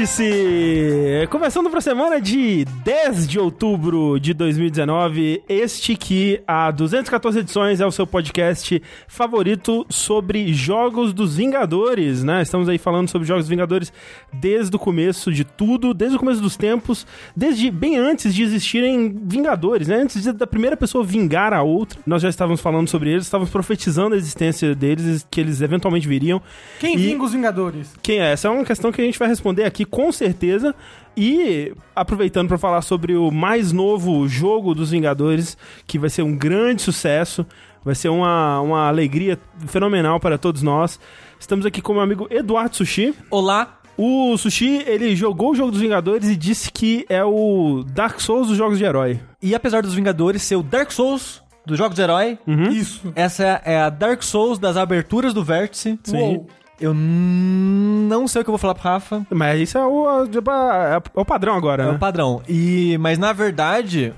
Vértice! Começando para a semana de 10 de outubro de 2019, este que há 214 edições é o seu podcast favorito sobre jogos dos Vingadores, né? Estamos aí falando sobre jogos dos Vingadores desde o começo de tudo, desde o começo dos tempos, desde bem antes de existirem Vingadores, né? Antes da primeira pessoa vingar a outra, nós já estávamos falando sobre eles, estávamos profetizando a existência deles, que eles eventualmente viriam. Quem E- vinga os Vingadores? Quem é? Essa é uma questão que a gente vai responder aqui com certeza. E aproveitando para falar sobre o mais novo jogo dos Vingadores, que vai ser um grande sucesso, vai ser uma, uma alegria fenomenal para todos nós. Estamos aqui com o meu amigo Eduardo Sushi. Olá. O Sushi, ele jogou o jogo dos Vingadores e disse que é o Dark Souls dos jogos de herói. E apesar dos Vingadores ser o Dark Souls dos jogos de herói, Isso. essa é a Dark Souls das aberturas do Vértice. Sim. Uou. Eu não sei o que eu vou falar pro Rafa. Mas isso é o, é o padrão agora, É né? o padrão. E, mas na verdade,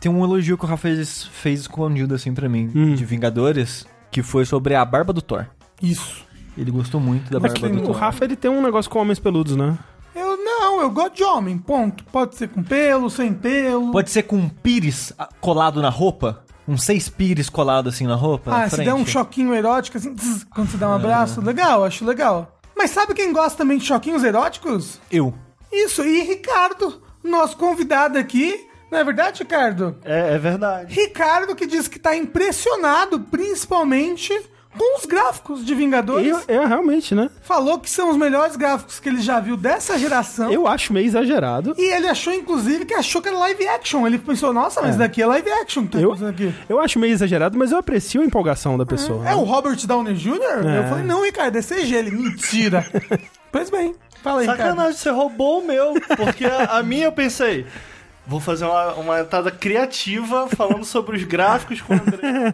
tem um elogio que o Rafa fez, fez escondido assim pra mim, Hum. de Vingadores, que foi sobre a barba do Thor. Isso. Ele gostou muito da Mas barba que do o Thor. Rafa, ele tem um negócio com homens peludos, né? Eu não, eu gosto de homem, ponto. Pode ser com pelo, sem pelo. Pode ser com um pires colado na roupa? Um seis pires colado assim na roupa? Ah, na se der um choquinho erótico, assim, tss, quando você dá um abraço, legal, acho legal. Mas sabe quem gosta também de choquinhos eróticos? Eu. Isso, e Ricardo, nosso convidado aqui. Não é verdade, Ricardo? É, é verdade. Ricardo que diz que tá impressionado, principalmente com os gráficos de Vingadores. Eu, é, realmente, né? Falou que são os melhores gráficos que ele já viu dessa geração. Eu acho meio exagerado. E ele achou, inclusive, que achou que era live action. Ele pensou, nossa, mas daqui é live action que tá Eu, acontecendo aqui. eu acho meio exagerado, mas eu aprecio a empolgação da pessoa. É o Robert Downey Jr.? É. Eu falei, não, Ricardo, é CG. Ele, mentira. pois bem, fala aí. Sacanagem, você roubou o meu. Porque a, a minha eu pensei. Vou fazer uma, uma entrada criativa falando sobre os gráficos com o André.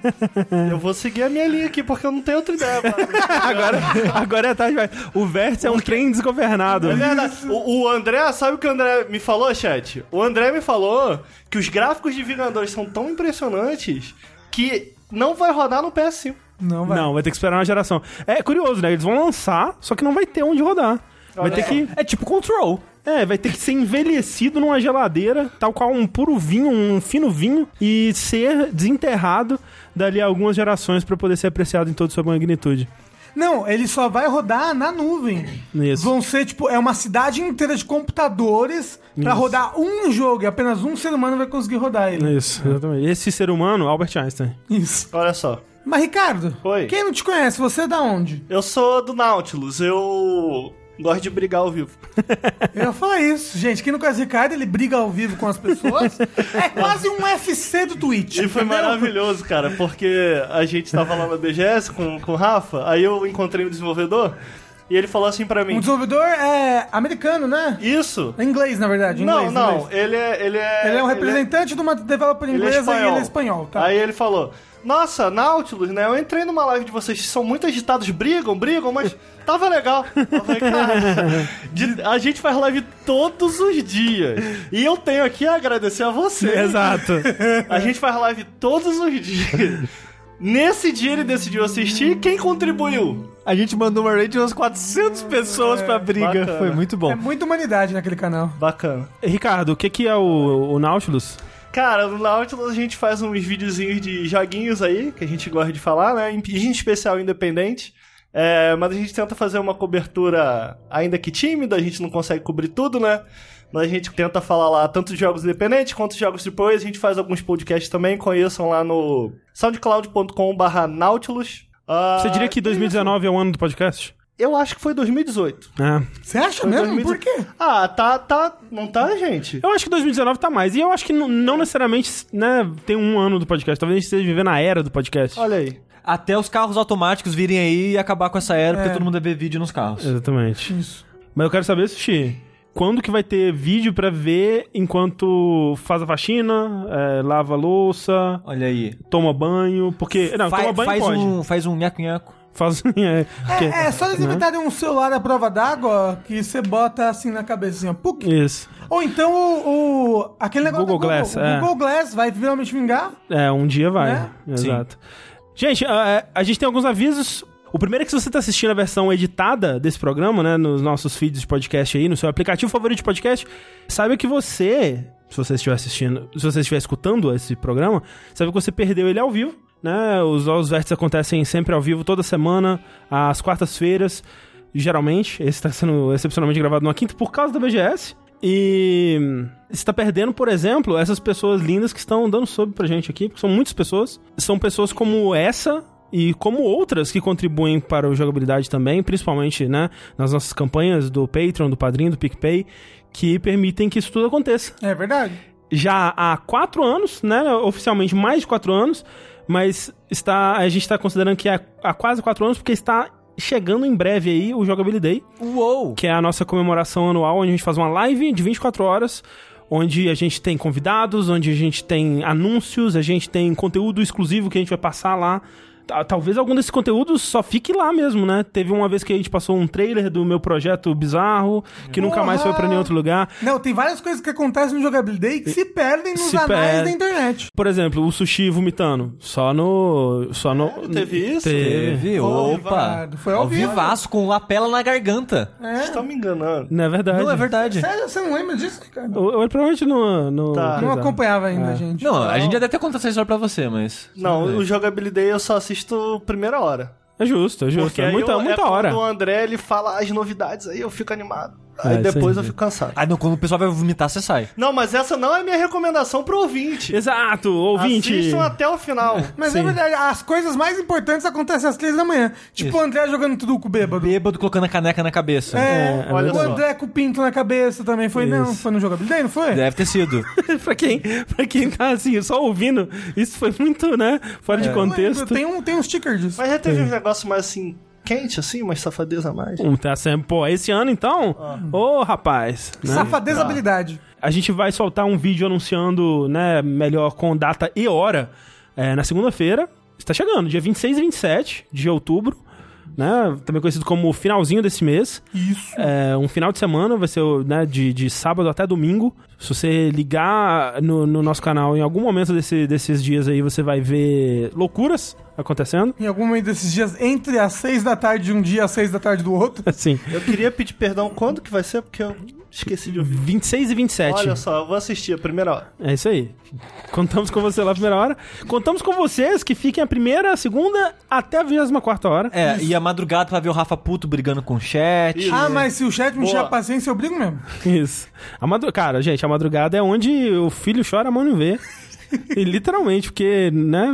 Eu vou seguir a minha linha aqui, porque eu não tenho outra ideia. mano. agora, agora é tarde, vai. O vértice é um trem desgovernado. É verdade. O, o André, sabe o que o André me falou, chat? O André me falou que os gráficos de Vingadores são tão impressionantes que não vai rodar no PS5. Não, vai. Não, vai ter que esperar uma geração. É curioso, né? Eles vão lançar, só que não vai ter onde rodar. Vai Olha ter que. É tipo Control. É, vai ter que ser envelhecido numa geladeira, tal qual um puro vinho, um fino vinho, e ser desenterrado dali a algumas gerações pra poder ser apreciado em toda sua magnitude. Não, ele só vai rodar na nuvem. Isso. Vão ser, tipo, é uma cidade inteira de computadores pra Isso. rodar um jogo. E apenas um ser humano vai conseguir rodar ele. Isso, exatamente. Esse ser humano, Albert Einstein. Isso. Olha só. Mas, Ricardo, Oi. quem não te conhece, você é da onde? Eu sou do Nautilus, eu gosto de brigar ao vivo. Eu ia falar isso. Gente, quem não conhece o Ricardo, ele briga ao vivo com as pessoas. é quase um UFC do Twitch. E foi entendeu? maravilhoso, cara, porque a gente tava lá na BGS com, com o Rafa, aí eu encontrei um desenvolvedor e ele falou assim pra O mim: desenvolvedor é americano, né? Isso? É inglês, na verdade. Inglês, Não, não, inglês. ele é. Ele é, Ele é um representante de uma developer ele é inglesa e ele é espanhol, tá? Aí ele falou: Nossa, Nautilus, né? Eu entrei numa live de vocês, são muito agitados, brigam, brigam, mas tava legal. Eu falei, cara, de- a gente faz live todos os dias. E eu tenho aqui a agradecer a você. Exato. A gente faz live todos os dias. Nesse dia ele decidiu assistir. Quem contribuiu? A gente mandou uma raid de umas 400 pessoas pra briga. bacana. Foi muito bom. É muita humanidade naquele canal. Bacana. Ricardo, o que, que é o, o Nautilus? Cara, no Nautilus a gente faz uns videozinhos de joguinhos aí, que a gente gosta de falar, né? Em especial independente. É, mas a gente tenta fazer uma cobertura ainda que tímida, a gente não consegue cobrir tudo, né? Mas a gente tenta falar lá tanto de jogos independentes quanto de jogos depois. A gente faz alguns podcasts também, conheçam lá no soundcloud.com/barra Nautilus. Ah, Você diria que 2019 é o ano do podcast? Eu acho que foi 2018. É. Você acha Foi mesmo? 2018. Por quê? Ah, tá, tá. Não tá, gente? Eu acho que 2019 tá mais. E eu acho que não, não necessariamente, né, tem um ano do podcast. Talvez a gente esteja vivendo a era do podcast. Olha aí. Até os carros automáticos virem aí e acabar com essa era, É. porque todo mundo deve ver vídeo nos carros. Exatamente. Isso. Mas eu quero saber, Sushi, quando que vai ter vídeo pra ver enquanto faz a faxina, é, lava a louça, Olha aí. toma banho? Porque. Não, Fa- toma banho faz pode. um Faz um nhaco-nhaco. Faz. É, porque- É, é só eles né? inventarem um celular à prova d'água que você bota assim na cabecinha. Puc. Isso. Ou então o, o- aquele negócio Google da Glass, o é. Google Glass vai finalmente vingar. É, um dia vai. Né? Exato. Gente, a, a gente tem alguns avisos. O primeiro é que se você tá assistindo a versão editada desse programa, né, nos nossos feeds de podcast aí, no seu aplicativo favorito de podcast, saiba que você, se você estiver assistindo, se você estiver escutando esse programa, saiba que você perdeu ele ao vivo, né? Os os vértices acontecem sempre ao vivo, toda semana, às quartas-feiras, geralmente. Esse está sendo excepcionalmente gravado numa quinta por causa da BGS. E está perdendo, por exemplo, essas pessoas lindas que estão dando sub pra gente aqui, porque são muitas pessoas. São pessoas como essa e como outras que contribuem para o jogabilidade também, principalmente, né, nas nossas campanhas do Patreon, do Padrinho, do PicPay, que permitem que isso tudo aconteça É verdade. já há quatro anos, né? Oficialmente mais de quatro anos, mas está, a gente está considerando que é há quase quatro anos, porque está chegando em breve aí o Jogability Day, Uou! que é a nossa comemoração anual, onde a gente faz uma live de 24 horas, onde a gente tem convidados, onde a gente tem anúncios, a gente tem conteúdo exclusivo que a gente vai passar lá. Ta- Talvez algum desses conteúdos só fique lá mesmo, né? Teve uma vez que a gente passou um trailer do meu projeto bizarro, que nunca mais foi pra nenhum outro lugar. Não, tem várias coisas que acontecem no Jogabilidade que se perdem nos Se anais perde. da internet. Por exemplo, o sushi vomitando. Só no. Só no. teve isso? Teve. Teve, Ao opa! foi ao vivo. vivaço, com lapela na garganta. É. Vocês estão me enganando. Não é verdade. Não, é verdade. Sério, você não lembra disso, Ricardo? Eu, eu provavelmente não. não Tá. Não acompanhava ainda, É. gente. Não, a gente já deve ter contado essa história pra você, mas... Não, o Jogability Day eu só assisto primeira hora. É justo, é justo. Porque É muita, eu- muita é hora. Quando o André ele fala as novidades, aí eu fico animado. É, Aí depois sim. eu fico cansado. Ah, não, quando o pessoal vai vomitar, você sai. Não, mas essa não é minha recomendação pro ouvinte. Exato, ouvinte. Assistam até o final. Mas Sim. é verdade, as coisas mais importantes acontecem às três da manhã. Tipo Isso. o André jogando truco bêbado. Bêbado colocando a caneca na cabeça. É, É, olha o só. André com o pinto na cabeça também foi. Não, Isso. foi no Jogabilidade, não foi? Deve ter sido. pra, quem, pra quem tá assim, só ouvindo, isso foi muito, né? Fora de Eu lembro, contexto. Tem um, tem um sticker disso. Mas já teve um negócio mais assim, quente assim, umas safadeza a mais. Um, tá sempre, pô, esse ano então? Ô, rapaz. Né? Safadeza habilidade. A gente vai soltar um vídeo anunciando, né, melhor com data e hora é, na segunda-feira. Está chegando, dia 26 e 27 de outubro, né? Também conhecido como finalzinho desse mês. Isso. É, um final de semana, vai ser né, de, de sábado até domingo. Se você ligar no, no nosso canal em algum momento desse- desses dias aí, você vai ver loucuras acontecendo. Em algum momento desses dias, entre as seis da tarde de um dia e as seis da tarde do outro. Assim, Eu queria pedir perdão quando que vai ser, porque eu esqueci de ouvir. 26 e 27. Olha só, eu vou assistir a primeira hora. É isso aí. Contamos com você lá a primeira hora. Contamos com vocês que fiquem a primeira, a segunda até a 24 hora. É, e a madrugada pra ver o Rafa puto brigando com o chat. Isso. Ah, mas se o chat me a paciência, eu brigo mesmo. Isso. A madru... Cara, gente, a madrugada é onde o filho chora, a mãe não vê. E literalmente, porque, né,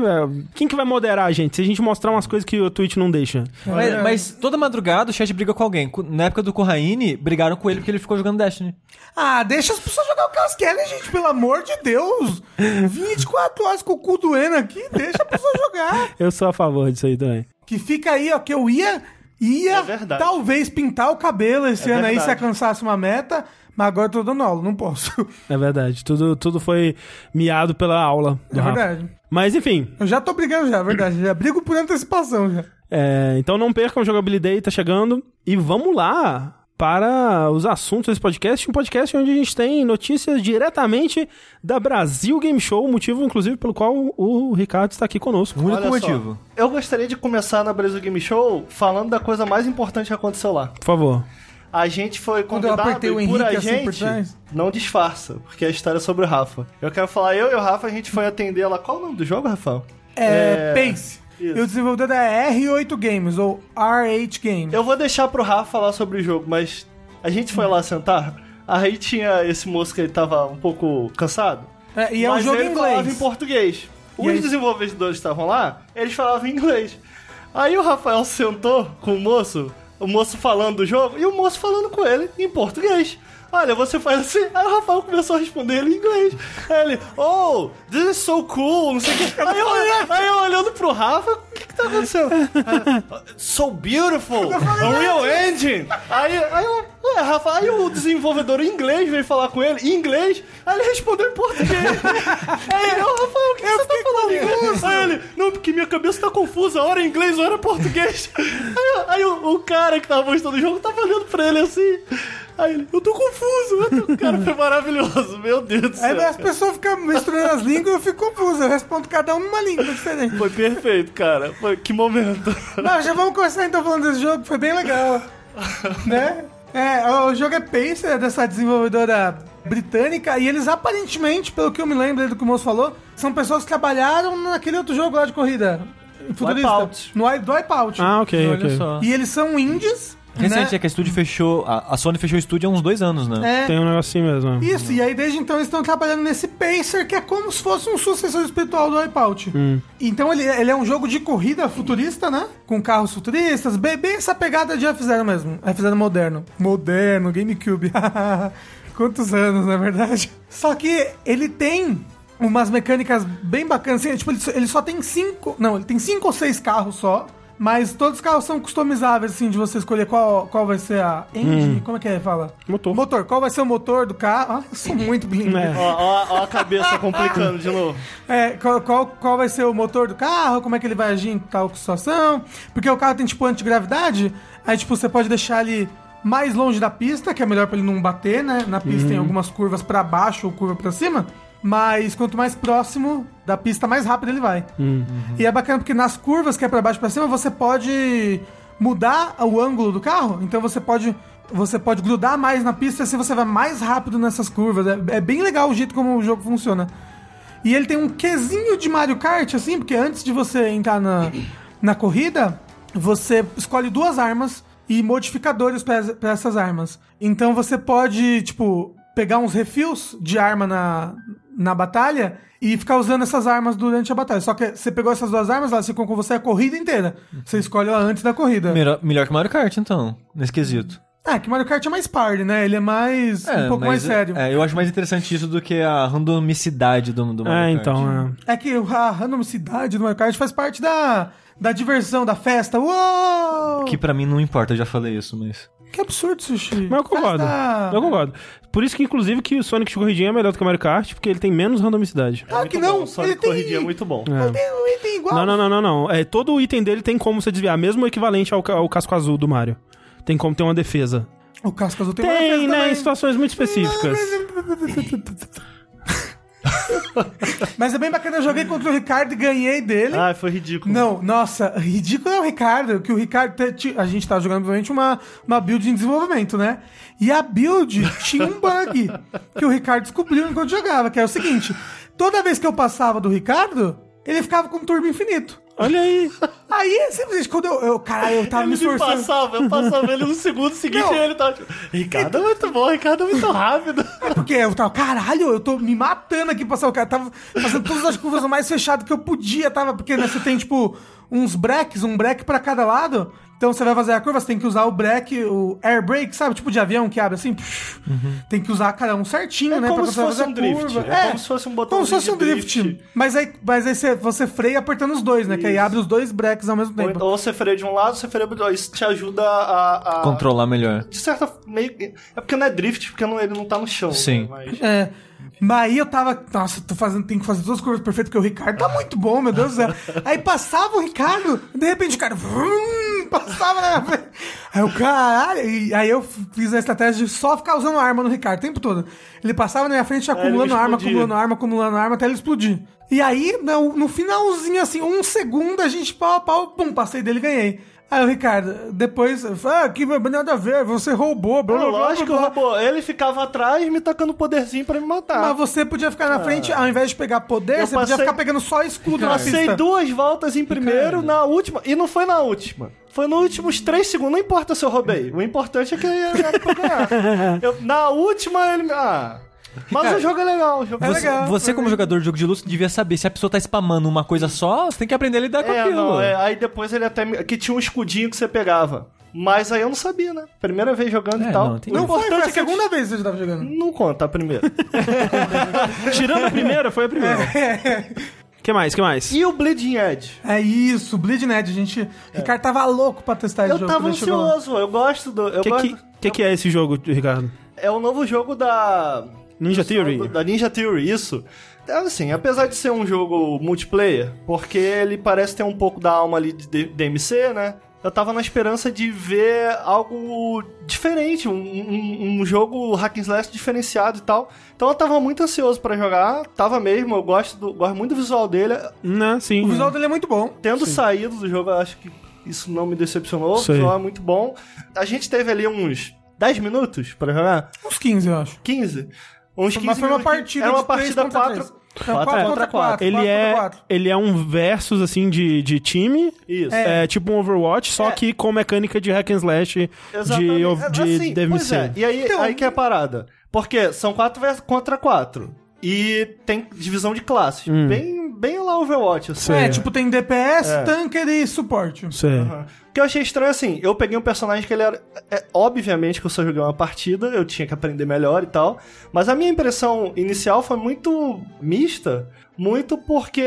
quem que vai moderar a gente? Se a gente mostrar umas coisas que o Twitch não deixa. Mas, mas toda madrugada o chat briga com alguém. Na época do Corraine, brigaram com ele porque ele ficou jogando Destiny. Ah, deixa as pessoas jogar o que elas querem, gente, pelo amor de Deus. 24 horas com o cu doendo aqui, deixa a pessoa jogar. Eu sou a favor disso aí também. Que fica aí, ó, que eu ia, ia É verdade. talvez pintar o cabelo esse É ano aí se verdade. alcançasse uma meta, mas agora eu tô dando aula, não posso. É verdade. Tudo, tudo foi miado pela aula É Rafa. verdade. Mas enfim, Eu já tô brigando já, é verdade. Já brigo por antecipação já. é, então não percam o Jogabilidade, tá chegando. E vamos lá para os assuntos desse podcast. Um podcast onde a gente tem notícias diretamente da Brasil Game Show, motivo inclusive pelo qual o Ricardo está aqui conosco. O único Olha só, motivo. eu gostaria de começar na Brasil Game Show falando da coisa mais importante que aconteceu lá. Por favor. A gente foi Quando eu convidado apertei o e por a assim por gente não disfarça, porque a história é sobre o Rafa. Eu quero falar, eu e o Rafa, a gente foi atender lá. Qual o nome do jogo, Rafael? É, É, Pace. Isso. E o desenvolvedor é R8 Games, ou RH Games. Eu vou deixar pro Rafa falar sobre o jogo, mas a gente foi lá sentar. Aí tinha esse moço que ele tava um pouco cansado. É, e é um jogo em ele falava em inglês. português. Os aí- desenvolvedores estavam lá, eles falavam em inglês. Aí o Rafael sentou com o moço, o moço falando do jogo, e o moço falando com ele em português. Olha, você faz assim. Aí o Rafael começou a responder ele em inglês. Aí ele, oh, this is so cool, não sei o que. Aí eu, aí eu olhando pro Rafa, o que que tá acontecendo? Aí, so beautiful, a real engine. Aí, aí eu, ué, Rafa, aí o desenvolvedor em inglês veio falar com ele, em inglês, aí ele respondeu em português. aí eu, Rafael, o que você tá falando em inglês? Aí ele, não, porque minha cabeça tá confusa, hora em inglês, hora em português. Aí, aí o, o cara que tava mostrando o jogo tava olhando pra ele assim. Aí ele, eu tô confuso. O cara foi maravilhoso, meu Deus do Aí céu. as pessoas ficam misturando as línguas e eu fico confuso. Eu respondo cada um numa língua diferente. Foi perfeito, cara. Foi, que momento. Não, já vamos começar então falando desse jogo, foi bem legal. né? É, o jogo é Pacer, dessa desenvolvedora britânica, e eles aparentemente, pelo que eu me lembro do que o moço falou, são pessoas que trabalharam naquele outro jogo lá de corrida. Futurista. Wipeout. No, Wipeout. Ah, ok, Olha ok. só. E eles são indies. Recente, né? é que a estúdio fechou. A, a Sony fechou o estúdio há uns dois anos, né? É, Tem um negocinho mesmo. Isso, e aí desde então eles estão trabalhando nesse Pacer, que é como se fosse um sucessor espiritual do Wipeout. Então ele, ele é um jogo de corrida futurista, né? Com carros futuristas, bem, bem essa pegada de F0 mesmo. F0 moderno. Moderno, GameCube. Quantos anos, na verdade? Só que ele tem umas mecânicas bem bacanas. Assim, tipo, ele só, ele só tem cinco. Não, ele tem cinco ou seis carros só. Mas todos os carros são customizáveis, assim, de você escolher qual, qual vai ser a engine. Como é que é? Fala? Motor. Motor. Qual vai ser o motor do carro? Ah, eu sou muito bilíngue. É. Ó, ó, ó a cabeça complicando de novo. É, qual, qual, qual vai ser o motor do carro, como é que ele vai agir em tal situação. Porque o carro tem, tipo, antigravidade, aí, tipo, você pode deixar ele mais longe da pista, que é melhor pra ele não bater, né? Na pista tem algumas curvas pra baixo ou curva pra cima. Mas quanto mais próximo da pista, mais rápido ele vai. E é bacana porque nas curvas que é pra baixo e pra cima, você pode mudar o ângulo do carro. Então você pode você pode grudar mais na pista e assim você vai mais rápido nessas curvas. É, é bem legal o jeito como o jogo funciona. E ele tem um quesinho de Mario Kart, assim, porque antes de você entrar na, na corrida, você escolhe duas armas e modificadores pra pra essas armas. Então você pode, tipo, pegar uns refills de arma na, na batalha e ficar usando essas armas durante a batalha. Só que você pegou essas duas armas, elas ficam com você a corrida inteira. Você escolhe ela antes da corrida. Melhor, melhor que Mario Kart, então, nesse quesito. Ah, que Mario Kart é mais party, né? Ele é mais. um pouco mais sério. É, eu acho mais interessante isso do que a randomicidade do, do É, Mario Kart. então, é. É que a randomicidade do Mario Kart faz parte da, da diversão, da festa. Uou! Que pra mim não importa, eu já falei isso, mas. Que absurdo, Sushi. Mas eu concordo. Festa- Eu concordo. Por isso que, inclusive, que o Sonic de Corridinha é melhor do que o Mario Kart, porque ele tem menos randomicidade. Ah, Muito que não. bom. Só ele de tem... corridinha é muito bom. É. Tem um item igual. Não, não, não, não, não. É, todo o item dele tem como você desviar, mesmo o equivalente ao, ao casco azul do Mario. Tem como ter uma defesa. O casco azul tem, uma Tem, defesa né? Em também. situações muito específicas. Mas é bem bacana, eu joguei contra o Ricardo e ganhei dele. Ah, foi ridículo. Não, nossa, ridículo é o Ricardo, que o Ricardo. A gente tava jogando, obviamente, uma, uma build em desenvolvimento, né? E a build tinha um bug que o Ricardo descobriu enquanto jogava, que é o seguinte: toda vez que eu passava do Ricardo, ele ficava com um turbo infinito. Olha aí. Aí, simplesmente, quando eu. eu caralho, eu tava Ele me esforçando. passava, eu passava ele no segundo seguinte Não. e ele tava tipo, Ricardo é muito bom, Ricardo é muito rápido. É porque eu tava, caralho, eu tô me matando aqui pra passar o cara. Tava fazendo todas as curvas mais fechado que eu podia, tava. Porque né, você tem, tipo, uns breaks, um break pra cada lado. Então você vai fazer a curva, você tem que usar o break, o air brake, sabe? Tipo de avião que abre assim. psh, Tem que usar cada um certinho, É né? como pra se você fosse fazer um drift. curva. É como se fosse um Como se fosse um de drift. drift. Mas aí, mas aí você, você freia apertando os dois, né? Que aí Isso. abre os dois breaks ao mesmo Ou, tempo. ou você freia de um lado, você freia do outro. Isso te ajuda a. a- Controlar melhor. De certa meio. É porque não é drift, porque não- ele não tá no chão. Sim. né? Mas- É. Mas aí eu tava. Nossa, tô fazendo, tenho que fazer duas curvas perfeitas, porque o Ricardo tá muito bom, meu Deus do céu. Aí passava o Ricardo, de repente o cara. vrum, passava na minha frente. Aí eu, caralho. E aí eu fiz a estratégia de só ficar usando arma no Ricardo o tempo todo. Ele passava na minha frente, acumulando arma, acumulando arma, acumulando arma, até ele explodir. E aí, no, no finalzinho, assim, um segundo, a gente pau a pau, pum, passei dele e ganhei. Aí o Ricardo, depois, ah, que nada a ver, você roubou, blá, blá, blá, lógico que blá, robô. Ele ficava atrás me tacando poderzinho pra me matar. Mas você podia ficar na frente, ao invés de pegar poder, Eu você podia passei- ficar pegando só escudo na Passei pista. duas voltas em primeiro, na última. E não foi na última. Foi nos últimos três segundos. Não importa se eu roubei. O importante é que era pra ganhar. Eu- na última, ele. Ah. Mas Cara, o jogo é legal. O jogo é Você, legal. você, como jogador de jogo de luta, devia saber se a pessoa tá spamando uma coisa só, você tem que aprender a lidar com É, aquilo. não, é, aí depois ele até. me- Que tinha um escudinho que você pegava. Mas aí eu não sabia, né? Primeira vez jogando É, e tal. não, Não foi, foi importante a é que eu- segunda vez que você tava jogando. Não conta a primeira. Tirando a primeira, foi a primeira. que mais, que mais? e o Bleeding Edge? É isso, Bleed Net, a gente... Ricardo tava louco pra testar esse Eu jogo. tava quando ele chegou lá. ansioso, eu gosto do. Eu O que, gosto... que, que, que é esse jogo, Ricardo? É o novo jogo da. Ninja Theory? Da Ninja Theory, isso. É assim, apesar de ser um jogo multiplayer, porque ele parece ter um pouco da alma ali de DMC, né? eu tava na esperança de ver algo diferente, um, um, um jogo hack and slash diferenciado e tal. Então eu tava muito ansioso pra jogar, tava mesmo, eu gosto, do, gosto muito do visual dele. Né, sim. O visual dele é muito bom. Tendo saído do jogo, eu acho que isso não me decepcionou, o Sei. visual é muito bom. A gente teve ali uns 10 minutos pra jogar, Uns 15, eu acho. 15. Uns 15 Mas foi uma partida Era uma partida contra 4 três. É, quatro quatro contra quatro. Ele quatro é, quatro. ele é um versus, assim, de, de time. Isso. É. tipo um Overwatch, só É. que com mecânica de hack and slash Exatamente. de, de Assim, DMC. é. E aí, Então- aí que é a parada. Porque são 4 vers- contra 4. E tem divisão de classes. Hum. Bem, bem lá Overwatch, assim. É, tipo, tem DPS, É. tanker e suporte. Sei. Aham. O que eu achei estranho, assim, eu peguei um personagem que ele era. É, obviamente que eu só joguei uma partida, eu tinha que aprender melhor e tal. Mas a minha impressão inicial foi muito mista. Muito porque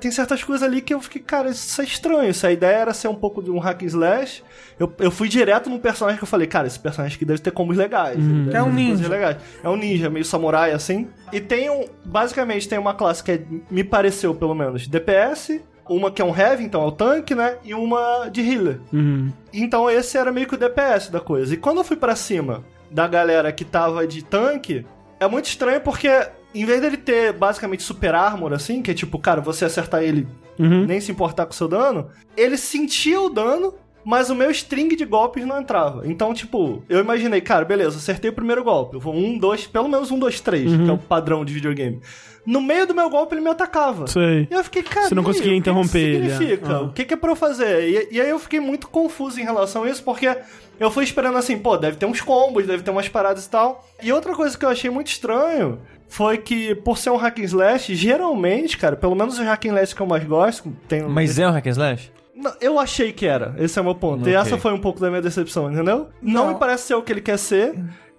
tem certas coisas ali que eu fiquei, cara, isso é estranho. Se a ideia era ser um pouco de um hack and slash, eu, eu fui direto num personagem que eu falei, cara, esse personagem aqui deve ter combos legais. deve É um ninja. legais. É um ninja, meio samurai assim. E tem um. Basicamente, tem uma classe que é, me pareceu, pelo menos, DPS. Uma que é um heavy, então é o tanque, né? E uma de healer. Uhum. Então esse era meio que o DPS da coisa. E quando eu fui pra cima da galera que tava de tanque, é muito estranho porque em vez dele ter basicamente super armor assim, que é tipo, cara, você acertar ele Uhum. nem se importar com o seu dano, ele sentia o dano, mas o meu string de golpes não entrava. Então, tipo, eu imaginei, cara, beleza, acertei o primeiro golpe. Eu vou um, dois, pelo menos um, dois, três, Uhum. que é o padrão de videogame. No meio do meu golpe ele me atacava. Sei. E eu fiquei, cara, Você não conseguia o que interromper que ele, isso significa? é. Ah. O que, que é pra eu fazer? E, e aí eu fiquei muito confuso em relação a isso, porque eu fui esperando assim, pô, deve ter uns combos, deve ter umas paradas e tal. E outra coisa que eu achei muito estranho foi que, por ser um hack and slash, geralmente, cara, pelo menos os hack and slash que eu mais gosto, tem Mas é um hack and slash? Não, eu achei que era. Esse é o meu ponto. Ok. E essa foi um pouco da minha decepção, entendeu? Não, Não. me parece ser o que ele quer ser.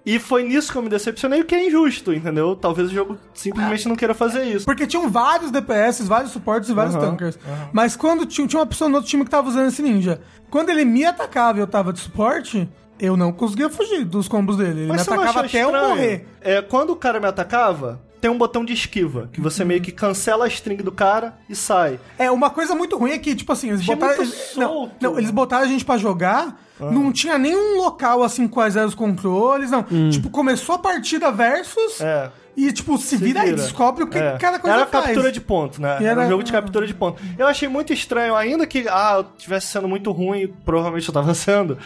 E foi nisso que eu me decepcionei, o que é injusto, entendeu? Talvez o jogo simplesmente não queira fazer isso. Porque tinham vários DPS, vários suportes e vários Aham, tankers. Mas quando tinha, tinha uma pessoa no outro time que tava usando esse ninja, quando ele me atacava e eu tava de suporte, eu não conseguia fugir dos combos dele. Ele Mas me atacava até eu estranho? morrer. É, quando o cara me atacava, tem um botão de esquiva, que você meio que cancela a string do cara e sai. É, uma coisa muito ruim é que, tipo assim, eles Achei botaram. eles- não, não, eles botaram a gente pra jogar, não tinha nenhum local assim quais eram os controles, não. Tipo, começou a partida versus. É. E, tipo, se, vira, aí, vira. descobre o que É. cada coisa Era faz. captura de ponto, né? E Era... era- um jogo de captura de ponto. Eu achei muito estranho, ainda que ah, eu tivesse sendo muito ruim, provavelmente eu tava sendo.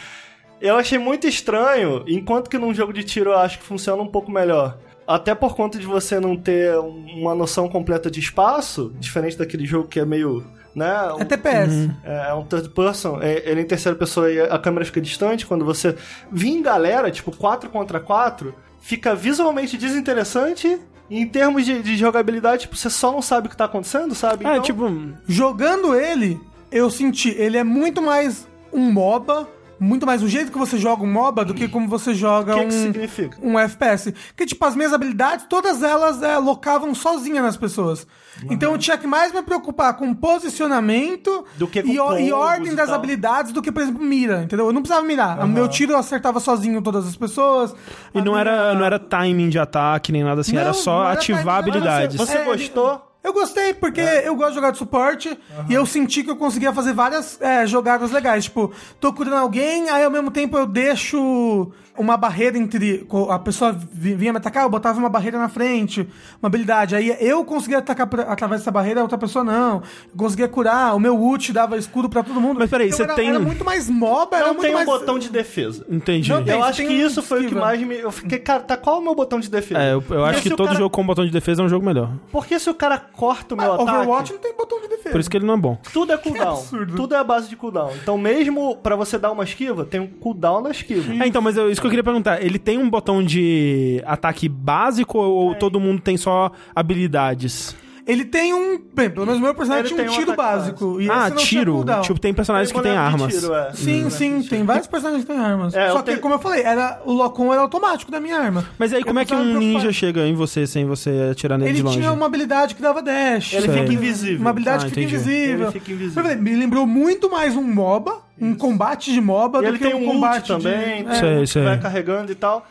Eu achei muito estranho, enquanto que num jogo de tiro eu acho que funciona um pouco melhor. Até por conta de você não ter uma noção completa de espaço, diferente daquele jogo que é meio. Né, É TPS. é, é um third person, é, ele é em terceira pessoa e a câmera fica distante. Quando você vir em galera, tipo 4 contra 4, fica visualmente desinteressante. E em termos de, de jogabilidade, tipo, você só não sabe o que tá acontecendo, sabe? É, Então, tipo, Jogando ele, eu senti, ele é muito mais um MOBA, muito mais o jeito que você joga um MOBA do que como você joga que, um, que significa? um FPS. Que, tipo, as minhas habilidades, todas elas é, locavam sozinha nas pessoas. Então eu tinha que mais me preocupar com posicionamento Do que com e, o- e ordem e das habilidades do que, por exemplo, mira, entendeu? Eu não precisava mirar. O meu tiro eu acertava sozinho todas as pessoas. e não minha- era, não era timing de ataque nem nada assim, Não, era só era ativar timing, habilidades. Você É, gostou? Eu gostei, porque eu gosto de jogar de suporte e eu senti que eu conseguia fazer várias é, jogadas legais. Tipo, tô curando alguém, aí ao mesmo tempo eu deixo uma barreira entre. A pessoa vi- vinha me atacar, eu botava uma barreira na frente, uma habilidade. Aí eu conseguia atacar por- através dessa barreira, a outra pessoa não. Eu conseguia curar, o meu ult dava escudo pra todo mundo. Mas peraí, Então você era, tem- Era muito mais mob, era Não muito tem um mais. botão de defesa. Entendi. Não tem. Eu acho que um isso foi o que mais me. Eu fiquei, cara, tá qual é o meu botão de defesa? É, eu, eu acho que todo cara- jogo com botão de defesa é um jogo melhor. Porque se o cara corta o meu Ah, ataque. Overwatch não tem botão de defesa. Por isso que ele não é bom. Tudo é cooldown. Tudo é a base de cooldown. Então, mesmo pra você dar uma esquiva, tem um cooldown da esquiva. É, então, mas eu- isso que eu queria perguntar. Ele tem um botão de ataque básico ou todo mundo tem só habilidades? Ele tem um. Bem, pelo menos o meu personagem Ele tinha um tem um tiro básico. E ah, esse não tinha tiro. Tipo, tem personagens que de armas. tiro, é. Sim, sim, tem vários personagens que têm armas. É, Só que, tenho- como eu falei, era, o Locom era automático da minha arma. Mas aí, Eu como é que um ninja chega em você sem você atirar nele Ele de longe? tinha uma habilidade que dava dash. Ele Sei. fica invisível. Uma habilidade Ah, que fica invisível. Ele fica invisível. Falei, Me lembrou muito mais um MOBA, um combate de MOBA, E do ele que tem um um combate também, de... tem É. Um sei. vai carregando e tal.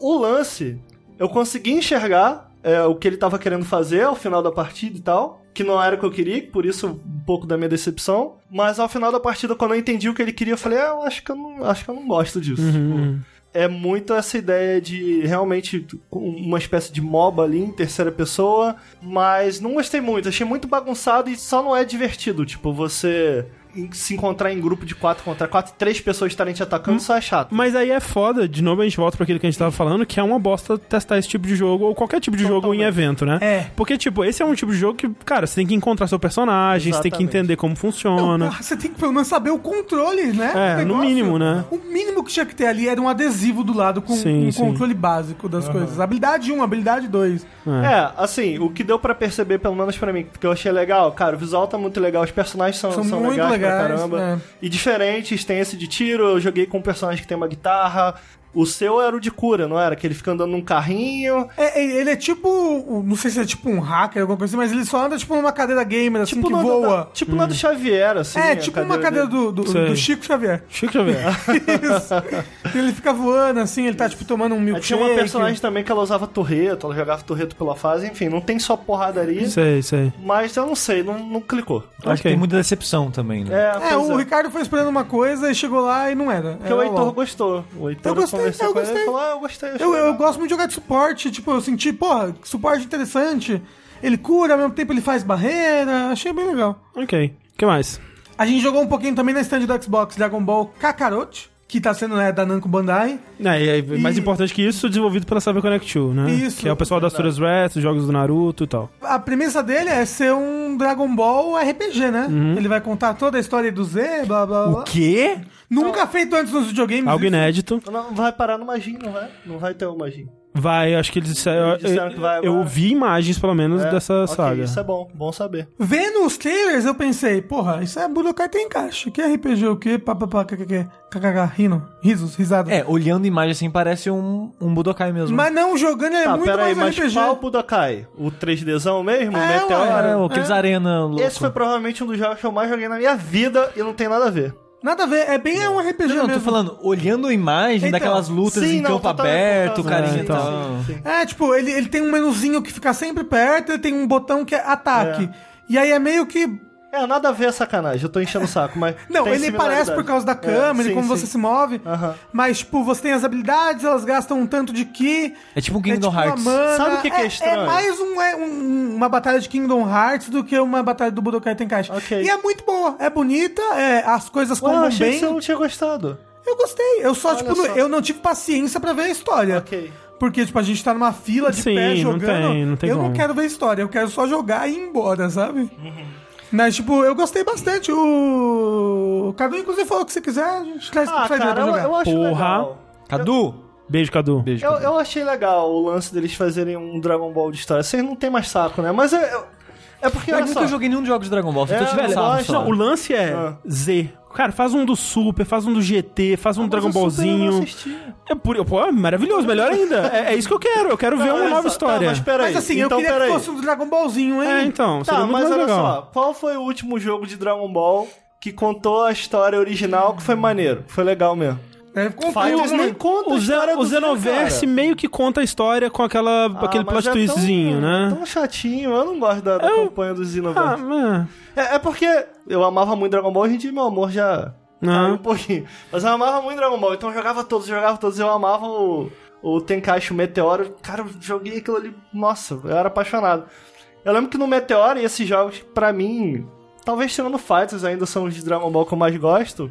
O lance, eu consegui enxergar é, o que ele tava querendo fazer ao final da partida e tal. que não era o que eu queria, por isso um pouco da minha decepção. Mas ao final da partida, quando eu entendi o que ele queria, eu falei, ah, eu acho que eu não, acho que eu não gosto disso. Uhum. É muito essa ideia de realmente uma espécie de MOBA ali em terceira pessoa, mas não gostei muito, achei muito bagunçado e só não é divertido. Tipo, você se encontrar em grupo de quatro contra quatro, três pessoas estarem te atacando, isso é chato. Mas aí é foda, de novo a gente volta pra aquilo que a gente tava falando, que é uma bosta testar esse tipo de jogo, ou qualquer tipo de jogo em Totalmente. evento, né? É. Porque, tipo, esse é um tipo de jogo que, cara, você tem que encontrar seu personagem, você tem que Exatamente. entender como funciona. Ah, Você tem que pelo menos saber o controle, né? É, no mínimo, né? O mínimo que tinha que ter ali era um adesivo do lado com Sim, um sim. controle básico das coisas. Habilidade 1, habilidade 2. É, assim, o que deu pra perceber, pelo menos pra mim, que eu achei legal, cara, o visual tá muito legal, os personagens são, São são, muito legais, legais, pra caramba. é. E diferentes, tem esse de tiro, eu joguei com um personagem que tem uma guitarra. O seu era o de cura, não era? Que ele fica andando num carrinho. É, é, ele é tipo. Não sei se é tipo um hacker, alguma coisa assim, mas ele só anda tipo numa cadeira gamer, assim, que na voa. Da, tipo na do Xavier, assim. é, a tipo uma cadeira do, do, do Chico Xavier. Chico Xavier. Isso. ele fica voando, assim, ele tá tipo tomando um Aí milkshake. tinha uma personagem também que ela usava torreto, ela jogava torreto pela fase, enfim, não tem só porradaria, sei, sei. mas eu não sei, não, não clicou. Acho que Ok. tem muita decepção também, né? É, É, o é. Ricardo foi esperando uma coisa e chegou lá e não era. Porque Era o Heitor LOL. gostou. O Heitor Eu gostei, eu com ele e gostei. falou: Ah, eu gostei. Eu, eu legal." gosto muito de jogar de suporte, tipo, eu senti, porra, suporte interessante. Ele cura, ao mesmo tempo ele faz barreira, achei bem legal. Ok. O que mais? A gente jogou um pouquinho também na stand do Xbox Dragon Ball Kakarot, que tá sendo né, da Namco Bandai. É, e aí, mais E- importante que isso, desenvolvido pela Cyber Connect 2, né? Isso, Que é o pessoal das Turas Rats, jogos do Naruto e tal. A premissa dele é ser um Dragon Ball RPG, né? Uhum. Ele vai contar toda a história do Z, blá blá blá. O quê? Nunca feito antes nos videogames. Algo isso. inédito. Não vai parar no Magin, não vai? Não vai ter o Magin. Vai, acho que eles disseram. Eles disseram que vai eu agora. vi imagens, pelo menos, É, dessa ok, saga. Isso é bom, bom saber. Vendo os trailers, eu pensei, porra, isso é Budokai Tenkaichi. Que RPG o quê? Papapá, kkk, kkk, rino, risos, risada. É, olhando a imagem assim, parece um, um Budokai mesmo. Mas não, jogando é Tá, muito pera aí, mais mas RPG. qual Budokai? O 3Dzão mesmo? o É, Meteoro? ué. É, o aqueles arena louco. Esse foi provavelmente um dos jogos que eu mais joguei na minha vida e não tem nada a ver. Nada a ver, é bem um RPG Não, não, mesmo. tô falando, olhando a imagem Então, daquelas lutas sim, em não, campo aberto, carinha É, e então. tal. É, tipo, ele, ele tem um menuzinho que fica sempre perto, ele tem um botão que é ataque. E aí é meio que. É, nada a ver a sacanagem, eu tô enchendo o saco, mas. Não, tem ele parece por causa da câmera É, e como sim, você sim. se move. Mas, tipo, você tem as habilidades, elas gastam um tanto de ki. É tipo um é Kingdom tipo Hearts. Mana. Sabe o que que é estranho? É mais um, é um- uma batalha de Kingdom Hearts do que uma batalha do Budokai Tenkaichi. Ok. E é muito boa, é bonita, é, as coisas Ué, eu combam achei bem. que você não tinha gostado. Eu gostei. Eu só, Olha tipo, não- só. eu não tive paciência pra ver a história. Ok. Porque, tipo, a gente tá numa fila de Sim, pé não jogando. tem- não tem eu não como. quero ver história, eu quero só jogar e ir embora, sabe? Uhum. Mas, tipo, eu gostei bastante. O Cadu, inclusive, falou que se quiser, a gente traz Ah, traz cara, eu, eu acho Porra. legal. Cadu! Beijo, Cadu. Beijo. Eu, Cadu. eu achei legal o lance deles fazerem um Dragon Ball de história. Vocês não tem mais saco, né? Mas é, é porque, Eu nunca só. joguei nenhum dos jogos de Dragon Ball, só É, tô velho, eu só. Não, o lance é Ah. Z. Cara, faz um do Super, faz um do GT, faz um Mas Dragon Ballzinho. É por, pô, é maravilhoso, melhor ainda. É, é isso que eu quero. Eu quero ver Não, uma olha nova só, história. Tá, mas peraí. Mas assim, então, eu queria peraí. que fosse um Dragon Ballzinho, hein? É, então, seria Tá, muito mas mais olha legal. só. Qual foi o último jogo de Dragon Ball que contou a história original que foi maneiro? Foi legal mesmo. É, Fighters nem conta O, do o Z, Xenoverse cara. meio que conta a história com aquela, Ah, aquele plot é twistzinho, tão, né? Tão chatinho, eu não gosto da, da Eu- campanha do Ah, Xenoverse. mas... É, é porque eu amava muito Dragon Ball, hoje em dia meu amor já Não. caiu um pouquinho. Mas eu amava muito Dragon Ball, então eu jogava todos, eu jogava todos, eu amava o, o Tenkaichi, o Meteoro. Cara, eu joguei aquilo ali, nossa, eu era apaixonado. Eu lembro que no Meteoro, e esses jogos, pra mim, talvez tirando Fighters, ainda são os de Dragon Ball que eu mais gosto.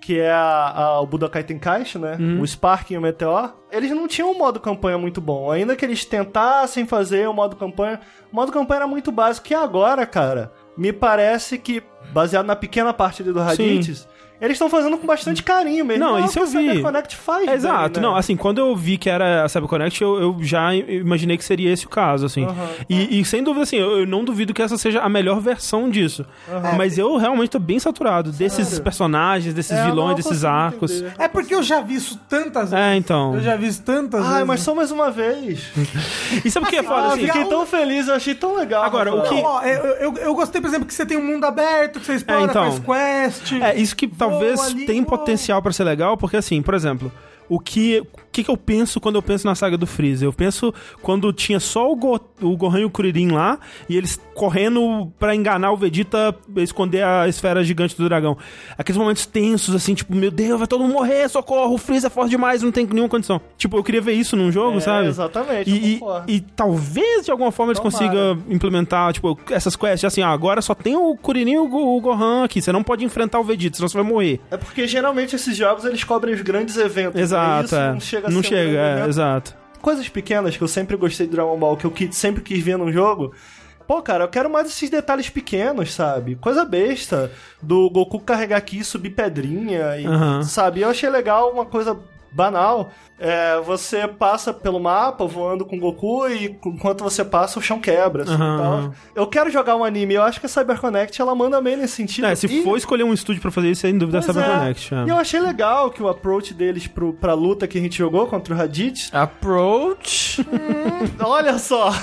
Que é a, a- o Budokai Tenkaichi, né? O Spark e o Meteor. Eles não tinham um modo campanha muito bom. Ainda que eles tentassem fazer o modo campanha, o modo campanha era muito básico. E agora, cara, me parece que, baseado na pequena parte ali do Raditz, eles estão fazendo com bastante carinho mesmo. Não, é isso o eu que a vi. CyberConnect faz. É, exato, né? não, assim, quando eu vi que era a CyberConnect, eu, eu já imaginei que seria esse o caso, assim. E, e sem dúvida, assim, eu, eu não duvido que essa seja a melhor versão disso. Mas eu realmente tô bem saturado desses personagens, desses É, eu vilões, desses arcos. entender. É porque eu já vi isso tantas vezes. É, então. Eu já vi isso tantas Ai, vezes. mas só mais uma vez. E sabe o que é foda, Ah, assim? fiquei tão feliz, eu achei tão legal. Agora, o que- Ó, eu, eu, eu gostei, por exemplo, que você tem um mundo aberto, que você explora, É, então. faz quest. É, isso que talvez ali, tem potencial pra ser legal, porque assim, por exemplo, o que, que, que eu penso quando eu penso na saga do Freeza. Eu penso quando tinha só o, Go, o Gohan e o Kuririn lá, e eles correndo pra enganar o Vegeta, esconder a esfera gigante do dragão. Aqueles momentos tensos, assim, tipo, meu Deus, vai todo mundo morrer, socorro, o Freeza é forte demais, não tem nenhuma condição. Tipo, eu queria ver isso num jogo, É, sabe? Exatamente, E, e, e talvez de alguma forma eles Tomara. consigam implementar, tipo, essas quests, assim, ó, agora só tem o Kuririn e o, Go- o Gohan aqui, você não pode enfrentar o Vegeta, senão você vai morrer. É porque geralmente esses jogos eles cobrem os grandes eventos. né? Exato, Isso é. não chega a Não chega, é, evento. exato. Coisas pequenas que eu sempre gostei de Dragon Ball, que eu sempre quis ver num jogo. Pô, cara, eu quero mais esses detalhes pequenos, sabe? Coisa besta. Do Goku carregar aqui e subir pedrinha, e, Aham. sabe? Eu achei legal uma coisa banal. É, você passa pelo mapa voando com o Goku e enquanto você passa o chão quebra. Assim, e tal. aham. Eu quero jogar um anime, eu acho que a CyberConnect ela manda bem nesse sentido. É, se E- for escolher um estúdio pra fazer isso, sem dúvida é Pois é. CyberConnect. é. E eu achei legal que o approach deles pro, pra luta que a gente jogou contra o Raditz. Approach. Olha só!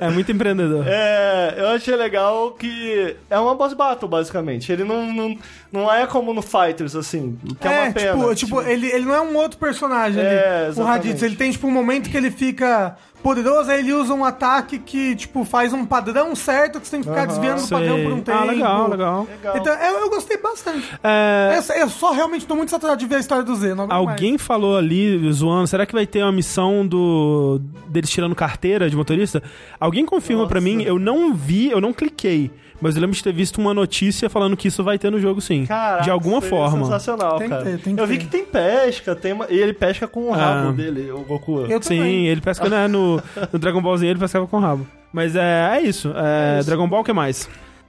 É muito empreendedor. É, eu achei legal que é uma boss battle, basicamente. Ele não, não, não é como no Fighters, assim, que é, uma pena. tipo, tipo, ele, ele não é um outro personagem É, ali. O. Raditz, ele tem, tipo, um momento que ele fica poderoso, aí ele usa um ataque que, tipo, faz um padrão certo que você tem que ficar Aham. desviando do padrão por um tempo. Ah, legal, legal. Então, eu, eu gostei bastante. É, Eu, eu só realmente tô muito saturado de ver a história do Z. Aguento mais. Alguém falou ali, zoando, será que vai ter uma missão do deles tirando carteira de motorista? Alguém confirma pra mim, eu não vi, eu não cliquei, mas eu lembro de ter visto uma notícia falando que isso vai ter no jogo sim. Caraca, de alguma forma. Sensacional, Tem que cara. ter, tem que eu vi ter. que tem pesca, tem uma- e ele pesca com o rabo Ah. dele, o Goku. Eu Sim, também. ele pesca né, no, no Dragon Ballzinho, ele pescava com rabo. Mas é, é isso. É, Dragon Ball, o que mais?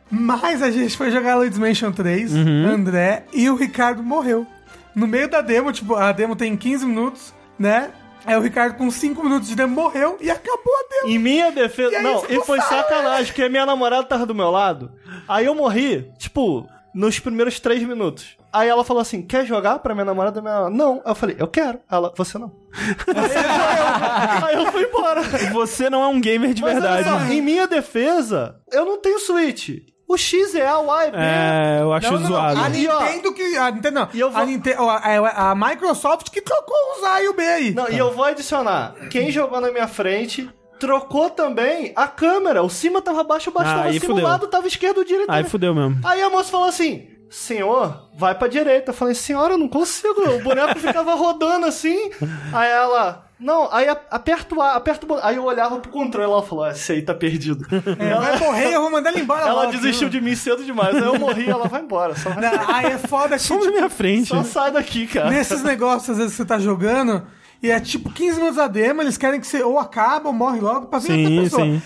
Mas a gente foi jogar Luigi's Mansion 3, Uhum. André, e o Ricardo morreu. No meio da demo, tipo, a demo tem 15 minutos, né? Aí o Ricardo, com 5 minutos de demo, morreu e acabou a demo. Em minha defesa. E não, e foi falha. sacanagem, porque a minha namorada tava do meu lado. Aí eu morri, tipo, nos primeiros três minutos. Aí ela falou assim: quer jogar pra minha namorada? Minha Não. Eu falei, eu quero. Ela, você não. aí eu fui embora. Você não é um gamer de Mas verdade. só, em minha defesa, eu não tenho Switch. O X é A, o A é B. É, eu acho Não, não, não. zoado. A Nintendo que. A Nintendo não. E eu vou- a, Nintendo, a, a Microsoft que trocou os A e o B aí. Não, e eu vou adicionar. Quem jogou na minha frente trocou também a câmera. O cima tava baixo, o baixo Ah, tava aí simulado, tava esquerdo, direito. Aí fudeu mesmo. Aí a moça falou assim: Senhor, vai pra direita. Eu falei, senhora, eu não consigo. O boneco ficava rodando assim. Aí ela. Não, aí a- aperta o A, aperta o botão. Aí eu olhava pro controle e ela falou: Esse aí tá perdido. É, vai morrer, eu vou mandar ele embora. ela logo, desistiu viu? de mim cedo demais. Aí eu morri e ela vai embora. Só, vai- Não, Aí é foda que. Só na minha frente. só sai daqui, cara. Nesses negócios, às vezes você tá jogando e é tipo 15 minutos a demo, eles querem que você ou acaba ou morre logo pra ver Sim, outra pessoa. sim.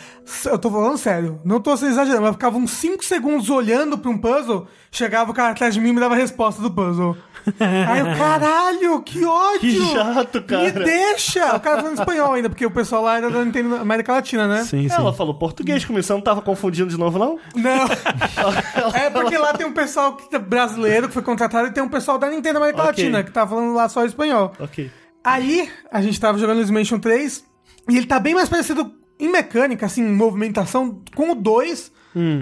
Eu tô falando sério, não tô sendo exagerando, mas ficava uns 5 segundos olhando pra um puzzle, chegava o cara atrás de mim e me dava a resposta do puzzle. Aí eu, caralho, que ódio! Que chato, Me cara. deixa! O cara falando espanhol ainda, porque o pessoal lá era da Nintendo América Latina, né? Sim, sim. Ela falou português comigo, você não tava confundindo de novo, não? Não. é porque lá tem um pessoal brasileiro que foi contratado e tem um pessoal da Nintendo América Ok. Latina que tá falando lá só espanhol. Ok. Aí, a gente tava jogando Luigi's Mansion 3 e ele tá bem mais parecido em mecânica, assim, em movimentação com o 2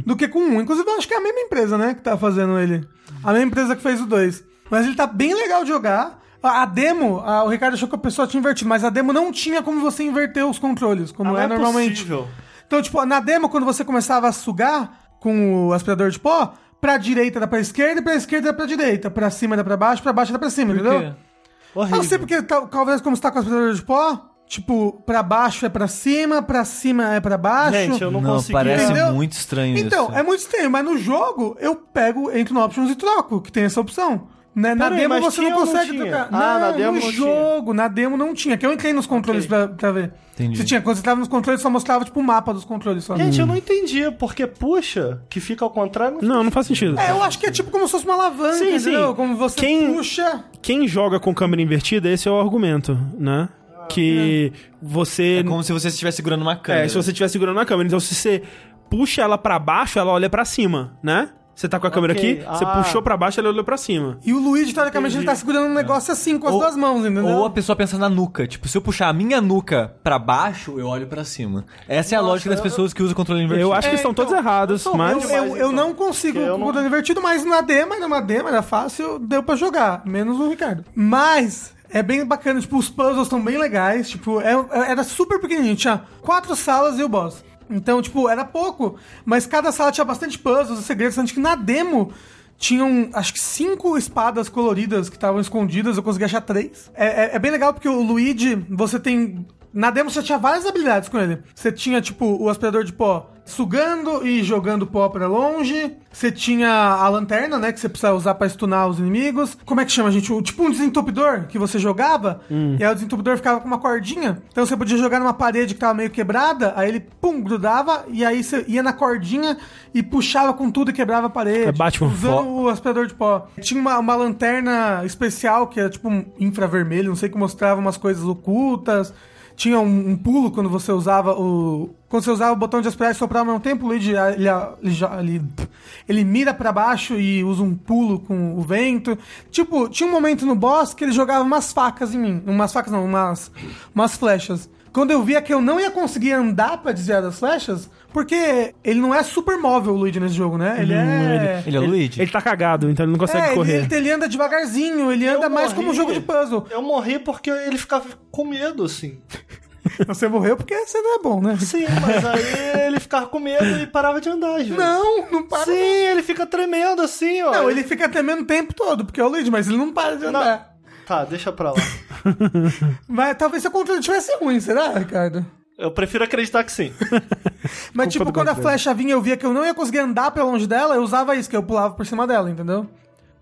do que com o 1. Inclusive, eu acho que é a mesma empresa, né, que tá fazendo ele. A mesma empresa que fez o 2. Mas ele tá bem legal de jogar. A demo, a- o Ricardo achou que a pessoa tinha invertido, mas a demo não tinha como você inverter os controles, como Ah, é não normalmente. possível. Então, tipo, na demo, quando você começava a sugar com o aspirador de pó, pra direita era pra esquerda e pra esquerda era pra direita. Pra cima era pra baixo, pra baixo era pra cima, entendeu? Horrível. Não sei porque tal- talvez como você tá com o aspirador de pó, tipo, pra baixo é pra cima, pra cima é pra baixo. Gente, eu não, Não, consegui. parece Entendeu? muito estranho Então, isso. é muito estranho, mas no jogo eu pego, entro no options e troco, que tem essa opção. Né? Na Peraí, demo mas você tinha não não consegue tinha? trocar. Ah, não, na demo no não tinha. jogo, na demo não tinha. Que eu entrei nos controles Ok. pra, pra ver. Entendi. Você tinha, quando você tava nos controles, só mostrava tipo o mapa dos controles só. Gente, eu não entendi, porque puxa, que fica ao contrário. Não, não faz sentido. É, eu acho que é tipo como se fosse uma alavanca, Sim, entendeu? sim. Como você Quem- puxa. Quem joga com câmera invertida, esse é o argumento, né? Que você. É como se você estivesse segurando uma câmera. É, se você estiver segurando na câmera. Então, se você puxa ela pra baixo, ela olha pra cima, né? Você tá com a câmera Ok, aqui, você ah. puxou pra baixo, ela olhou pra cima. E o Luigi, teoricamente, ele tá segurando um negócio assim, com as Ou- duas mãos, entendeu? Ou a pessoa pensa na nuca. Tipo, se eu puxar a minha nuca pra baixo, eu olho pra cima. Essa é a lógica das pessoas que usam controle invertido. Eu acho que É, estão todos errados, mas. Eu, eu, eu não consigo eu com o não- controle invertido, mas na demo, uma demo, era fácil, deu pra jogar. Menos o Ricardo. Mas, É bem bacana, tipo, os puzzles estão bem legais, tipo, é- é- era super pequenininho, tinha quatro salas e o boss. Então, tipo, era pouco, mas cada sala tinha bastante puzzles segredos, tanto que na demo tinham, acho que cinco espadas coloridas que estavam escondidas, eu consegui achar três. É, é- é bem legal porque o Luigi, você tem... Na demo você tinha várias habilidades com ele. Você tinha, tipo, o aspirador de pó sugando e jogando pó pra longe. Você tinha a lanterna, né? Que você precisava usar pra stunar os inimigos. Como é que chama, gente? O, tipo um desentupidor que você jogava. E aí o desentupidor ficava com uma cordinha. Então você podia jogar numa parede que tava meio quebrada. Aí ele, pum, grudava. E aí você ia na cordinha e puxava com tudo e quebrava a parede. É Batman. Usando o aspirador de pó. Tinha uma, uma lanterna especial que era tipo um infravermelho. Não sei que mostrava umas coisas ocultas. Tinha um, um pulo quando você usava o. Quando você usava o botão de aspirar e soprar ao mesmo tempo, o Luigi ele, ele, ele, ele mira pra baixo e usa um pulo com o vento. Tipo, tinha um momento no boss que ele jogava umas facas em mim. Umas facas não, umas, umas flechas. Quando eu via que eu não ia conseguir andar pra desviar das flechas, porque ele não é super móvel o Luigi nesse jogo, né? Ele é. Ele é o Luigi? Ele tá cagado, então ele não consegue É, ele, correr. ele, ele anda devagarzinho, ele anda mais como um morri. jogo de puzzle. Eu morri porque ele ficava com medo, assim. Você morreu porque você não é bom, né? Sim, mas aí ele ficava com medo e parava de andar, vezes. Não, não para. Sim, ele fica tremendo assim, ó. Não, ele fica tremendo o tempo todo, porque é o Luigi, mas ele não para de Não. Tá, deixa pra lá. Mas talvez seu controle tivesse ruim, será, Ricardo? Eu prefiro acreditar que sim. Mas, tipo, do quando a flecha vinha eu via que eu não ia conseguir andar pra longe dela, eu usava isso, que eu pulava por cima dela, entendeu?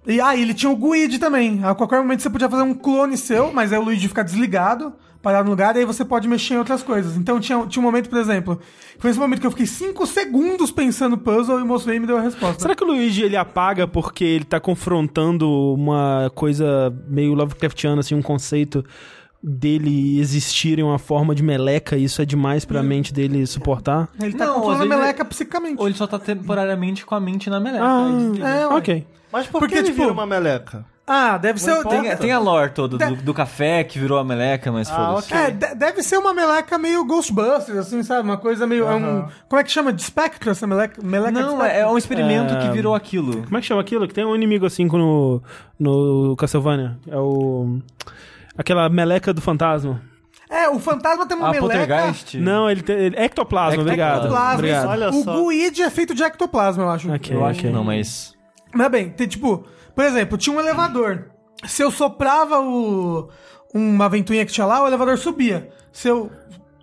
E aí, ele tinha o Guide também. A qualquer momento você podia fazer um clone seu, mas aí o Luigi fica desligado, parar no lugar, e aí você pode mexer em outras coisas. Então tinha, tinha um momento, por exemplo, foi esse momento que eu fiquei 5 segundos pensando no puzzle e o moço veio e me deu a resposta. Será que o Luigi ele apaga porque ele tá confrontando uma coisa meio Lovecraftiana, assim, um conceito dele existir em uma forma de meleca e isso é demais pra mente dele suportar? Ele tá Não, controlando a às vezes meleca psicamente. Ou ele só tá temporariamente com a mente na meleca. Ah, É, ué. ok. Mas por Porque, que ele tipo, vira uma meleca? Ah, deve ser... importa. Tem, tem a lore toda do, do café que virou a meleca, mas Ah, foda-se. ok. É, de- deve ser uma meleca meio Ghostbusters, assim, sabe? Uma coisa meio. é um, como é que chama? De Spectre, essa meleca? meleca de Não, é, é um experimento É. que virou aquilo. Como é que chama aquilo? Que tem um inimigo assim no, no Castlevania. É o. Aquela meleca do fantasma. É, o fantasma tem uma A meleca. Não, ele tem. ele- Ectoplasma, Ectoplasma. obrigado. Ectoplasma, obrigado. Olha o só. Guide é feito de ectoplasma, eu acho. Ok, Eu acho que não, mas... Mas bem, tem tipo, por exemplo, tinha um elevador. Se eu soprava o, uma ventoinha que tinha lá, o elevador subia. Se eu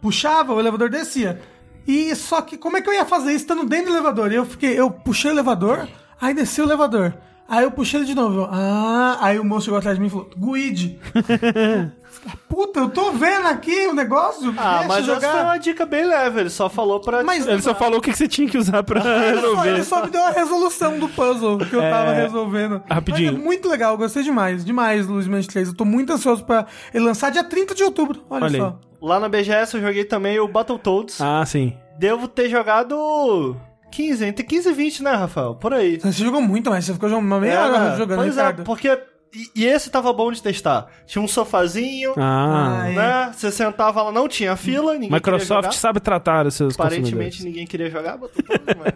puxava, o elevador descia. E só que como é que eu ia fazer isso estando dentro do elevador? Eu fiquei, eu puxei o elevador, aí desceu o elevador. Aí eu puxei ele de novo. ah, aí o moço chegou atrás de mim e falou: Guide. Puta, eu tô vendo aqui o negócio. Ah, deixa mas eu essa foi uma dica bem leve. Ele só falou pra... Mas Ele só falou o que você tinha que usar pra Ele só, resolver. ele só me deu a resolução do puzzle que eu tava resolvendo. rapidinho. Mas é muito legal, gostei demais. Demais, Luiz Mansion 3. Eu tô muito ansioso pra ele lançar dia 30 de outubro. Olha, Olha aí. só. Lá na BGS eu joguei também o Battletoads. Ah, sim. Devo ter jogado 15, entre 15 e 20, né, Rafael? Por aí. Você jogou muito mais, você ficou jogando uma meia É, hora jogando, Pois Ricardo. é, porque... E, e esse tava bom de testar. Tinha um sofazinho, Ah. Né? Você sentava lá, não tinha fila, ninguém queria Microsoft jogar. sabe tratar os seus Aparentemente consumidores. ninguém queria jogar, Battletoads, mas...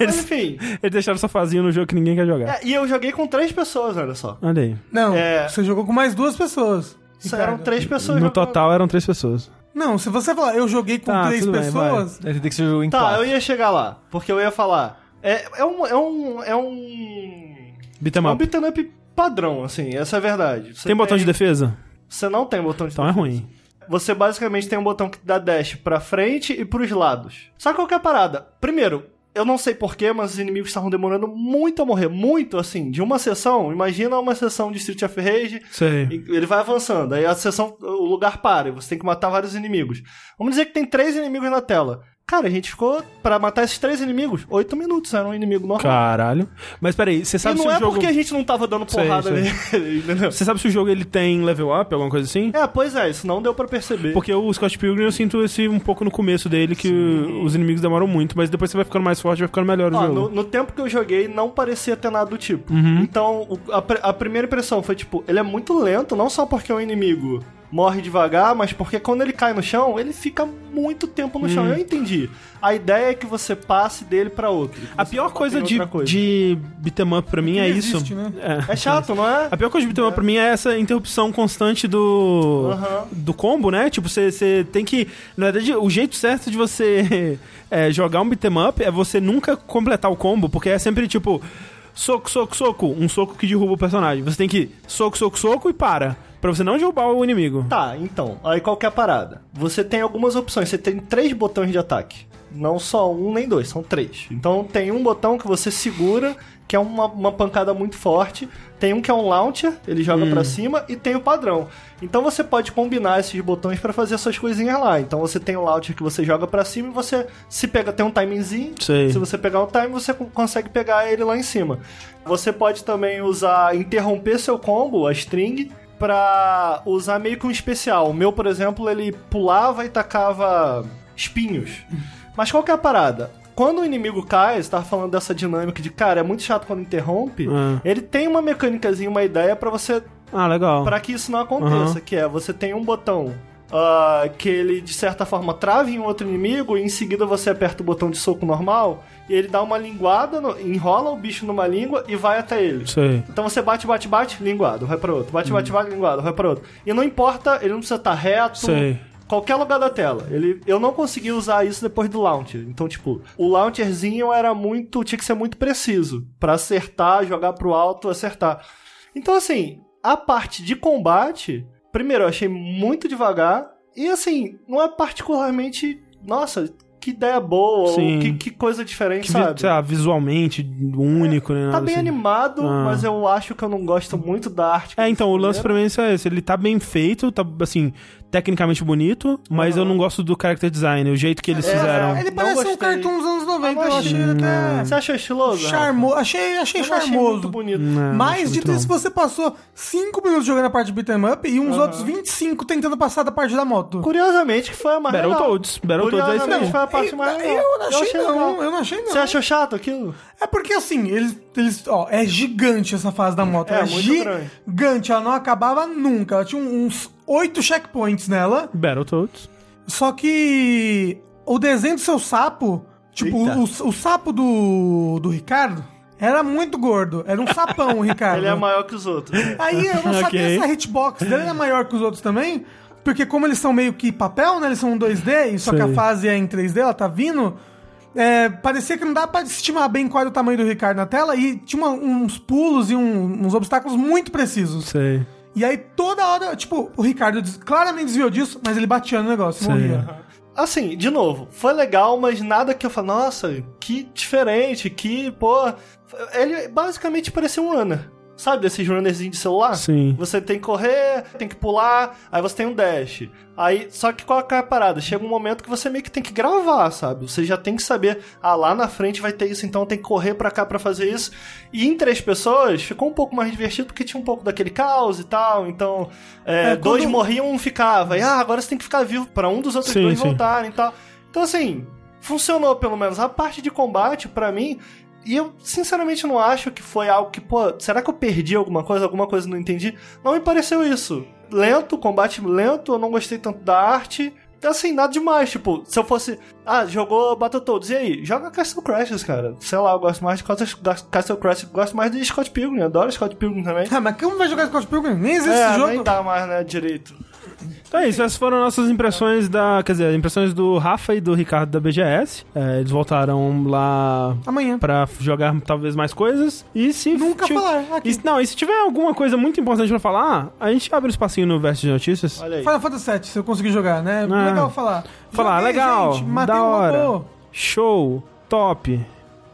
mas enfim. Eles deixaram sofazinho no jogo que ninguém quer jogar. É, e eu joguei com três pessoas, olha só. Olha aí. Não, É. você jogou com mais duas pessoas. Isso Ricardo. eram três pessoas No jogando. total eram três pessoas. Não, se você falar, eu joguei com Tá, três tudo bem, pessoas... Deve ter que ser jogo em Tá, quatro. eu ia chegar lá, porque eu ia falar. É, é um. É um. É um. Beat'em É um up. beat'em up padrão, assim, essa é a verdade. Você Tem botão de defesa? Você não tem botão de Então é defesa. ruim. Você basicamente tem um botão que dá dash pra frente e pros lados. Só que qual que é a parada? Primeiro, eu não sei porquê, mas os inimigos estavam demorando muito a morrer. Muito, assim, de uma sessão. Imagina uma sessão de Street of Rage Sei. e Ele vai avançando, aí a sessão, o lugar para, e você tem que matar vários inimigos. Vamos dizer que tem três inimigos na tela. Cara, a gente ficou, pra matar esses três inimigos, oito minutos, era um inimigo normal. Caralho. Mas peraí, você e sabe se não o é jogo... porque a gente não tava dando porrada sei. nele, entendeu? Você sabe se o jogo ele tem level up, alguma coisa assim? É, pois é, isso não deu pra perceber. Porque o Scott Pilgrim eu sinto esse um pouco no começo dele, que os inimigos demoram muito, mas depois você vai ficando mais forte, vai ficando melhor o Ó, jogo. no, no tempo que eu joguei, não parecia ter nada do tipo. Uhum. Então, a, a primeira impressão foi, tipo, ele é muito lento, não só porque é um inimigo morre devagar, mas porque quando ele cai no chão, ele fica muito tempo no chão. Hum. Eu entendi. A ideia é que você passe dele pra outro. A pior coisa de, coisa. de beat'em up pra mim é Ele isso. existe, né? É. É chato, não é? A pior coisa de beat'em up pra mim é essa interrupção constante do do combo, né? Tipo, você- você tem que... Na verdade, o jeito certo de você é, jogar um beat'em up é você nunca completar o combo, porque é sempre tipo... Soco, soco, soco. Um soco que derruba o personagem. Você tem que soco, soco, soco e para. Pra você não derrubar o inimigo. Tá, então, aí qual que é a parada? Você tem algumas opções, você tem três botões de ataque. Não só um nem dois, são três. Então tem um botão que você segura, que é uma, uma pancada muito forte. Tem um que é um launcher, ele joga pra cima, e tem o padrão. Então você pode combinar esses botões pra fazer suas coisinhas lá. Então você tem o launcher que você joga pra cima e você se pega, tem um timingzinho. Sei. Se você pegar o time, você co- consegue pegar ele lá em cima. Você pode também usar, interromper seu combo, a string, pra usar meio que um especial. O meu, por exemplo, ele pulava e tacava espinhos. Mas qual que é a parada? Quando o inimigo cai, você tava falando dessa dinâmica de, cara, é muito chato quando interrompe. Ah. Ele tem uma mecânicazinha, uma ideia pra você Ah, legal. para que isso não aconteça, Uhum. que é você tem um botão ah, que ele de certa forma trave em outro inimigo e em seguida você aperta o botão de soco normal e ele dá uma linguada, no- enrola o bicho numa língua e vai até ele. Sei. Então você bate, bate, bate, linguado, vai para outro. Bate, bate, bate, linguado, vai para outro. E não importa, ele não precisa estar reto. Sei. Qualquer lugar da tela. Ele, eu não consegui usar isso depois do launcher. Então, tipo, o launcherzinho era muito. tinha que ser muito preciso. Pra acertar, jogar pro alto, acertar. Então, assim, a parte de combate, primeiro, eu achei muito devagar. E assim, não é particularmente. Nossa, que ideia boa, Sim. ou que, que coisa diferente, Que, sabe? sei lá, visualmente único, né? Tá bem assim. animado, Ah. mas eu acho que eu não gosto muito da arte. É, então, o lance pra mim é esse. Ele tá bem feito, tá, assim, tecnicamente bonito, mas eu não gosto do character design, o jeito que eles fizeram. Ele parece um cartoon dos anos 90, eu achei achei. ele até Você achou estiloso? Rafa? charmoso. Achei, achei Eu não achei charmoso. muito bonito. Não, Mas, dito isso, você passou 5 minutos jogando a parte de beat'em up e uns outros 25 tentando passar da parte da moto. Curiosamente que foi a mais. Battletoads. Battletoads é isso aí. foi a parte mais legal. Eu não achei, não, legal. eu não achei não. Você achou chato aquilo? É porque assim, eles, eles. Ó, é gigante essa fase da moto. É, Ela muito grande. gigante, ela não acabava nunca. Ela tinha uns 8 checkpoints nela. Battletoads. Só que o desenho do seu sapo, tipo, o, o sapo do, do Ricardo, era muito gordo. Era um sapão, o Ricardo. Ele é maior que os outros. Aí eu não sabia Ok. se a hitbox dele era maior que os outros também. Porque como eles são meio que papel, né? Eles são 2D, e só que a Sei. fase é em 3D, ela tá vindo. é, parecia que não dá pra estimar bem qual era o tamanho do Ricardo na tela. E tinha uma- uns pulos e um- uns obstáculos muito precisos. Sei. E aí toda hora, tipo, o Ricardo claramente desviou disso, mas ele batia no negócio, Sei. morria. Assim, de novo, foi legal, mas nada que eu falo, nossa, que diferente, que, pô. Ele basicamente parecia um runner. Sabe desses runnerzinhos de celular? Sim. Você tem que correr, tem que pular, aí você tem um dash. Aí, só que qual é a parada? Chega um momento que você meio que tem que gravar, sabe? Você já tem que saber, ah, lá na frente vai ter isso, então tem que correr pra cá pra fazer isso. E em três pessoas ficou um pouco mais divertido porque tinha um pouco daquele caos e tal. Então, é, É, dois quando- morriam, um ficava. E ah, agora você tem que ficar vivo pra um dos outros Sim, dois sim. voltarem e tal. Então, assim, funcionou pelo menos. A parte de combate, pra mim. E eu, sinceramente, não acho que foi algo que, pô, será que eu perdi alguma coisa? Alguma coisa eu não entendi? Não me pareceu isso. Lento, combate lento, eu não gostei tanto da arte. Assim, nada demais. Tipo, se eu fosse. Ah, jogou Battletoads, e aí? Joga Castle Crashers, cara. Sei lá, eu gosto mais de Castle Castle Crashers. Gosto mais de Scott Pilgrim. Adoro Scott Pilgrim também. Ah, mas como vai jogar Scott Pilgrim? Nem existe É, esse jogo. nem dá mais, né, direito. Então é isso, essas foram nossas impressões da. Quer dizer, impressões do Rafa e do Ricardo da BGS. É, eles voltaram lá Amanhã. pra jogar talvez mais coisas. E se. Nunca ti- falar aqui. e se- não, e se tiver alguma coisa muito importante pra falar, a gente abre um espacinho no Verso de Notícias. Olha aí. Final Fantasy VII, se eu conseguir jogar, né? Ah. Legal falar. Falar, Joguei, legal, gente, matei da hora. robô. Show, top.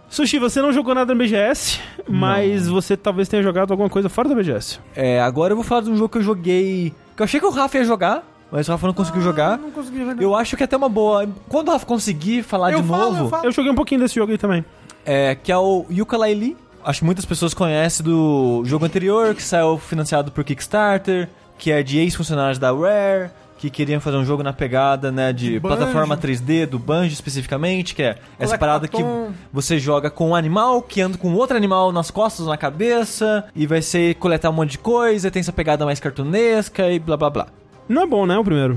Sushi, você não jogou nada no BGS, mas você talvez tenha jogado alguma coisa fora da BGS. É, agora eu vou falar de um jogo que eu joguei. Que eu achei que o Rafa ia jogar, mas o Rafa não conseguiu jogar. Não consegui não. Eu acho que é até uma boa. Quando o Rafa conseguir falar Eu de falo, novo, eu falo. Eu joguei um pouquinho desse jogo aí também. é, que é o Yooka-Laylee. Acho que muitas pessoas conhecem do jogo anterior, que saiu financiado por Kickstarter, que é de ex-funcionários da Rare, que queriam fazer um jogo na pegada, né, de Banjo. plataforma 3D, do Banjo especificamente, que é essa parada que você joga com um animal que anda com outro animal nas costas ou na cabeça, e vai ser coletar um monte de coisa, tem essa pegada mais cartunesca e blá blá blá. Não é bom, né, o primeiro?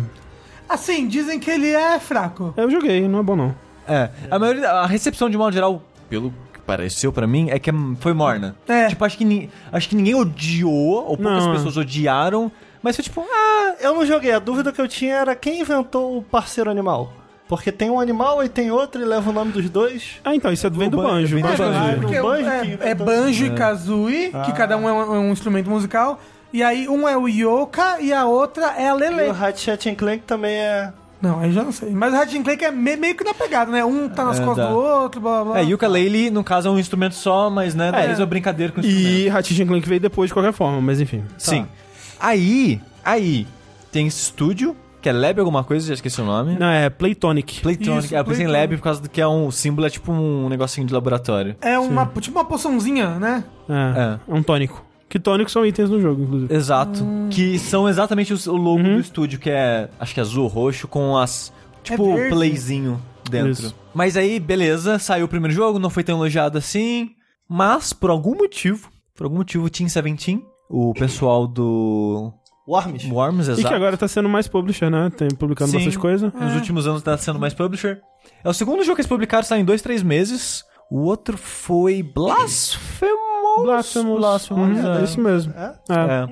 Assim, dizem que ele é fraco. Eu joguei, não é bom não. É. A maioria, a recepção de modo geral, pelo que pareceu pra mim, é que é- foi morna. É. Tipo, acho que, acho que ninguém odiou, ou poucas Não, pessoas odiaram, mas foi tipo, ah, Eu não joguei, a dúvida que eu tinha era quem inventou o parceiro animal. Porque tem um animal e tem outro e leva o nome dos dois. Ah, então, isso vem do Ban- banjo. vem do banjo. Banjo. Ah, o Banjo é, que é inventou. Banjo e Kazooie, que cada um é um, é um instrumento musical. E aí um é o Yoka e a outra é a E Lele. o Hatchet Clank também é. Não, aí já não sei. Mas o Ratchet Clank é me- meio que na pegada, né? Um tá nas É, costas dá. do outro, blá blá blá. É, ukulele, no caso, é um instrumento só, mas, né, É. mesma brincadeira com o instrumento. E Ratchet Clank veio depois de qualquer forma, mas enfim. Sim. Aí, aí, tem esse estúdio, que é Lab alguma coisa, já esqueci o nome. Não, é Playtonic. Playtonic. Isso, é, eu pensei em. Lab por causa do que é um símbolo, é tipo um negocinho de laboratório. É uma, tipo uma poçãozinha, né? É, é um tônico. Que tônicos são itens no jogo, inclusive. Exato. Que são exatamente o logo do estúdio, que é, acho que é azul, roxo, com as, tipo, É playzinho dentro. Isso. Mas aí, beleza, saiu o primeiro jogo, não foi tão elogiado assim, mas por algum motivo, por algum motivo, Team Seventeen, o pessoal do Worms. Worms, E exato. que agora tá sendo mais publisher, né? Tem publicando Sim. bastante coisa. Nos últimos anos tá sendo mais publisher. É o segundo jogo que eles publicaram, sai em dois, três meses. O outro foi Blasphemous. Blasphemous. Blasphemous, Uhum, é. é isso mesmo. É? É. É.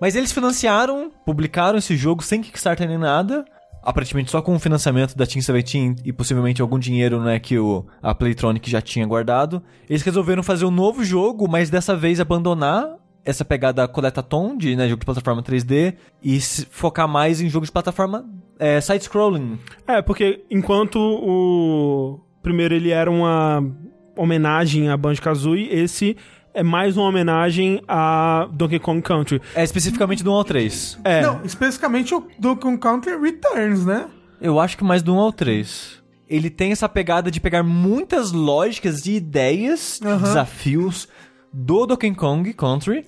Mas eles financiaram, publicaram esse jogo sem Kickstarter nem nada. Aparentemente só com o financiamento da Team 17 e possivelmente algum dinheiro né, que o, a Playtronic já tinha guardado. Eles resolveram fazer um novo jogo, mas dessa vez abandonar essa pegada coletatom de né, jogo de plataforma 3D e se focar mais em jogo de plataforma é, side-scrolling. É, porque enquanto o primeiro ele era uma homenagem a Banjo-Kazooie, esse é mais uma homenagem a Donkey Kong Country. É especificamente do 1 ao 3. É, Não, especificamente o Donkey Kong Country Returns, né? Eu acho que mais do 1 ao 3. Ele tem essa pegada de pegar muitas lógicas e ideias, de Aham. desafios do Donkey Kong Country.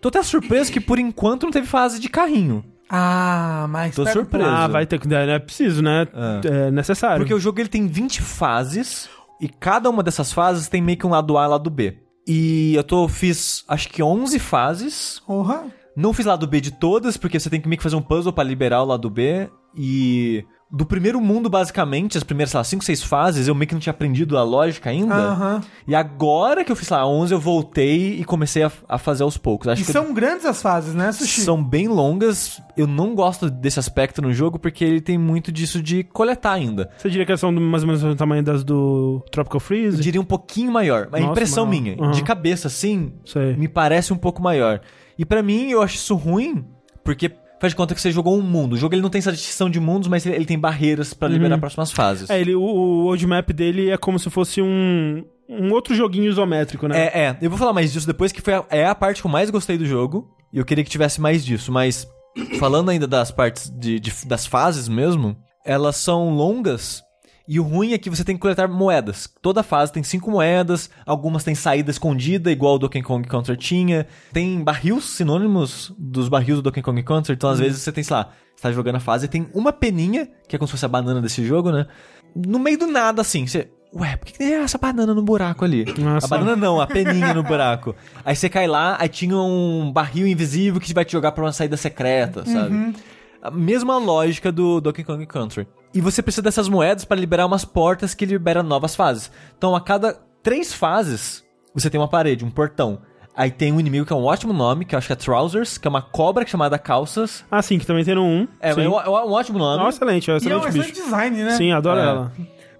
Tô até surpreso que por enquanto não teve fase de carrinho. Ah, mas... Tô pera- surpreso. ah, vai ter que... É preciso, né? É, necessário. Porque o jogo ele tem 20 fases e cada uma dessas fases tem meio que um lado A e lado B. E eu tô fiz acho que 11 fases. Porra. Não fiz lado B de todas, porque você tem que meio que fazer um puzzle pra liberar o lado B. E do primeiro mundo, basicamente, as primeiras, sei lá, 5, 6 fases, eu meio que não tinha aprendido a lógica ainda. Aham. E agora que eu fiz, sei lá, 11, eu voltei e comecei a, a fazer aos poucos. Acho E que são grandes as fases, né, Sushi? são bem longas. Eu não gosto desse aspecto no jogo, porque ele tem muito disso de coletar ainda. Você diria que elas são mais ou menos do tamanho das do Tropical Eu Freeze? diria um pouquinho maior. A Nossa, impressão maior. minha, Aham. de cabeça, assim, Sei. me parece um pouco maior. E pra mim, eu acho isso ruim, porque faz de conta que você jogou um mundo. O jogo ele não tem essa distinção de mundos, mas ele, ele tem barreiras pra liberar próximas fases. É, ele, o, o world map dele é como se fosse um, um outro joguinho isométrico, né? É, é. Eu vou falar mais disso depois, que foi a, é a parte que eu mais gostei do jogo. E eu queria que tivesse mais disso. Mas, falando ainda das partes de, de- das fases mesmo, elas são longas. E o ruim é que você tem que coletar moedas. Toda fase tem cinco moedas, algumas têm saída escondida, igual o Donkey Kong Country tinha. Tem barris sinônimos dos barris do Donkey Kong Country. Então, às vezes, você tem, sei lá, você tá jogando a fase e tem uma peninha, que é como se fosse a banana desse jogo, né? No meio do nada, assim, você. Ué, por que que tem essa banana no buraco ali? Nossa. A banana não, a peninha no buraco. Aí você cai lá, aí tinha um barril invisível que vai te jogar pra uma saída secreta, sabe? A mesma lógica do Donkey Kong Country. E você precisa dessas moedas para liberar umas portas que liberam novas fases. Então, a cada três fases, você tem uma parede, um portão. Aí tem um inimigo que é um ótimo nome, que eu acho que é Trousers, que é uma cobra chamada Calças. Ah, sim, que também tem no 1. É, sim. é um, é um ótimo nome. Nossa, excelente, é um E é um excelente excelente bicho. design, né? Sim, adoro É. ela.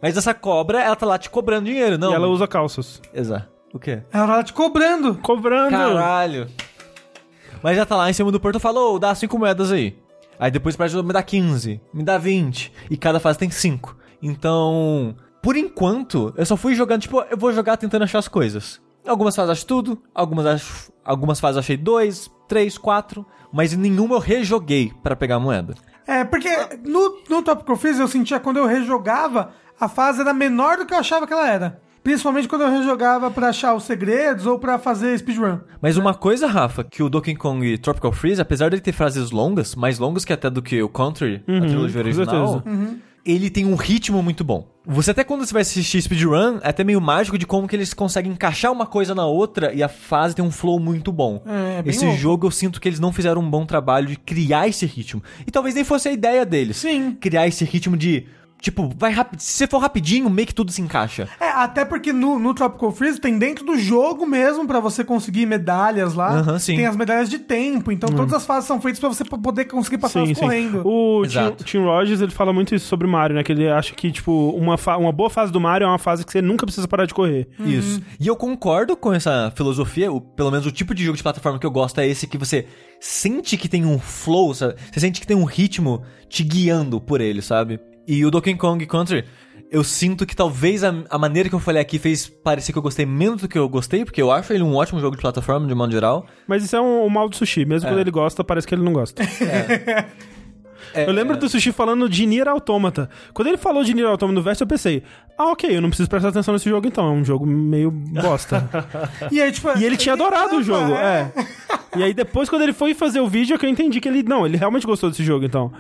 Mas essa cobra, ela tá lá te cobrando dinheiro, não? E ela usa calças. Exato. O quê? Ela tá te cobrando. Cobrando. Caralho. Mas já tá lá em cima do porto e falou, dá 5 moedas aí. Aí depois para me dá 15, me dá 20. E cada fase tem 5. Então, por enquanto, eu só fui jogando, tipo, eu vou jogar tentando achar as coisas. Algumas fases eu acho tudo, algumas, acho, algumas fases eu achei 2, 3, 4. Mas em nenhuma eu rejoguei pra pegar a moeda. É, porque no, no Tropical Freeze eu sentia quando eu rejogava, a fase era menor do que eu achava que ela era. Principalmente quando eu rejogava pra achar os segredos ou pra fazer speedrun. Mas uma coisa, Rafa, que o Donkey Kong Tropical Freeze, apesar de ele ter frases longas, mais longas que até do que o Country, a trilogia original, certeza. ele tem um ritmo muito bom. Você até quando você vai assistir speedrun, é até meio mágico de como que eles conseguem encaixar uma coisa na outra e a fase tem um flow muito bom. É, bem esse louco. jogo eu sinto que eles não fizeram um bom trabalho de criar esse ritmo. E talvez nem fosse a ideia deles. Sim. Criar esse ritmo de, tipo, vai rápido. Se você for rapidinho, meio que tudo se encaixa. É, até porque no, no Tropical Freeze tem dentro do jogo mesmo pra você conseguir medalhas lá. Aham, sim. Tem as medalhas de tempo. Então todas as fases são feitas pra você poder conseguir passar elas correndo. O Tim, Exato. Tim Rogers, ele fala muito isso sobre Mario, né? Que ele acha que, tipo, uma, uma boa fase do Mario é uma fase que você nunca precisa parar de correr. Isso. E eu concordo com essa filosofia, o- pelo menos o tipo de jogo de plataforma que eu gosto é esse que você sente que tem um flow, sabe? Você sente que tem um ritmo te guiando por ele, sabe? E o Donkey Kong Country, eu sinto que talvez a, a maneira que eu falei aqui fez parecer que eu gostei menos do que eu gostei, porque eu acho ele um ótimo jogo de plataforma, de modo geral. Mas isso é um, um mal do sushi. Mesmo quando ele gosta, parece que ele não gosta. É, eu lembro é, do sushi falando de Nier Automata. Quando ele falou de Nier Automata no verso, eu pensei, ah, ok, eu não preciso prestar atenção nesse jogo então. É um jogo meio bosta. E aí, tipo. e ele tinha adorado o jogo, é. E aí depois, quando ele foi fazer o vídeo, é que eu entendi que ele. Não, ele realmente gostou desse jogo, então.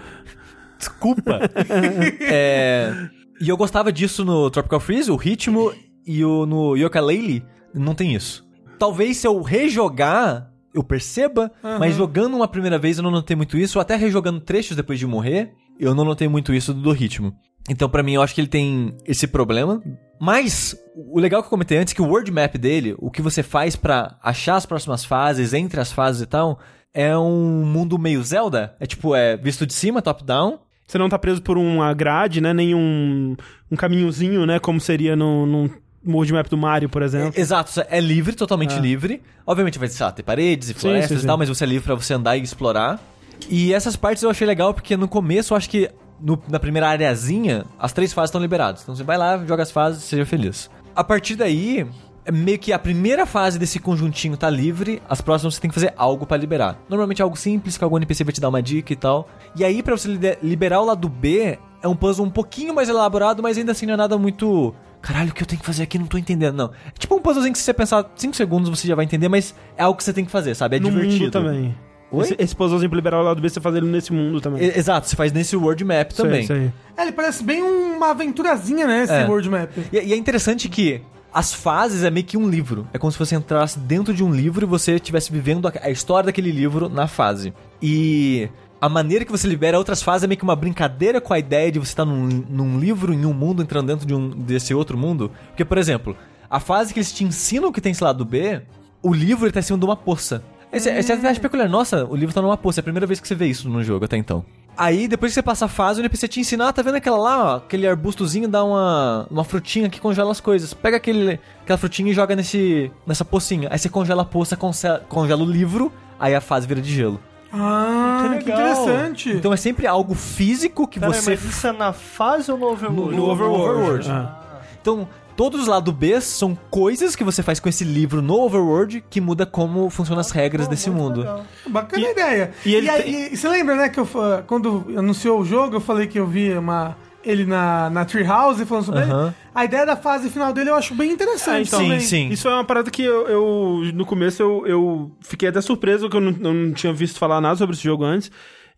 Desculpa. É, E eu gostava disso no Tropical Freeze, o ritmo, e o, no Yooka-Laylee não tem isso. Talvez se eu rejogar, eu perceba, mas jogando uma primeira vez eu não notei muito isso, ou até rejogando trechos depois de morrer, eu não notei muito isso do ritmo. Então, pra mim, eu acho que ele tem esse problema. Mas, o legal que eu comentei antes é que o world map dele, o que você faz pra achar as próximas fases, entre as fases e tal, é um mundo meio Zelda. É tipo, é visto de cima, top-down, Você não tá preso por uma grade, né? Nem um, um caminhozinho, né? Como seria no, num world map do Mario, por exemplo. Exato, é livre, totalmente livre. Obviamente vai lá, ter paredes e florestas sim, sim. e tal, mas você é livre pra você andar e explorar. E essas partes eu achei legal porque no começo eu acho que no- na primeira areazinha as três fases estão liberadas. Então você vai lá, joga as fases, seja feliz. A partir daí, é meio que a primeira fase desse conjuntinho tá livre, as próximas você tem que fazer algo pra liberar. Normalmente é algo simples, que algum NPC vai te dar uma dica e tal. E aí pra você liberar o lado B, é um puzzle um pouquinho mais elaborado, mas ainda assim não é nada muito Caralho, o que eu tenho que fazer aqui? Não tô entendendo, não. É tipo um puzzlezinho que se você pensar 5 segundos você já vai entender, mas é algo que você tem que fazer, sabe? É no divertido. mundo também. Oi? Esse, esse puzzlezinho pra liberar o lado B, você faz ele nesse mundo também. E- Exato, você faz nesse world map Sei, também. sei. É, ele parece bem uma aventurazinha, né? Esse É. world map. E, e é interessante que as fases é meio que um livro. É como se você entrasse dentro de um livro e você estivesse vivendo a, história daquele livro na fase. E a maneira que você libera outras fases é meio que uma brincadeira com a ideia de você estar num, num livro, em um mundo, entrando dentro de um, desse outro mundo. Porque, por exemplo, a fase que eles te ensinam que tem esse lado B, o livro ele tá em cima de uma poça. Aí você, aí você até acha peculiar, nossa, o livro tá numa poça. É a primeira vez que você vê isso no jogo até então. Aí, depois que você passa a fase, o NPC te ensina, ah, tá vendo aquela lá, ó, aquele arbustozinho dá uma, uma frutinha que congela as coisas. Pega aquele, aquela frutinha e joga nesse, nessa pocinha. Aí você congela a poça, conce- congela o livro, aí a fase vira de gelo. Ah, Que que, interessante. Então é sempre algo físico que Pera aí, você... mas isso é na fase ou no Overworld? No Overworld. Ah. Então, todos os lados B são coisas que você faz com esse livro no Overworld que muda como funcionam as regras desse mundo. Bacana a ideia. e E, aí, tem- e você lembra, né, que eu, quando anunciou o jogo, eu falei que eu vi uma, ele na, na Treehouse falando sobre Aham. ele? A ideia da fase final dele eu acho bem interessante É, então. Sim, sim. Isso é uma parada que eu, eu- no começo, eu, eu fiquei até surpreso que eu não, eu não tinha visto falar nada sobre esse jogo antes.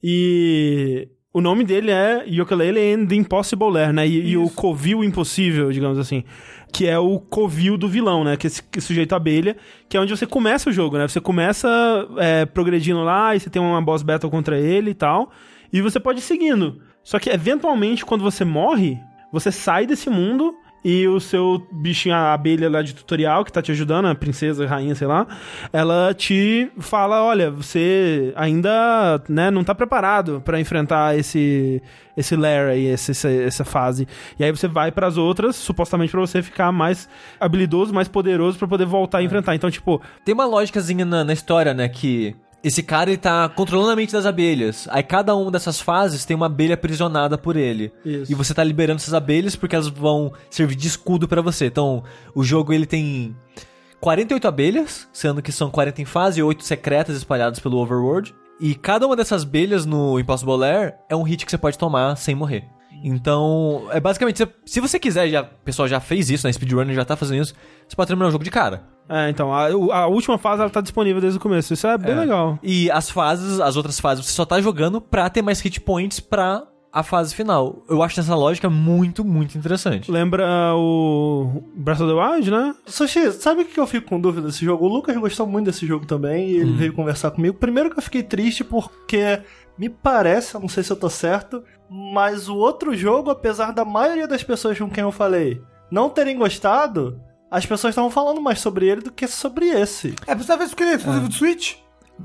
E o nome dele é Yooka-Laylee and the Impossible Lair, né? E, e o covil impossível, digamos assim. Que é o covil do vilão, né? Que é esse, esse sujeito abelha, que é onde você começa o jogo, né? Você começa é, progredindo lá e você tem uma boss battle contra ele e tal. E você pode ir seguindo. Só que, eventualmente, quando você morre, você sai desse mundo e o seu bichinho, a abelha lá de tutorial, que tá te ajudando, a princesa, a rainha, sei lá, ela te fala, olha, você ainda, né, não tá preparado pra enfrentar esse esse lair aí, esse, essa, essa fase. E aí você vai pras outras, supostamente pra você ficar mais habilidoso, mais poderoso pra poder voltar a enfrentar. Então, tipo, Tem uma lógicazinha na, na história, né? Que esse cara ele tá controlando a mente das abelhas. Aí cada uma dessas fases tem uma abelha aprisionada por ele. Isso. E você tá liberando essas abelhas porque elas vão servir de escudo pra você. Então, o jogo ele tem 48 abelhas, sendo que são 40 em fase e 8 secretas espalhadas pelo overworld. E cada uma dessas abelhas no Impossible Lair é um hit que você pode tomar sem morrer. Então, é basicamente, se- se você quiser, já, o pessoal já fez isso, né? Speedrunner já tá fazendo isso, você pode terminar o jogo de cara. É, então, a, a última fase ela tá disponível desde o começo. Isso é bem É. legal. E as fases, as outras fases, você só tá jogando pra ter mais hit points pra a fase final. Eu acho essa lógica muito, muito interessante. Lembra o Breath of the Wild, né? Sushi, sabe o que eu fico com dúvida desse jogo? O Lucas gostou muito desse jogo também e ele veio conversar comigo. Primeiro que eu fiquei triste porque me parece, eu não sei se eu tô certo, mas o outro jogo, apesar da maioria das pessoas com quem eu falei não terem gostado, as pessoas estavam falando mais sobre ele do que sobre esse. É, você vez porque ele é exclusivo do Switch?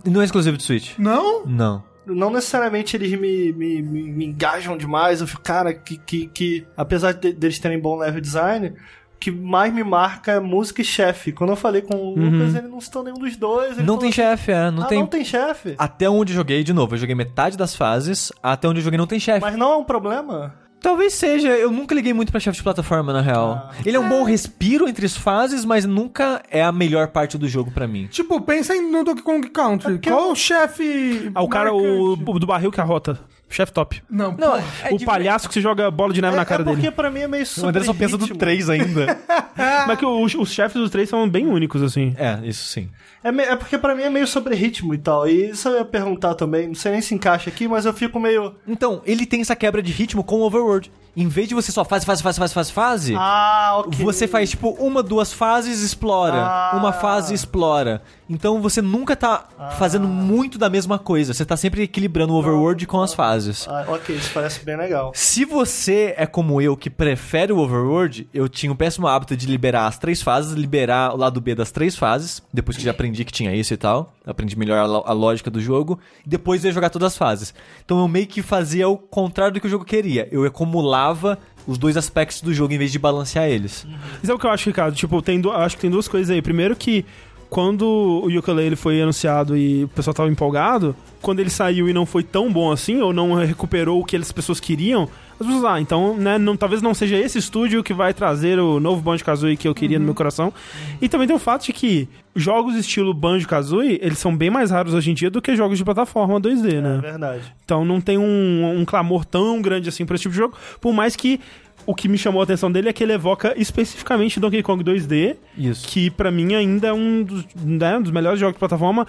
Não é exclusivo de Switch. Não? Não. Não necessariamente eles me, me, me, me engajam demais. Eu fico, cara, que, que, que apesar de, deles terem bom level design, o que mais me marca é música e chefe. Quando eu falei com o Lucas, ele não citou nenhum dos dois. ele Não tem assim, chefe, é. Não ah, tem. não tem chefe? Até onde eu joguei, de novo, eu joguei metade das fases, até onde eu joguei não tem chefe. Mas não é um problema? Talvez seja, eu nunca liguei muito pra chefe de plataforma, na real. Ah. Ele é um bom respiro entre as fases, mas nunca é a melhor parte do jogo pra mim. Tipo, pensa em- no Donkey Kong Country. porque Qual o chefe. Ah, o cara, o, marcante? o do barril que arrota. Chefe top. Não, Não, pô. é o de- palhaço que você joga bola de neve É, na cara é porque dele. pra mim é meio O André só pensa do ritmo. 3 ainda. Mas que os, os chefes dos três são bem únicos, assim. é, isso sim. É, me- é porque pra mim é meio sobre ritmo e tal. E isso eu ia perguntar também, não sei nem se encaixa aqui, mas eu fico meio... Então, ele tem essa quebra de ritmo com o Overworld. Em vez de você só fase, fase, fase, fase, fase, fase, Ah, ok. você faz tipo uma, duas fases, explora. Ah. Uma fase, explora. Então você nunca tá fazendo muito da mesma coisa. Você tá sempre equilibrando o Overworld com as fases. Ah, ok, isso parece bem legal. Se você é como eu, que prefere o Overworld, eu tinha o péssimo hábito de liberar as três fases, liberar o lado B das três fases, depois que já aprendi que tinha isso e tal, aprendi melhor a, a lógica do jogo, e depois eu ia jogar todas as fases. Então eu meio que fazia o contrário do que o jogo queria. Eu acumulava os dois aspectos do jogo em vez de balancear eles. E sabe o que eu acho, Ricardo? Tipo, tem acho que tem duas coisas aí. Primeiro que quando o Yooka-Laylee foi anunciado e o pessoal tava empolgado, quando ele saiu e não foi tão bom assim, ou não recuperou o que as pessoas queriam, as pessoas, ah, então, né, não, talvez não seja esse estúdio que vai trazer o novo Banjo-Kazooie que eu queria no meu coração. E também tem o fato de que jogos estilo Banjo-Kazooie, eles são bem mais raros hoje em dia do que jogos de plataforma 2D, É né? verdade. Então não tem um, um clamor tão grande assim pra esse tipo de jogo. Por mais que o que me chamou a atenção dele é que ele evoca especificamente Donkey Kong 2D, Isso. que pra mim ainda é um dos, né, um dos melhores jogos de plataforma.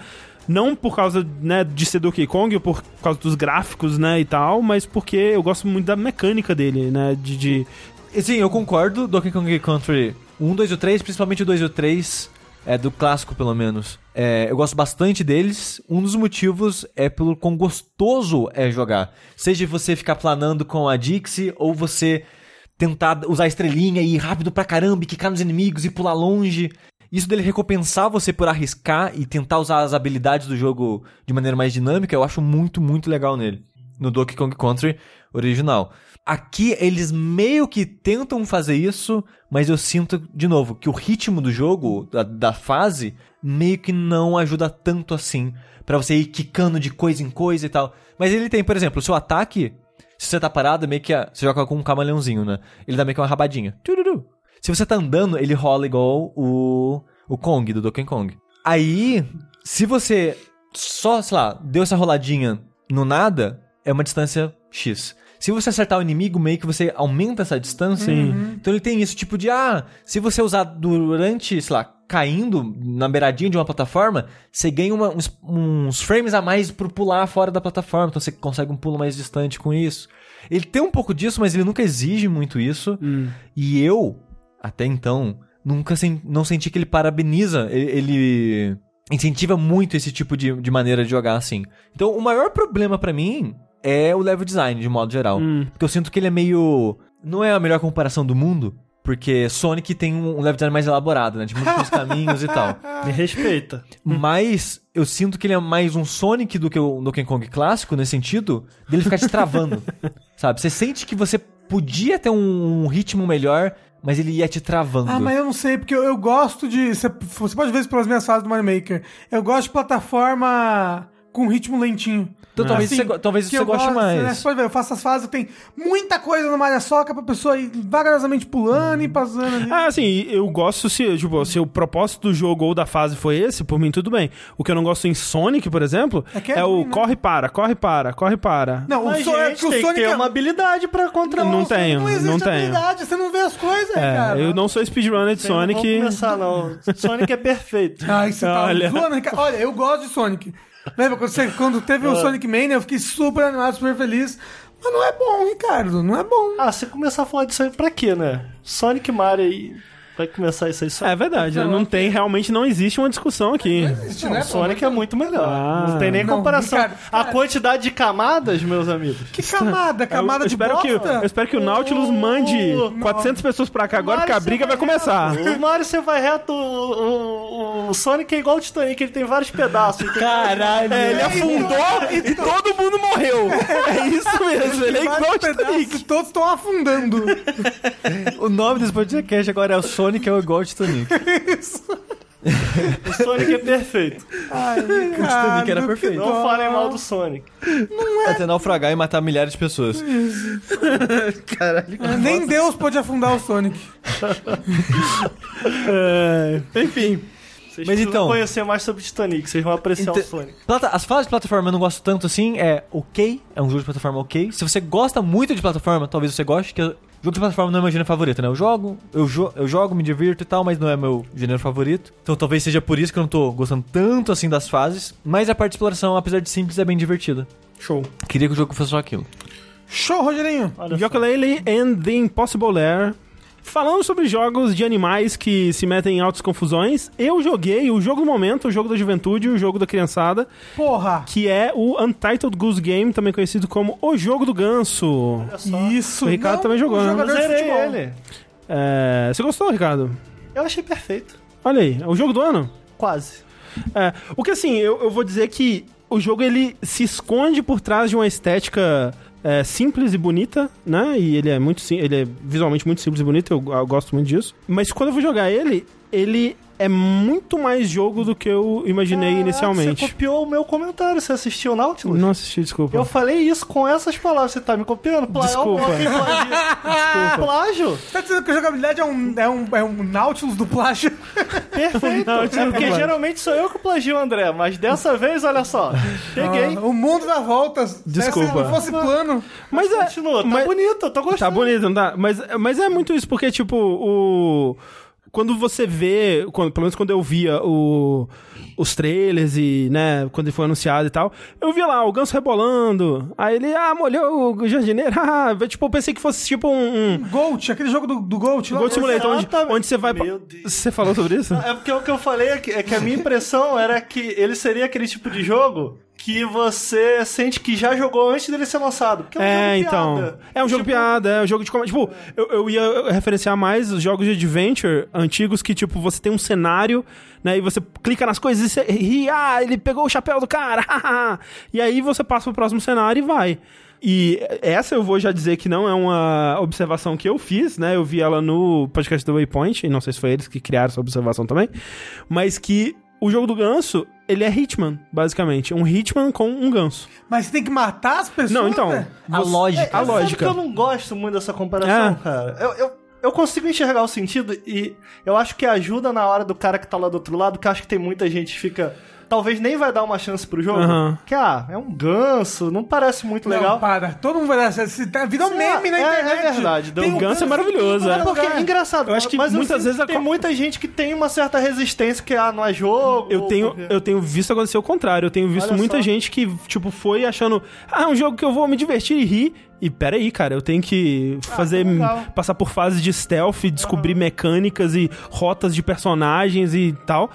Não por causa né, de ser Donkey Kong ou por causa dos gráficos né, e tal, mas porque eu gosto muito da mecânica dele, né? De, de- Sim, eu concordo. Donkey Kong Country 1, 2 e o 3, principalmente o 2 e o 3, é, do clássico pelo menos. É, eu gosto bastante deles. Um dos motivos é pelo quão gostoso é jogar. Seja você ficar planando com a Dixie ou você tentar usar a estrelinha e ir rápido pra caramba e quicar nos inimigos e pular longe. Isso dele recompensar você por arriscar e tentar usar as habilidades do jogo de maneira mais dinâmica, eu acho muito, muito legal nele. No Donkey Kong Country original. Aqui eles meio que tentam fazer isso, mas eu sinto, de novo, que o ritmo do jogo, da, da fase, meio que não ajuda tanto assim. Pra você ir quicando de coisa em coisa e tal. Mas ele tem, por exemplo, o seu ataque, se você tá parado, meio que. a- você joga com um camaleãozinho, né? Ele dá meio que uma rabadinha. Tururu. Se você tá andando, ele rola igual o, o Kong, do Donkey Kong. Aí, se você só, sei lá, deu essa roladinha no nada, é uma distância X. Se você acertar o inimigo, meio que você aumenta essa distância. Então ele tem isso, tipo de, ah, se você usar durante, sei lá, caindo na beiradinha de uma plataforma, você ganha uma- uns, uns frames a mais por pular fora da plataforma. Então você consegue um pulo mais distante com isso. Ele tem um pouco disso, mas ele nunca exige muito isso. E eu, até então, nunca sen- não senti que ele parabeniza, ele, ele incentiva muito esse tipo de, de maneira de jogar assim. Então, o maior problema pra mim é o level design, de modo geral. Hum. Porque eu sinto que ele é meio. Não é a melhor comparação do mundo. Porque Sonic tem um level design mais elaborado, né? De múltiplos caminhos e tal. Me respeita. Mas eu sinto que ele é mais um Sonic do que o Donkey Kong clássico, nesse sentido, dele ficar te travando. sabe? Você sente que você podia ter um, um ritmo melhor, mas ele ia te travando. Ah, mas eu não sei, porque eu, eu gosto de. Você, pode ver isso pelas minhas fases do Mario Maker. Eu gosto de plataforma com ritmo lentinho. Então talvez Assim, você talvez você eu goste gosto, mais. né? Pode ver, eu faço as fases tem muita coisa no Mario Soca pra pessoa ir vagarosamente pulando e passando ali. Ah, assim, eu gosto se, tipo, se o propósito do jogo ou da fase foi esse, por mim tudo bem. O que eu não gosto em Sonic, por exemplo, É é, é o ruim, né? corre para, corre para, corre para. não, Mas, o, so, é gente, que o tem Sonic que ter é- uma habilidade pra contra Não o Sonic. tenho, não existe não tenho. habilidade, você não vê as coisas, É, cara. eu não sou speedrunner de Não Sonic. vamos começar, não. Sonic é perfeito. Ai, você tá Olha. zoando, Ricardo. Olha, eu gosto de Sonic. Lembra quando, você- quando teve Ah. o Sonic Mania, eu fiquei super animado, super feliz. Mas não é bom, Ricardo. Não é bom. Ah, você começar a falar disso aí pra quê, né? Sonic e Mario aí. Vai começar isso aí só. É verdade, né? não tem, realmente não existe uma discussão aqui. Existe, né? O Sonic é muito melhor. Ah. não tem nem Não, comparação. Ricardo, a cara. quantidade de camadas, meus amigos. Que camada? Camada eu, de espero que, bosta? eu espero que o Nautilus Oh, mande não. 400 pessoas pra cá agora, que a briga vai começar. reto. O Mario você vai reto, o, o- o Sonic é igual o Titanic, ele tem vários pedaços. tem- Caralho. É, ele afundou e todo mundo morreu. É isso mesmo, ele é igual o Titanic. todos estão afundando. O nome desse podcast agora é o Sonic é o igual ao Titanic. O Sonic é perfeito. Ai, Titanic era perfeito. Não falem mal do Sonic. Até naufragar e matar milhares de pessoas. Nem Deus pode afundar o Sonic. É, enfim. Vocês Mas então- conhecer mais sobre Titanic, vocês vão apreciar Inte- o Sonic. Plata- As fases de plataforma eu não gosto tanto assim, é ok, é um jogo de plataforma ok. Se você gosta muito de plataforma, talvez você goste, que eu- jogo de plataforma não é meu gênero favorito, né? Eu jogo, eu, jo eu jogo, me divirto e tal, mas não é meu gênero favorito. Então talvez seja por isso que eu não tô gostando tanto assim das fases. Mas a parte de exploração, apesar de simples, é bem divertida. Show. Queria que o jogo fosse só aquilo. Show, Rogerinho. Yooka-Laylee and the Impossible Lair. Falando sobre jogos de animais que se metem em altas confusões, eu joguei o jogo do momento, o jogo da juventude, o jogo da criançada, Porra. que é o Untitled Goose Game, também conhecido como O Jogo do Ganso. Olha só. Isso. O Ricardo não também jogou, né? Eu jogador de zerei futebol. ele. É, você gostou, Ricardo? Eu achei perfeito. Olha aí, é o jogo do ano. Quase. É, o que assim, eu, eu vou dizer que o jogo ele se esconde por trás de uma estética é, simples e bonita, né? E ele é muito ele é visualmente muito simples e bonito, eu, eu gosto muito disso. Mas quando eu vou jogar ele, ele é muito mais jogo do que eu imaginei Caraca, inicialmente. Você copiou o meu comentário, você assistiu o Nautilus? Não assisti, desculpa. Eu falei isso com essas palavras, você tá me copiando? Plá- Desculpa. Plagia- Plágio? Tá dizendo que a jogabilidade é um, é um, é um Nautilus do plágio? Perfeito. é porque geralmente sou eu que plagio o André, mas dessa vez, olha só, peguei. Ah, o mundo dá voltas. Desculpa. Se não fosse plano. Mas é, Continua, tá mas- bonito, eu tô gostando. Tá bonito, não tá? Mas, mas é muito isso, porque, tipo, o. Quando você vê, quando- pelo menos quando eu via o, os trailers e, né, quando ele foi anunciado e tal, eu via lá o ganso rebolando, aí ele, ah, molhou o jardineiro, ah, tipo, eu pensei que fosse tipo um, um Gold, aquele jogo do, do Gold. lá. Gold Simulator, onde, onde você vai... Meu Deus. Você falou sobre isso? É porque o que eu falei é que, é que a minha impressão era que ele seria aquele tipo de jogo que você sente que já jogou antes dele ser lançado. Porque é um É, jogo então. piada. É um jogo Tipo, piada, é um jogo de comédia. Tipo, eu, eu ia referenciar mais os jogos de adventure antigos que, tipo, você tem um cenário, né? E você clica nas coisas e você ri, ah, ele pegou o chapéu do cara, e aí você passa pro próximo cenário e vai. E essa eu vou já dizer que não é uma observação que eu fiz, né? Eu vi ela no podcast do Waypoint, e não sei se foi eles que criaram essa observação também, mas que o jogo do ganso, ele é Hitman, basicamente. Um Hitman com um ganso. Mas você tem que matar as pessoas? Não, então. né? A lógica. a Sabe lógica. que eu não gosto muito dessa comparação, É. cara. Eu, eu, eu consigo enxergar o sentido e eu acho que ajuda na hora do cara que tá lá do outro lado, que eu acho que tem muita gente que fica. Talvez nem vai dar uma chance pro jogo. Aham. Que, ah, é um ganso, não parece muito Não, legal. para. Todo mundo vai dar certo. Se tá- Virou Sim, meme na é- é internet. verdade, Tem o ganso é maravilhoso, É é. porque é engraçado. Eu acho que mas muitas vezes a tem co- muita gente que tem uma certa resistência que ah, não é jogo. Eu tenho, porque- eu tenho visto acontecer o contrário. Eu tenho visto Olha muita só. gente que, tipo, foi achando. Ah, é um jogo que eu vou me divertir e rir. E peraí, cara, eu tenho que fazer. que legal. passar por fases de stealth, descobrir mecânicas e rotas de personagens e tal.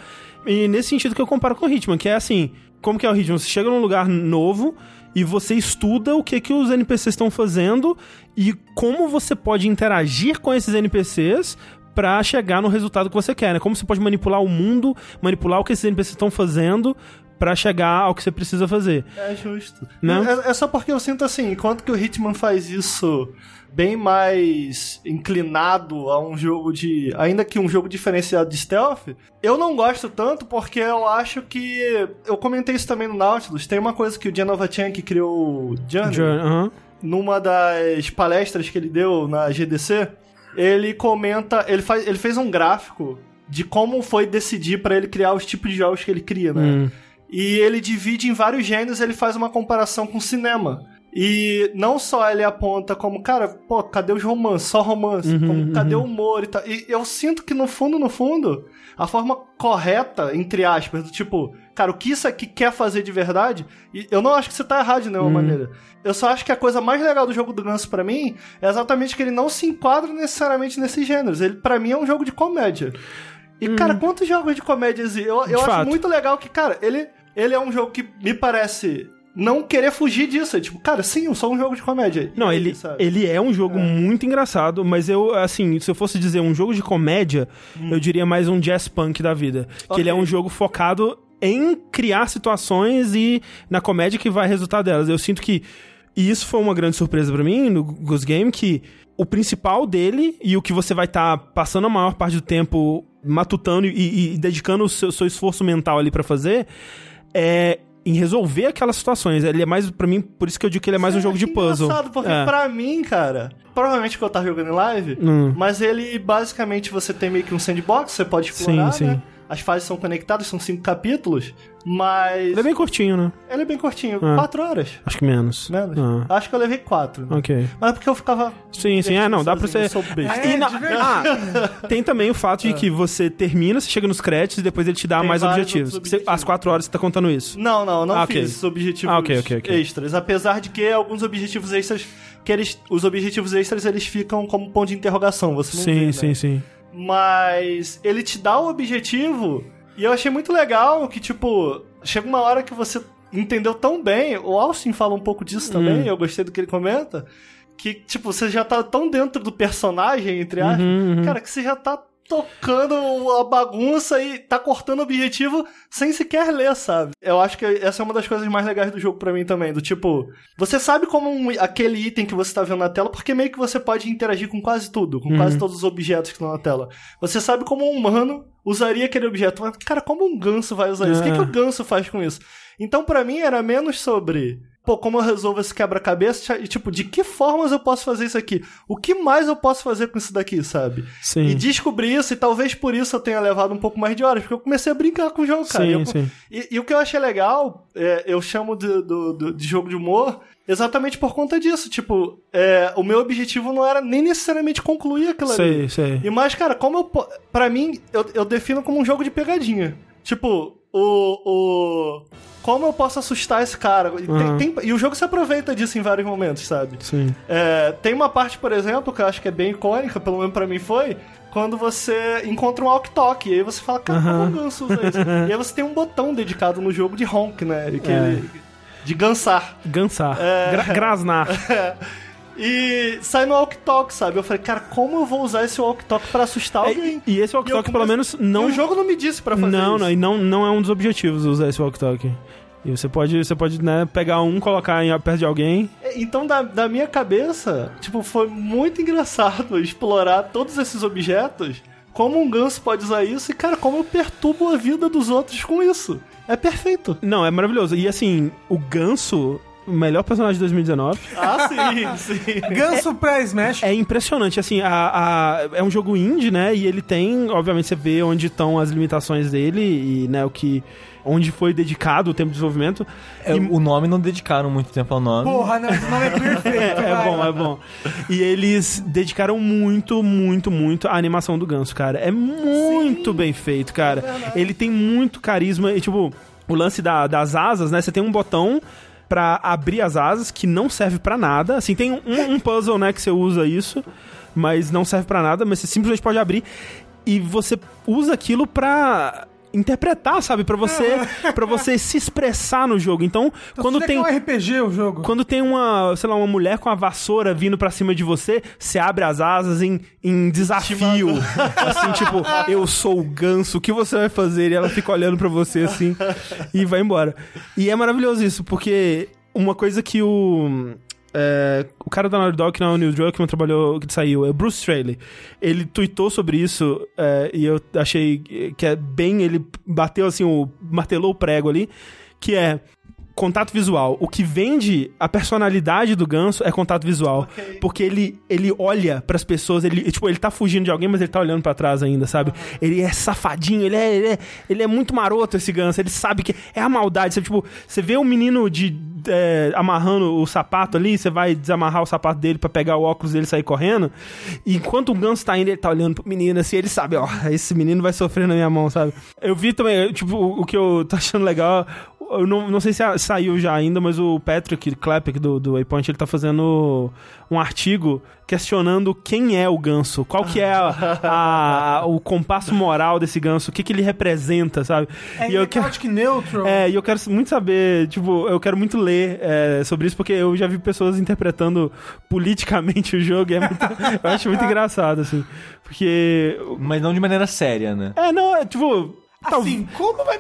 E nesse sentido que eu comparo com o Hitman, que é assim: como que é o Hitman? Você chega num lugar novo e você estuda o que, que os NPCs estão fazendo e como você pode interagir com esses NPCs pra chegar no resultado que você quer, né? Como você pode manipular o mundo, manipular o que esses NPCs estão fazendo pra chegar ao que você precisa fazer. É justo. Não? É, é só porque eu sinto assim, enquanto que o Hitman faz isso bem mais inclinado a um jogo de. Ainda que um jogo diferenciado de stealth, eu não gosto tanto porque eu acho que. Eu comentei isso também no Nautilus. Tem uma coisa que o Genova Chan que criou o Journey, Journey, aham. numa das palestras que ele deu na GDC, ele comenta. Ele, faz, ele fez um gráfico de como foi decidir pra ele criar os tipos de jogos que ele cria, né? Hum. E ele divide em vários gêneros, ele faz uma comparação com cinema. E não só ele aponta como, cara, pô, cadê os romances? Só romance. Uhum, como, cadê uhum. o humor e tal. E eu sinto que no fundo, no fundo, a forma correta, entre aspas, do tipo, cara, o que isso aqui quer fazer de verdade, e eu não acho que você tá errado de nenhuma maneira. Eu só acho que a coisa mais legal do jogo do Ganso pra mim é exatamente que ele não se enquadra necessariamente nesses gêneros. Ele, para mim, é um jogo de comédia. E, cara, quantos jogos de comédia existem? Eu, eu acho fato. muito legal que, cara, ele, ele é um jogo que me parece não querer fugir disso. É tipo, cara, sim, eu sou um jogo de comédia. Não, ele, sabe? ele é um jogo muito engraçado, mas eu, assim, se eu fosse dizer um jogo de comédia, eu diria mais um jazz punk da vida. Que Ok. ele é um jogo focado em criar situações e na comédia que vai resultar delas. Eu sinto que. E isso foi uma grande surpresa pra mim no Goose Game, que o principal dele e o que você vai estar passando a maior parte do tempo matutando e, e- e dedicando o seu, seu esforço mental ali pra fazer é em resolver aquelas situações. Ele é mais, pra mim, por isso que eu digo que ele é mais um jogo de puzzle. engraçado, porque É. pra mim, cara, provavelmente que eu tava jogando em live, Hum. mas ele basicamente você tem meio que um sandbox, você pode explorar, Sim, né? As fases são conectadas, são cinco capítulos, mas Ele é bem curtinho, né? ele é bem curtinho, Ah. quatro horas. Acho que menos. Menos. Ah, Acho que eu levei quatro. né? ok. Mas é porque eu ficava. Sim, sim. É, não, dá pra você. É, na-. Ah, tem também o fato de que você termina, você chega nos créditos e depois ele te dá Tem mais objetivos. Você- objetivos. Às quatro horas você tá contando isso. Não, não, não Ah, fiz esses objetivos Ah, ok, ok, ok. extras. Apesar de que alguns objetivos extras, que eles, os objetivos extras eles ficam como ponto de interrogação. Você não vê, Sim, né? sim, sim. Mas ele te dá o objetivo e eu achei muito legal que, tipo, chega uma hora que você entendeu tão bem. O Austin fala um pouco disso também, Hum. eu gostei do que ele comenta. Que, tipo, você já tá tão dentro do personagem, entre aspas, Uhum, uhum. cara, que você já tá tocando a bagunça e tá cortando o objetivo sem sequer ler, sabe? Eu acho que essa é uma das coisas mais legais do jogo pra mim também, do tipo, você sabe como um- aquele item que você tá vendo na tela, porque meio que você pode interagir com quase tudo, com quase todos os objetos que estão na tela. Você sabe como um humano usaria aquele objeto, mas cara, como um ganso vai usar isso? O que, É. que o ganso faz com isso? Então, pra mim, era menos sobre pô, como eu resolvo esse quebra-cabeça e, tipo, de que formas eu posso fazer isso aqui? O que mais eu posso fazer com isso daqui, sabe? Sim. E descobri isso, e talvez por isso eu tenha levado um pouco mais de horas, porque eu comecei a brincar com o jogo, cara. Sim, E eu- sim. E, e o que eu achei legal, é, eu chamo de, do- do- de jogo de humor, exatamente por conta disso. Tipo, é, o meu objetivo não era nem necessariamente concluir aquilo ali. Sei, sei. E mais, cara, como eu. Pra mim, eu, eu defino como um jogo de pegadinha. Tipo, o. o como eu posso assustar esse cara? E, tem- Uhum. tem- e o jogo se aproveita disso em vários momentos, sabe? Sim. É, tem uma parte, por exemplo, que eu acho que é bem icônica, pelo menos pra mim foi, quando você encontra um walk-talk, e aí você fala, cara, como o ganso usa isso? e aí você tem um botão dedicado no jogo de honk, né? Que É. ele- de gansar. Gansar. É. Gra- grasnar. E sai no walk-talk, sabe? Eu falei, cara, como eu vou usar esse walk-talk pra assustar alguém? E esse walk-talk, E eu pelo menos, não. E o jogo não me disse pra fazer não, isso. não, e não, não é um dos objetivos usar esse walk-talk. E você pode, você pode né, pegar um, colocar em, perto de alguém. Então, da, da minha cabeça, tipo, foi muito engraçado explorar todos esses objetos, como um ganso pode usar isso, e, cara, como eu perturbo a vida dos outros com isso. É perfeito. Não, é maravilhoso. E assim, o Ganso, melhor personagem de 2019, Ah, sim, sim. Ganso pra Smash. é impressionante. Assim, a, a- é um jogo indie, né? E ele tem, obviamente, você vê onde estão as limitações dele e, né, o que. Onde foi dedicado o tempo de desenvolvimento. É, O nome não dedicaram muito tempo ao nome. Porra, não, esse nome é perfeito. É vai. bom, é bom. E eles dedicaram muito, muito, muito à animação do Ganso, cara. É muito bem feito, cara. Ele tem muito carisma. E, tipo, o lance da- das asas, né? Você tem um botão pra abrir as asas que não serve pra nada. Assim, tem um, um puzzle, né, que você usa isso, mas não serve pra nada, mas você simplesmente pode abrir e você usa aquilo pra interpretar, sabe? Pra você para você se expressar no jogo. Então, Então, quando tem quer um RPG o jogo. quando tem uma, sei lá, uma mulher com a vassoura vindo pra cima de você, você abre as asas em, em desafio. assim, tipo, eu sou o ganso, o que você vai fazer? E ela fica olhando pra você assim e vai embora. E é maravilhoso isso, porque uma coisa que o. é, o cara da Naughty Dog, não é o Neil Druckmann, trabalhou, que saiu, é o Bruce Straley. Ele tweetou sobre isso é, e eu achei que é bem. Ele bateu assim, o, martelou o prego ali, que é contato visual. O que vende a personalidade do ganso é contato visual. Ok. Porque ele, ele olha pras pessoas, ele, tipo, ele tá fugindo de alguém, mas ele tá olhando pra trás ainda, sabe? Ele é safadinho, ele é, ele é, ele é muito maroto esse ganso, ele sabe que é a maldade. Você, tipo, você vê um menino de é, amarrando o sapato ali, você vai desamarrar o sapato dele pra pegar o óculos dele e sair correndo. E enquanto o ganso tá indo, ele tá olhando pro menino assim, ele sabe, ó, esse menino vai sofrer na minha mão, sabe? Eu vi também, tipo, o que eu tô achando legal, eu não, não sei se a- saiu já ainda, mas o Patrick Klepek do, do Waypoint, ele tá fazendo um artigo questionando quem é o ganso, qual que é a- a- o compasso moral desse ganso, o que que ele representa, sabe? É e eu quero... Chaotic Neutral. É, e eu quero muito saber, tipo, eu quero muito ler é, sobre isso, porque eu já vi pessoas interpretando politicamente o jogo e é muito, eu acho muito engraçado, assim. Porque. Mas não de maneira séria, né? É, não, é tipo. tal- Assim, como vai...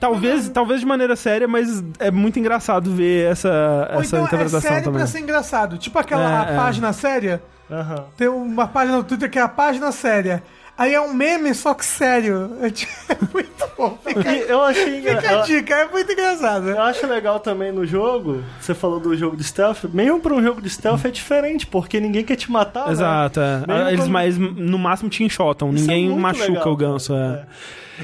talvez, talvez de maneira séria, mas é muito engraçado ver essa, Ou essa então é interpretação sério também. pra ser engraçado. Tipo aquela É, é. página séria. Aham. Tem uma página no Twitter que é a página séria. Aí é um meme, só que sério. É tipo- é muito bom. Fica, eu achei fica a dica, é muito engraçado. Eu acho legal também no jogo, você falou do jogo de stealth, mesmo pra um jogo de stealth é diferente, porque ninguém quer te matar, né? Exato, é. Mesmo Eles quando- mais, no máximo te enxotam, Isso é ninguém muito machuca legal, o ganso. É.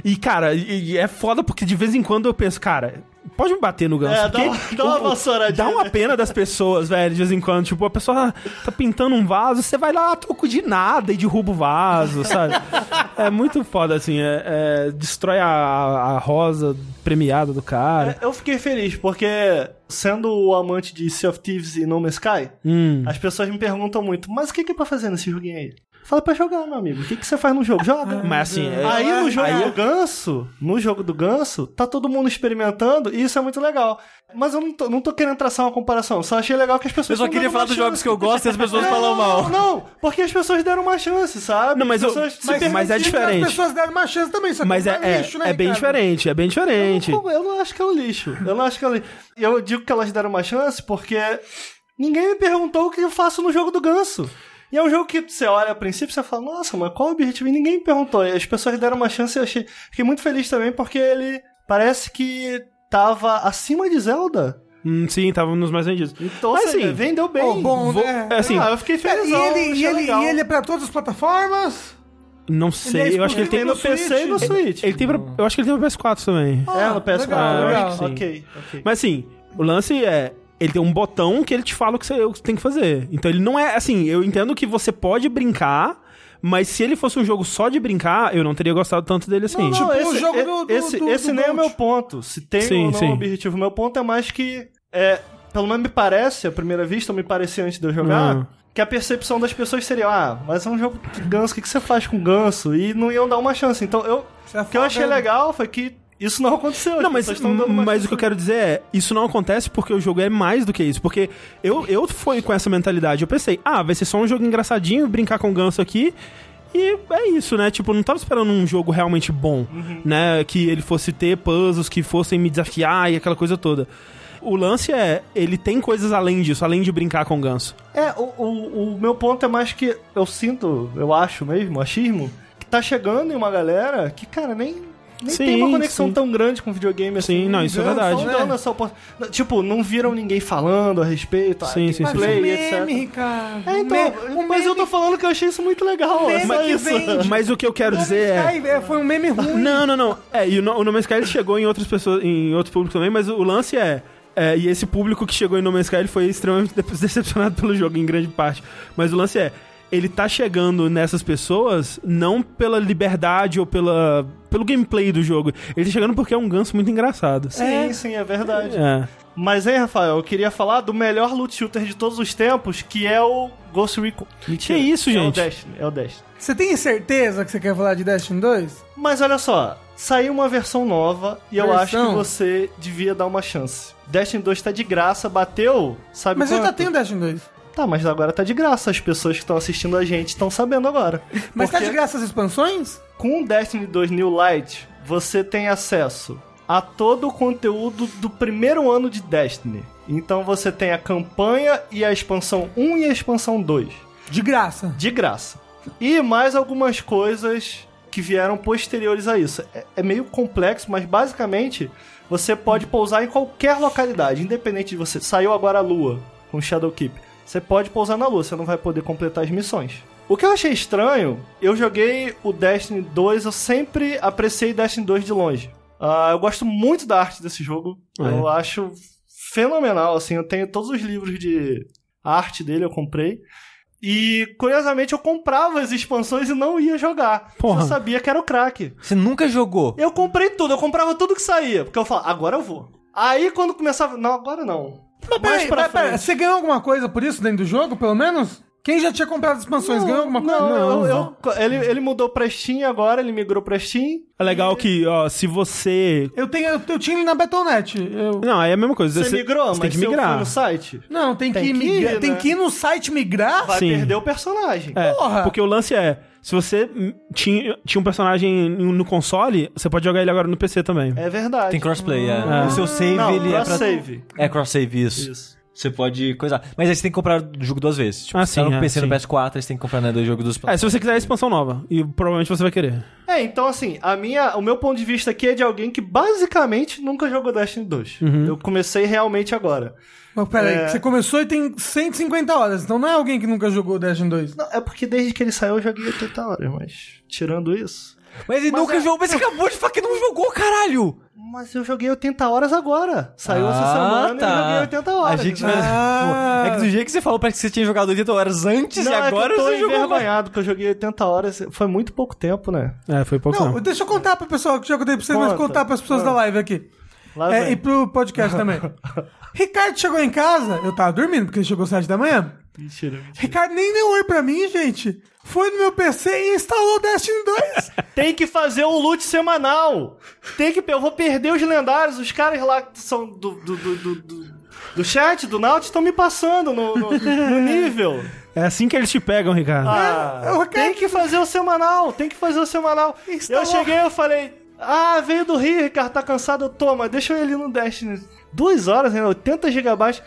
E, cara, e, e é foda porque de vez em quando eu penso, cara, pode me bater no ganso. É, dá uma- dá uma vassouradinha, Dá uma pena das pessoas, velho, de vez em quando. Tipo, a pessoa tá pintando um vaso, você vai lá a troco de nada e derruba o vaso, sabe? é muito foda, assim. É, é- destrói a, a rosa premiada do cara. É, Eu fiquei feliz, porque sendo o amante de Sea of Thieves e No Man's Sky, Hum. as pessoas me perguntam muito, mas o que que é pra fazer nesse joguinho aí? Fala pra jogar, meu amigo. O que, que você faz no jogo? Joga. Mas assim, é- Aí no jogo aí- do ganso, no jogo do ganso, tá todo mundo experimentando e isso é muito legal. Mas eu não tô, não tô querendo traçar uma comparação, só achei legal que as pessoas. Eu só queria falar dos jogos chance. que eu gosto e as pessoas Não, falam mal. Não, porque as pessoas deram uma chance, sabe? Não, mas as eu- mas- mas é As diferente. pessoas deram uma chance também, só que Mas é, não é, lixo, né, é bem Ricardo? diferente, é bem diferente. Pô, Eu não acho que é um lixo. Eu não acho que é um lixo. Eu digo que elas deram uma chance porque ninguém me perguntou o que eu faço no jogo do ganso. E é um jogo que você olha a princípio e você fala, nossa, mas qual o objetivo? E ninguém me perguntou. E as pessoas deram uma chance e eu achei. Fiquei muito feliz também porque ele parece que tava acima de Zelda. Hum, sim, tava nos mais vendidos. Então, Mas, assim, assim, vendeu bem. Pô, bom, Vou- né? é assim, ah, eu fiquei feliz. E ele, e, ele, e ele é pra todas as plataformas? Não sei, eu acho que ele tem tem no PC e no Switch. Ele tem pra, eu acho que ele tem no PS4 também. É, no PS4. legal, eu legal. acho que sim. Ok, ok. Mas assim, o lance é. Ele tem um botão que ele te fala o que você o que você tem que fazer. Então ele não é. Assim, eu entendo que você pode brincar, mas se ele fosse um jogo só de brincar, eu não teria gostado tanto dele assim. Não, não, Tipo, esse, o jogo e- do- do- esse, do- esse do nem é o meu ponto. Se tem Sim, ou não sim. objetivo. O meu ponto é mais que. É, pelo menos me parece, à primeira vista, ou me parecia antes de eu jogar, Hum. que a percepção das pessoas seria: ah, mas é um jogo de ganso, o que, que você faz com ganso? E não iam dar uma chance. Então, eu, é o que eu achei né? legal foi que isso não aconteceu. Não, As mas, mas o que eu quero dizer é, isso não acontece porque o jogo é mais do que isso. Porque eu, eu fui com essa mentalidade, eu pensei, ah, vai ser só um jogo engraçadinho, brincar com o ganso aqui. E é isso, né? Tipo, não tava esperando um jogo realmente bom, né? Que ele fosse ter puzzles, que fossem me desafiar e aquela coisa toda. O lance é, ele tem coisas além disso, além de brincar com o ganso. É, o, o, o meu ponto é mais que eu sinto, eu acho mesmo, achismo, que tá chegando em uma galera que, cara, nem. Nem Sim, tem uma conexão sim. tão grande com videogame assim. Sim, não, isso é verdade. É. Tipo, não viram ninguém falando a respeito. ah, Sim, sim, sim, Mas o etc. meme, Ricardo. É, então, mas eu tô meme- falando que eu achei isso muito legal. É meme que isso. vende. Mas o que eu quero dizer é... Sky, é, foi um meme ruim. Não, não, não. É, e o, No- o No Man's Sky ele chegou em outras pessoas, em outros públicos também, mas o lance é, é, e esse público que chegou em No Man's Sky ele foi extremamente de- decepcionado pelo jogo em grande parte. Mas o lance é, ele tá chegando nessas pessoas não pela liberdade ou pela pelo gameplay do jogo. Ele tá chegando porque é um ganso muito engraçado. Sim, sim, é verdade. É. Mas aí, Rafael, eu queria falar do melhor loot shooter de todos os tempos, que é o Ghost Recon. Mentira, Que isso, É gente? o Destiny, é o Destiny. Você tem certeza que você quer falar de Destiny 2? Mas olha só, saiu uma versão nova e eu acho Versão? que você devia dar uma chance. Destiny 2 tá de graça, bateu, sabe Mas eu quanto? já tenho Destiny 2. Tá, mas agora tá de graça. As pessoas que estão assistindo a gente estão sabendo agora. Mas tá Porque de graça as expansões? Com o Destiny 2 New Light, você tem acesso a todo o conteúdo do primeiro ano de Destiny. Então você tem a campanha e a expansão 1 e a expansão 2. De graça. De graça. E mais algumas coisas que vieram posteriores a isso. É, é meio complexo, mas basicamente você pode pousar em qualquer localidade, independente de você. Saiu agora a lua com Shadowkeep. Você pode pousar na lua, você não vai poder completar as missões. O que eu achei estranho, eu joguei o Destiny 2, eu sempre apreciei Destiny 2 de longe. Ah, eu gosto muito da arte desse jogo. É? Eu acho fenomenal, assim, eu tenho todos os livros de arte dele, eu comprei. E, curiosamente, eu comprava as expansões e não ia jogar. Porra. Eu sabia que era o crack. Você nunca jogou? Eu comprei tudo, eu comprava tudo que saía. Porque eu falava, agora eu vou. Aí quando começava. Não, agora não. Mas peraí, peraí, peraí, você ganhou alguma coisa por isso dentro do jogo, pelo menos? Quem já tinha comprado as expansões ganhou alguma coisa? Não, eu- eu- ele, ele mudou pra Steam agora, ele migrou pra Steam. É legal que, ó, se você. Eu, tenho, eu, eu tinha ele na Battle.net. Eu... Não, aí é a mesma coisa. Você, migrou, você tem mas que se eu migrar. no site, Não, tem, Tem que, que migrar, ir, tem né? que ir no site migrar. vai Sim. perder o personagem. É, Porra! porque o lance é, se você tinha, tinha um personagem no console, você pode jogar ele agora no PC também. É verdade. Tem crossplay, é. Ah. O seu save, Não, ele é pra... cross-save. É cross-save, isso. Isso. Você pode coisar. Mas aí você tem que comprar o jogo duas vezes. Tipo, Ah, se tá sim, no é, PC e no sim. PS4, aí você tem que comprar né, dois jogos dos É, se você quiser a expansão nova. E provavelmente você vai querer. É, então assim, a minha, o meu ponto de vista aqui é de alguém que basicamente nunca jogou Destiny 2. Uhum. Eu comecei realmente agora. Mas peraí, É. você começou e tem 150 horas, então não é alguém que nunca jogou Destiny 2. Não, é porque desde que ele saiu eu joguei 80 horas, mas tirando isso. Mas ele Mas nunca é- jogou. Mas você acabou de falar que não jogou, caralho! Mas eu joguei 80 horas agora. Saiu essa Ah, semana tá. e eu joguei 80 horas. A gente né? Ah. Pô, É que do jeito que você falou, parece que você tinha jogado 80 horas antes Não, e é que agora eu tô você jogou. envergonhado que eu joguei 80 horas. Foi muito pouco tempo, né? É, foi pouco Não, tempo. deixa eu contar pro pessoal que já contei pra vocês, mas Conta. contar pras pessoas da live aqui. Lá É, vem. e pro podcast também. Ricardo chegou em casa, eu tava dormindo, porque ele chegou às 7 da manhã. Mentira, mentira. Ricardo nem deu oi pra mim, gente. Foi no meu PC e instalou Destiny 2. Tem que fazer o loot semanal. Tem que. Eu vou perder os lendários. Os caras lá que são do, do, do, do, do- do chat, do Naut, estão me passando no, no- no nível. É assim que eles te pegam, Ricardo. Ah, É, o Ricardo- tem que fazer o semanal. Tem que fazer o semanal. Instalou. Eu cheguei eu falei. Ah, veio do Rio, Ricardo, tá cansado, mas deixa ele no Destiny. Duas horas, né? 80 gigabytes.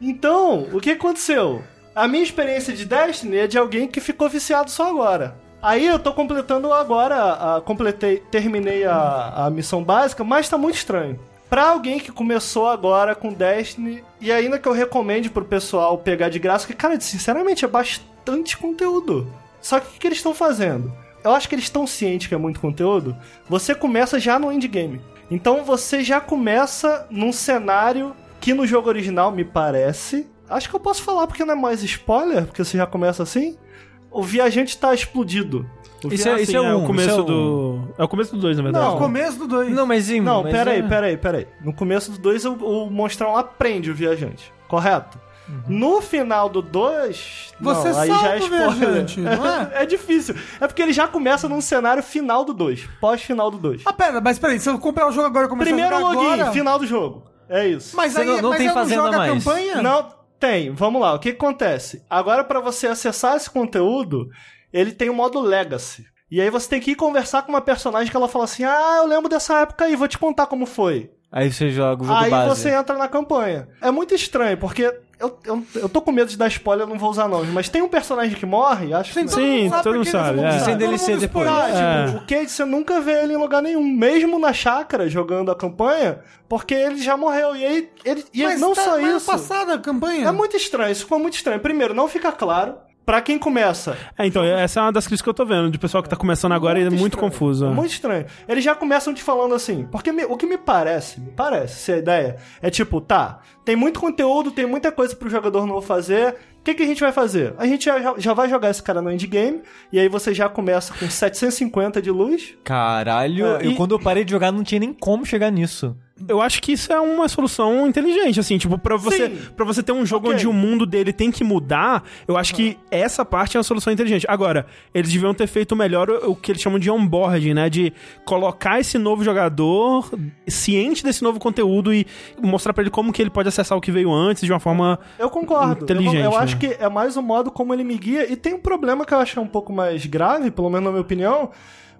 Então, o que aconteceu? A minha experiência de Destiny é de alguém que ficou viciado só agora. Aí eu tô completando agora, a- completei, terminei a, a missão básica, mas tá muito estranho. Pra alguém que começou agora com Destiny, e ainda que eu recomende pro pessoal pegar de graça, porque, cara, sinceramente, é bastante conteúdo. Só que o que, que eles estão fazendo? Eu acho que eles estão cientes que é muito conteúdo. Você começa já no endgame. Então você já começa num cenário que no jogo original me parece. Acho que eu posso falar porque não é mais spoiler, porque você já começa assim. O viajante tá explodido. O Isso é- Assim, o o um, começo isso é o do. É o começo do 2, na verdade. No começo do 2. Não, mas sim. Não, mas peraí, é... peraí, peraí. No começo do 2, o, o monstrão lá prende o viajante. Correto? No final do 2. Você não, aí já é viajante, não é? é difícil. É porque ele já começa num cenário final do 2. Pós-final do 2. Ah, pera, mas peraí, se eu comprar o jogo agora e começar Primeiro a jogar login, agora... final do jogo. É isso. Mas Você aí não- não mas tem fazenda joga mais. a campanha? Não, tem. Vamos lá. O que, que acontece? Agora, pra você acessar esse conteúdo, ele tem o modo Legacy. E aí você tem que ir conversar com uma personagem que ela fala assim: Ah, eu lembro dessa época aí, vou te contar como foi. Aí você joga o jogo aí base. você entra na campanha. É muito estranho, porque eu, eu, eu tô com medo de dar spoiler, eu não vou usar nomes, mas tem um personagem que morre, acho que. Sim, todo Sim, mundo sabe todo mundo sabe, é. Sem DLC mundo depois. É. tipo, o Cade você nunca vê ele em lugar nenhum, mesmo na chácara jogando a campanha, porque ele já morreu. E aí, ele, e Mas não tá- só mas isso. passada a campanha. É muito estranho, isso ficou muito estranho. Primeiro, não fica claro. Pra quem começa, É, então, essa é uma das críticas que eu tô vendo, de pessoal que tá começando agora e é muito estranho. confuso. É muito estranho. Eles já começam te falando assim, porque me- o que me parece, me parece, se a ideia é tipo, tá, tem muito conteúdo, tem muita coisa pro jogador novo fazer, o que, que a gente vai fazer? A gente já, já vai jogar esse cara no endgame, e aí você já começa com 750 de luz, Caralho, É, eu, e- quando eu parei de jogar não tinha nem como chegar nisso. Eu acho que isso é uma solução inteligente, assim, tipo, pra você, pra você ter um jogo Ok. onde o mundo dele tem que mudar, eu acho que essa parte é uma solução inteligente. Agora, eles deviam ter feito melhor o, o que eles chamam de onboarding, né? De colocar esse novo jogador ciente desse novo conteúdo e mostrar pra ele como que ele pode acessar o que veio antes de uma forma. Eu concordo. Inteligente, eu, eu né? acho que é mais o modo como ele me guia. E tem um problema que eu acho um pouco mais grave, pelo menos na minha opinião.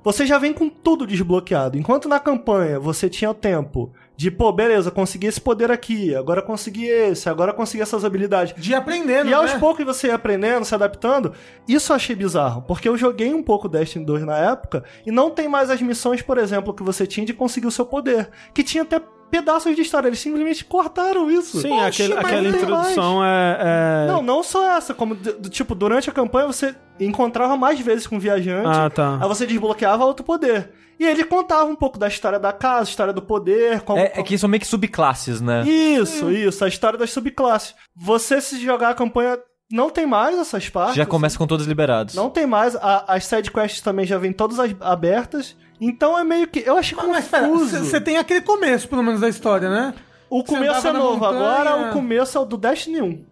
Você já vem com tudo desbloqueado. Enquanto na campanha você tinha o tempo de, pô, beleza, consegui esse poder aqui, agora consegui esse, agora consegui essas habilidades. De aprendendo, E aos né? poucos você ia aprendendo, se adaptando. Isso eu achei bizarro, porque eu joguei um pouco Destiny 2 na época e não tem mais as missões, por exemplo, que você tinha de conseguir o seu poder. Que tinha até pedaços de história. Eles simplesmente cortaram isso. Sim, Poxa, aquele- aquela introdução é, é- Não, não só essa, como do, tipo, durante a campanha você encontrava mais vezes com o viajante, Ah, tá. aí você desbloqueava outro poder. E ele contava um pouco da história da casa, história do poder, como. É, é que são meio que subclasses, né? Isso, isso, a história das subclasses. Você se jogar a campanha, não tem mais essas partes. Já começa com todos liberados. Não tem mais. A- as sidequests também já vêm todas as- abertas. Então é meio que. Eu achei Mas confuso. você tem aquele começo, pelo menos, da história, né? O começo é novo, montanha. agora o começo é o do Destiny 1.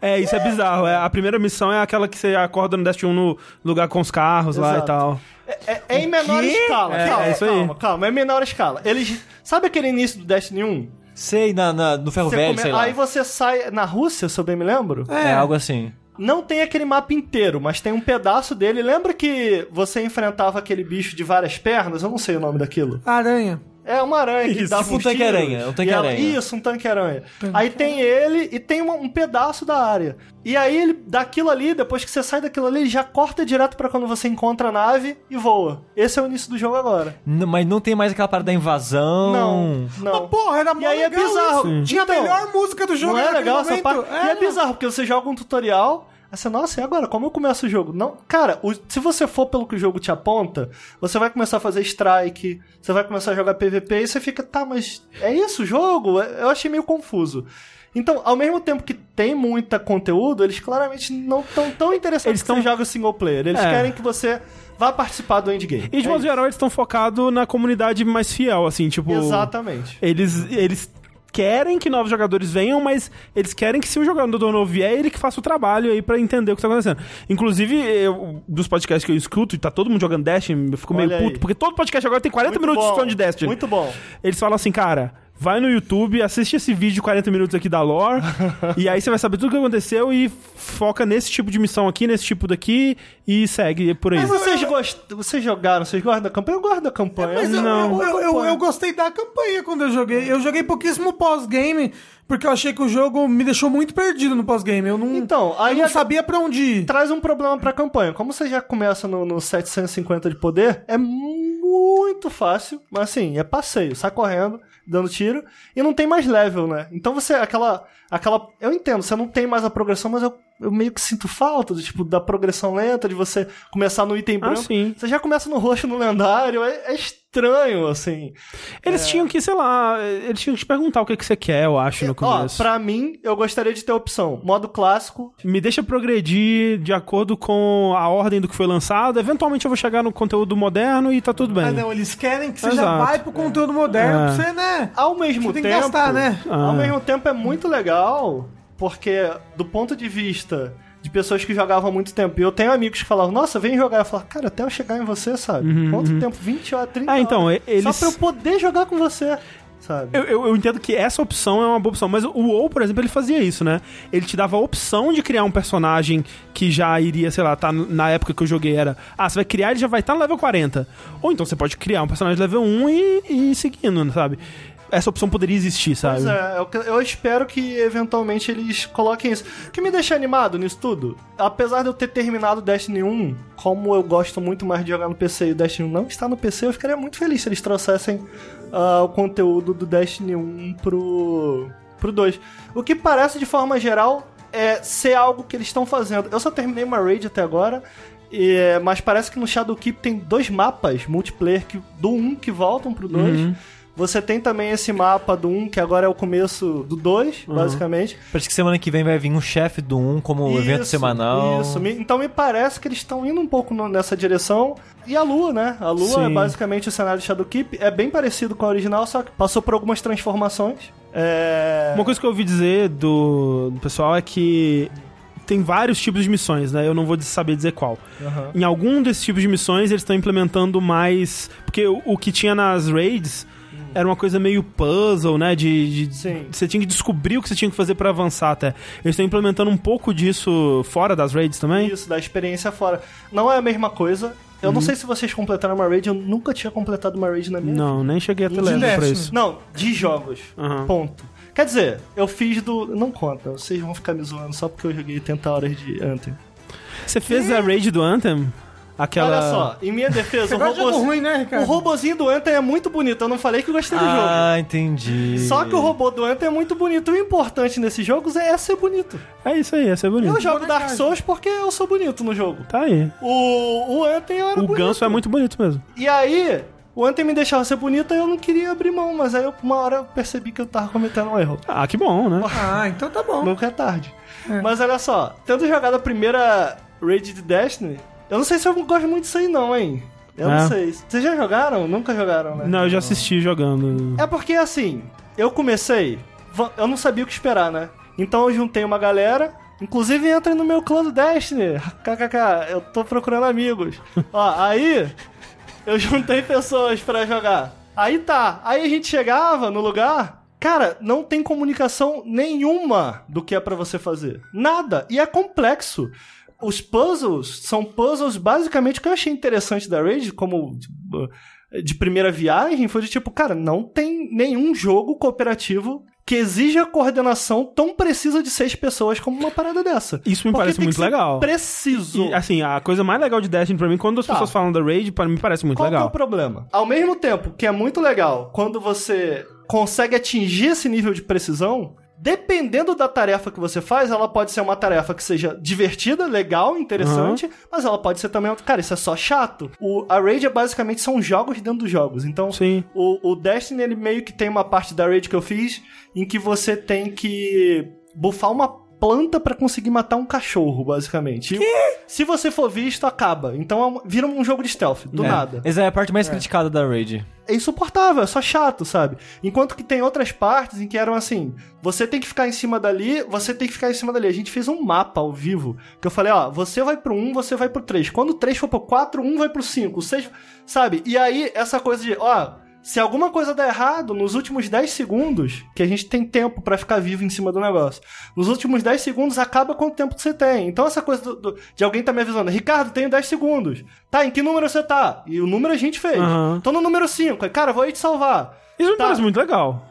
É, isso é bizarro. É, a primeira missão é aquela que você acorda no Destiny 1 no lugar com os carros lá e Exato. tal. É, é em menor escala. É, calma, é isso aí. calma, calma. É em menor escala. Eles. Sabe aquele início do Destiny 1? Sei, na, na- no ferro Você velho, come- sei lá. Aí você sai na Rússia, se eu bem me lembro. É. algo assim. Não tem aquele mapa inteiro, mas tem um pedaço dele. Lembra que você enfrentava aquele bicho de várias pernas? Eu não sei o nome daquilo. Aranha. É uma aranha que Isso, dava tipo um tanque-aranha, um tanque-aranha. e ela- Isso, um tanque-aranha. Aí tem ele e tem uma- um pedaço da área. E aí ele, daquilo ali, depois que você sai daquilo ali, ele já corta direto pra quando você encontra a nave e voa. Esse é o início do jogo agora. N- mas não tem mais aquela parada da invasão. Não, não. Mas, porra, era E aí é legal bizarro. isso. Tinha Então, a melhor música do jogo Não é legal essa parte? E é Era. bizarro, porque você joga um tutorial, você, nossa, e agora? Como eu começo o jogo? Não, cara, o- se você for pelo que o jogo te aponta, você vai começar a fazer strike, você vai começar a jogar PVP e você fica, tá, mas é isso o jogo? Eu achei meio confuso. Então, ao mesmo tempo que tem muita conteúdo, eles claramente não estão tão interessados Eles que tão- você joga single player. Eles É. querem que você vá participar do endgame. E de É modo geral, eles estão focados na comunidade mais fiel, assim, tipo. Exatamente. Eles, eles querem que novos jogadores venham, mas eles querem que se o jogador novo vier, ele que faça o trabalho aí pra entender o que tá acontecendo. Inclusive, eu, dos podcasts que eu escuto, e tá todo mundo jogando Destiny, eu fico meio Olha aí. puto, porque todo podcast agora tem 40 Muito minutos bom, de de Destiny. Muito bom. Eles falam assim, cara, vai no YouTube, assiste esse vídeo de 40 minutos aqui da lore, e aí você vai saber tudo o que aconteceu e foca nesse tipo de missão aqui, nesse tipo daqui, e segue por aí. Mas vocês, gost... vocês jogaram? Vocês gostam da campanha? Eu gosto da campanha. Mas eu, Não. eu, eu, eu gostei da campanha quando eu joguei. Eu joguei pouquíssimo pós-game, porque eu achei que o jogo me deixou muito perdido no pós-game. Eu não, Então, aí eu não a- sabia pra onde ir. traz um problema pra campanha. Como você já começa no, no 750 de poder, é muito fácil, mas assim, é passeio, sai correndo, dando tiro, e não tem mais level, né? Então você, aquela. Aquela eu entendo, você não tem mais a progressão, mas eu, eu meio que sinto falta do tipo da progressão lenta, de você começar no item Ah, branco. sim. Você já começa no roxo no lendário, é, é estranho, assim. Eles tinham que, sei lá, eles tinham que te perguntar o que, que você quer, eu acho, no Ó, começo. pra mim, eu gostaria de ter a opção modo clássico, Me deixa progredir de acordo com a ordem do que foi lançado. Eventualmente eu vou chegar no conteúdo moderno e tá tudo bem. Ah, não, eles querem que você já Exato. vai pro conteúdo moderno É. pra você, né? Ao mesmo Você tem que tempo, gastar, né? Ah. Ao mesmo tempo é muito legal, porque do ponto de vista de pessoas que jogavam há muito tempo, e eu tenho amigos que falavam, nossa, vem jogar. Eu falava, cara, até eu chegar em você, sabe? Quanto tempo? 20 horas, 30 Ah, então, horas. eles- Só pra eu poder jogar com você, sabe? Eu, eu, eu entendo que essa opção é uma boa opção, mas o WoW, por exemplo, ele fazia isso, né? Ele te dava a opção de criar um personagem que já iria, sei lá, tá na época que eu joguei era, ah, você vai criar, ele já vai estar no level 40. Ou então você pode criar um personagem level 1 e, e ir seguindo, sabe? Essa opção poderia existir, sabe? Pois é, eu, eu espero que eventualmente eles coloquem isso. O que me deixa animado nisso tudo, apesar de eu ter terminado Destiny 1, como eu gosto muito mais de jogar no PC e o Destiny 1 não está no PC, eu ficaria muito feliz se eles trouxessem ah, o conteúdo do Destiny 1 pro, pro 2. O que parece, de forma geral, é ser algo que eles estão fazendo. Eu só terminei uma raid até agora. e- mas parece que no Shadowkeep tem dois mapas multiplayer que, do 1 que voltam pro 2. Uhum. Você tem também esse mapa do 1, que agora é o começo do 2, Uhum. basicamente. Parece que semana que vem vai vir um chefe do 1 como um evento Isso, semanal. Isso, então me parece que eles estão indo um pouco nessa direção. E a Lua, né? A Lua Sim. é basicamente o cenário de Shadowkeep. É bem parecido com a original, só que passou por algumas transformações. É... Uma coisa que eu ouvi dizer do, do pessoal é que tem vários tipos de missões, né? Eu não vou saber dizer qual. Aham. Em algum desses tipos de missões, eles estão implementando mais. Porque o, o que tinha nas raids era uma coisa meio puzzle, né? De, de- Sim. você tinha que descobrir o que você tinha que fazer pra avançar até. Eles estão implementando um pouco disso fora das raids também. Isso, da experiência fora. Não é a mesma coisa. Eu Uhum. não sei se vocês completaram uma raid, eu nunca tinha completado uma raid na minha vida. Não, nem cheguei a ter De level pra isso. Não, de jogos. Aham. Ponto. Quer dizer, eu fiz do. Não conta, vocês vão ficar me zoando só porque eu joguei 80 horas de Anthem. Você fez a raid do Anthem? Aquela... Olha só, em minha defesa, o, robôzinho- ruim, né, o Ricardo? robozinho do Anthem é muito bonito. Eu não falei que eu gostei do jogo. Ah, entendi. Só que o robô do Anthem é muito bonito. O importante nesses jogos é ser bonito. É isso aí, é bonito. Eu jogo. Dark Souls porque eu sou bonito no jogo. Tá aí. O, o Anthem era O bonito. ganso é muito bonito mesmo. E aí, o Anthem me deixava ser bonito e eu não queria abrir mão. Mas aí, eu, uma hora, eu percebi que eu tava cometendo um erro. Ah, que bom, né? Ah, então tá bom. Nunca é tarde. Mas olha só, tendo jogado a primeira Raid de Destiny, eu não sei se eu gosto muito disso aí não, hein? Eu É. não sei. Vocês já jogaram? Nunca jogaram, né? Não, eu já assisti jogando. É porque assim, eu comecei, eu não sabia o que esperar, né? Então eu juntei uma galera, inclusive entra no meu clã do Destiny. KKK, eu tô procurando amigos. Ó, aí eu juntei pessoas pra jogar. Aí tá, aí a gente chegava no lugar, cara, não tem comunicação nenhuma do que é pra você fazer. Nada. E é complexo. Os puzzles são puzzles basicamente o que eu achei interessante da Raid, como tipo, de primeira viagem, foi de tipo, cara, não tem nenhum jogo cooperativo que exija coordenação tão precisa de seis pessoas como uma parada dessa. Isso me Porque parece muito legal. Preciso. E, assim, a coisa mais legal de Destiny pra mim, quando as Tá. pessoas falam da Raid, para mim parece muito Qual é legal. o problema? Ao mesmo tempo que é muito legal quando você consegue atingir esse nível de precisão, dependendo da tarefa que você faz, ela pode ser uma tarefa que seja divertida, legal, interessante, mas ela pode ser também, cara, isso é só chato. O, a Raid é basicamente são jogos dentro dos jogos. Então, Sim. o, o Destiny, ele meio que tem uma parte da raid que eu fiz em que você tem que bufar uma planta pra conseguir matar um cachorro, basicamente. E Se você for visto, acaba. Então é vira um jogo de stealth, do É. nada. Essa é a parte mais criticada da Raid. É insuportável, é só chato, sabe? Enquanto que tem outras partes em que eram assim: você tem que ficar em cima dali, você tem que ficar em cima dali. A gente fez um mapa ao vivo que eu falei: ó, você vai pro 1, você vai pro 3. Quando o 3 for pro 4, 1 vai pro 5, o 6, sabe? E aí, essa coisa de, ó. Se alguma coisa der errado, nos últimos 10 segundos, que a gente tem tempo pra ficar vivo em cima do negócio, nos últimos 10 segundos acaba quanto tempo que você tem. Então essa coisa do- do- de alguém tá me avisando, Ricardo, tenho 10 segundos. Tá, em que número você tá? E o número a gente fez. Aham. Tô no número 5. Cara, vou aí te salvar. Isso me Tá. parece muito legal.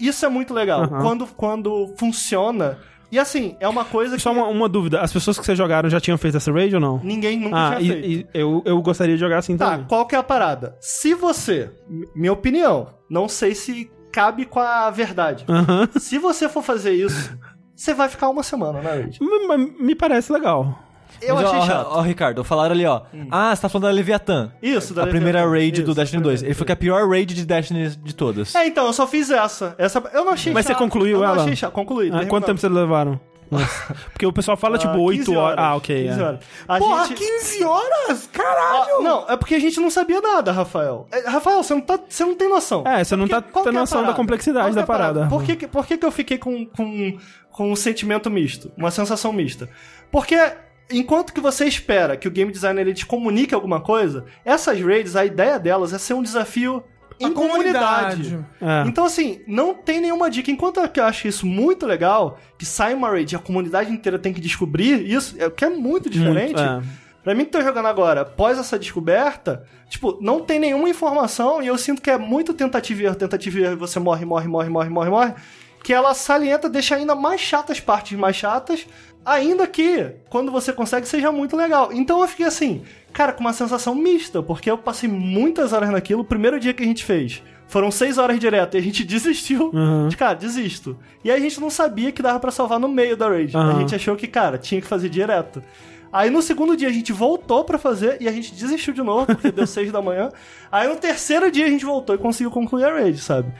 Isso é muito legal. Aham. Quando, quando funciona. E assim, é uma coisa que Só uma, uma dúvida, as pessoas que vocês jogaram já tinham feito essa Raid ou não? ninguém nunca Ah, tinha e, feito. e eu, eu gostaria de jogar assim Tá, também. qual que é a parada? Se você, minha opinião, não sei se cabe com a verdade. Aham. Se você for fazer isso, você vai ficar uma semana na raid. Me, me parece legal. Eu Mas, achei ó, chato. Ó, ó, Ricardo, falaram ali, ó. Ah, você tá falando da Leviathan. Isso, da a primeira Leviathan. raid do Isso, Destiny a 2. primeira. Ele foi que é a pior raid de Destiny de todas. É, então, eu só fiz essa. essa eu não achei Mas você chato. concluiu eu não ela? achei chato. Concluí. Ah, quanto tempo vocês levaram? Nossa. Porque o pessoal fala, tipo, 8 horas. Ah, ok. 15 é. horas. A Porra, gente... 15 horas? Caralho! Ah, não, é porque a gente não sabia nada, Rafael. É, Rafael, você não, tá, você não tem noção. É, você não tá Porque- tendo é noção da complexidade é da parada? parada. Por que, que- por que, que eu fiquei com, com, com um sentimento misto? Uma sensação mista? Porque enquanto que você espera que o game designer ele te comunique alguma coisa, essas raids, a ideia delas é ser um desafio em A comunidade. comunidade. É. Então, assim, não tem nenhuma dica. Enquanto eu acho isso muito legal, que sai uma raid e a comunidade inteira tem que descobrir isso, é o que é muito diferente. é. Pra mim que tô jogando agora, após essa descoberta, tipo, não tem nenhuma informação e eu sinto que é muito tentativa e erro, tentativa e erro, e você morre, morre, morre, morre, morre, morre, que ela salienta, deixa ainda mais chatas partes mais chatas, ainda que, quando você consegue, seja muito legal. Então eu fiquei assim, cara, com uma sensação mista, porque eu passei muitas horas naquilo, o primeiro dia que a gente fez. Foram seis horas direto e a gente desistiu. Uhum. De, cara, desisto. E aí a gente não sabia que dava pra salvar no meio da raid. A Uhum. gente achou que, cara, tinha que fazer direto. Aí no segundo dia a gente voltou pra fazer e a gente desistiu de novo, porque deu seis da manhã. Aí no terceiro dia a gente voltou e conseguiu concluir a raid, sabe?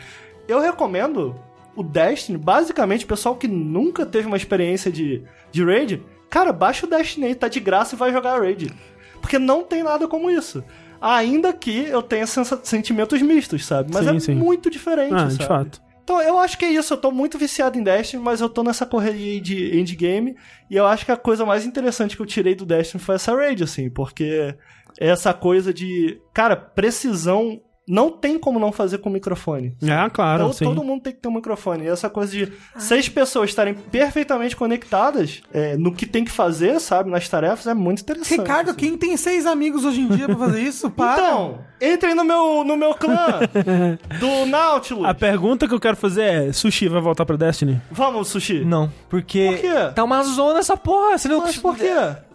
Eu recomendo o Destiny, basicamente, o pessoal que nunca teve uma experiência de, de raid, cara, baixa o Destiny aí, tá de graça e vai jogar a raid. Porque não tem nada como isso. Ainda que eu tenha sentimentos mistos, sabe? Mas Sim, é sim. muito diferente, Ah, sabe? de fato. Então, eu acho que é isso. Eu tô muito viciado em Destiny, mas eu tô nessa correria aí de endgame. E eu acho que a coisa mais interessante que eu tirei do Destiny foi essa raid, assim, porque é essa coisa de. Cara, precisão. Não tem como não fazer com microfone. É, claro, Então, sim. todo mundo tem que ter um microfone. E essa coisa de seis pessoas estarem perfeitamente conectadas é, no que tem que fazer, sabe? Nas tarefas, é muito interessante. Ricardo, assim. quem tem seis amigos hoje em dia pra fazer isso? Para. Então, entrem no meu, no meu clã do Nautilus. A pergunta que eu quero fazer é: Sushi vai voltar pra Destiny? Vamos, Sushi. Não, porque Por quê? tá uma zona essa porra. Você não... Mas por quê?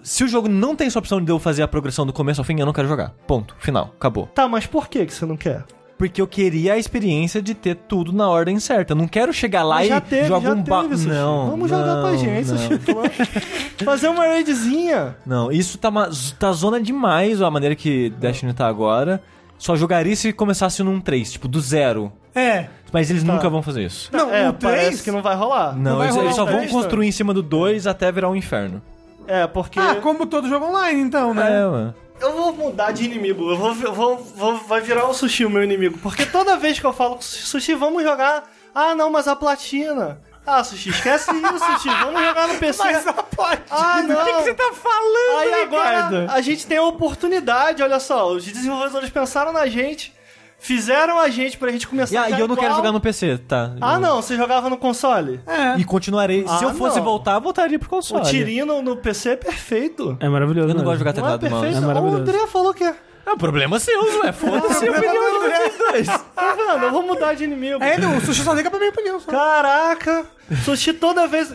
Se o jogo não tem essa opção de eu fazer a progressão do começo ao fim, eu não quero jogar. Ponto. Final. Acabou. Tá, mas por que que você não quer? Porque eu queria a experiência de ter tudo na ordem certa. Eu não quero chegar lá Mas e já teve, jogar já um ba... teve, Sushi. Não. Vamos jogar com a não, gente, não. Fazer uma raidzinha. Não, isso tá, ma- tá zona demais a maneira que Destiny tá agora. Só jogaria se começasse num 3, tipo, do zero. É. Mas eles Tá. nunca vão fazer isso. Não, é, o parece 3 que não vai rolar. Não, vai eles, rolar eles só vão construir em cima do 2 até virar um inferno. É, porque... Ah, como todo jogo online, então, né? É, mano. Eu vou mudar de inimigo. Eu vou, eu vou, vou- vai virar o Sushi o meu inimigo. Porque toda vez que eu falo com o Sushi, vamos jogar. Ah, não, mas a platina. Ah, Sushi, esquece isso, Sushi. Vamos jogar no PC. Mas a pode. Ah, não. tá falando, Aí agora a gente tem a oportunidade, olha só. Os desenvolvedores pensaram na gente, fizeram a gente pra gente começar E, a ah, e eu não quero jogar no PC, tá? Ah, não, você jogava no console? É. E continuarei. Ah, Se eu fosse não. voltar, eu voltaria pro O console. tirinho no, no PC é perfeito. É maravilhoso. Eu não mesmo. gosto de jogar Não é teclado do mouse. perfeito? É o maravilhoso. André falou que é. É um problema seu, ué. Foda-se a opinião de vocês dois. Tá vendo? Eu vou mudar de inimigo. É, não, o sushi só liga pra minha opinião. Só. Caraca! Sushi toda vez.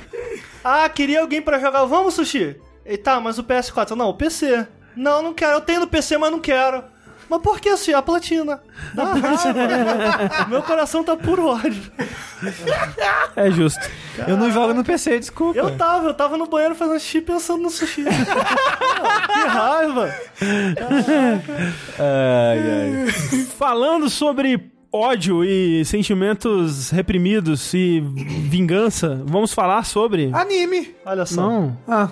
Ah, queria alguém pra jogar. Vamos, Sushi? E tá, mas o PS4. Não, o PC. Não, não quero. Eu tenho no PC, mas não quero. Mas por que, Sushi? A platina. Raiva. Meu coração tá puro ódio. É justo. Eu não jogo no PC, desculpa. Eu tava, eu tava no banheiro fazendo xixi pensando no sushi. Ah, que raiva! Ai, ai. Falando sobre ódio e sentimentos reprimidos e vingança, vamos falar sobre. Anime. Olha só. Não. Ah,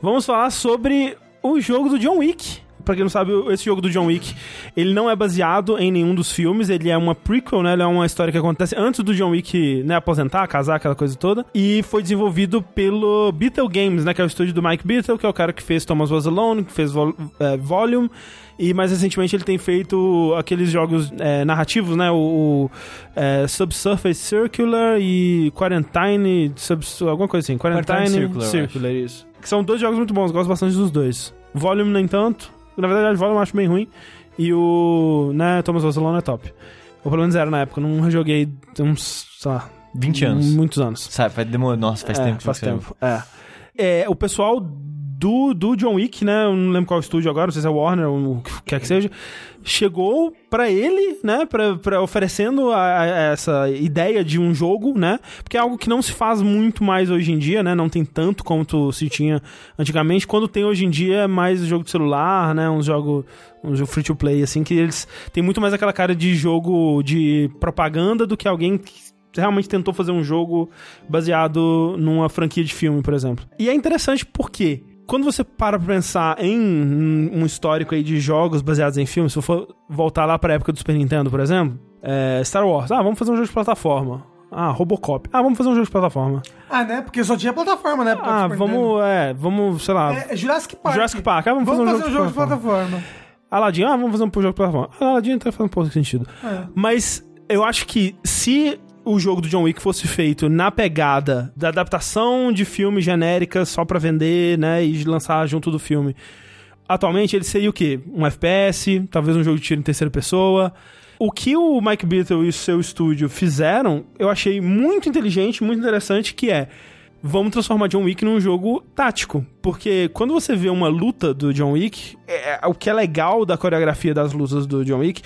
Vamos falar sobre o jogo do John Wick. Pra quem não sabe, esse jogo do John Wick, ele não é baseado em nenhum dos filmes, ele é uma prequel, né? Ele é uma história que acontece antes do John Wick, né, aposentar, casar, aquela coisa toda. E foi desenvolvido pelo Beatle Games, né, que é o estúdio do Mike Beatle, que é o cara que fez Thomas Was Alone, que fez Vol eh, Volume. E mais recentemente ele tem feito aqueles jogos eh, narrativos, né? O, o eh, Subsurface Circular e Quarantine, subs, alguma coisa assim. Quarantine, Quarantine Circular, Circular, isso. Que são dois jogos muito bons, gosto bastante dos dois. Volume, nem tanto. Na verdade, o Volume eu acho bem ruim. E o, né, Thomas Alone é top. Ou pelo menos era na época, eu não rejoguei tem uns, sei lá, 20 anos. muitos anos. Sabe, demora... Nossa, faz É, tempo que faz tempo. É. É, o pessoal do, do John Wick, né? Eu não lembro qual estúdio agora, não sei se é Warner ou o que quer que seja. Chegou pra ele, né? Pra, pra oferecendo a- a- essa ideia de um jogo, né? Porque é algo que não se faz muito mais hoje em dia, né? Não tem tanto quanto se tinha antigamente. Quando tem hoje em dia é mais jogo de celular, né? Um jogo, um jogo free to play, assim, que eles têm muito mais aquela cara de jogo de propaganda do que alguém que realmente tentou fazer um jogo baseado numa franquia de filme, por exemplo. E é interessante porque quando você para pra pensar em um histórico aí de jogos baseados em filmes, se eu for voltar lá pra época do Super Nintendo, por exemplo, é, Star Wars, ah, vamos fazer um jogo de plataforma. Ah, Robocop. Ah, vamos fazer um jogo de plataforma. ah, né? Porque só tinha plataforma, né? Ah, vamos, é, vamos, sei lá, Nintendo. É, Jurassic Park. Jurassic Park. Ah, vamos, Vamos fazer um jogo, de plataforma. plataforma. Aladdin, ah, vamos fazer um jogo de plataforma. Aladdin até faz um pouco de sentido. É. Mas eu acho que se o jogo do John Wick fosse feito na pegada da adaptação de filme genérica só pra vender, né, e lançar junto do filme, atualmente ele seria o quê? Um FPS, talvez um jogo de tiro em terceira pessoa. O que o Mike Beatle e o seu estúdio fizeram, eu achei muito inteligente, muito interessante, que é vamos transformar John Wick num jogo tático. Porque quando você vê uma luta do John Wick, é- o que é legal da coreografia das lutas do John Wick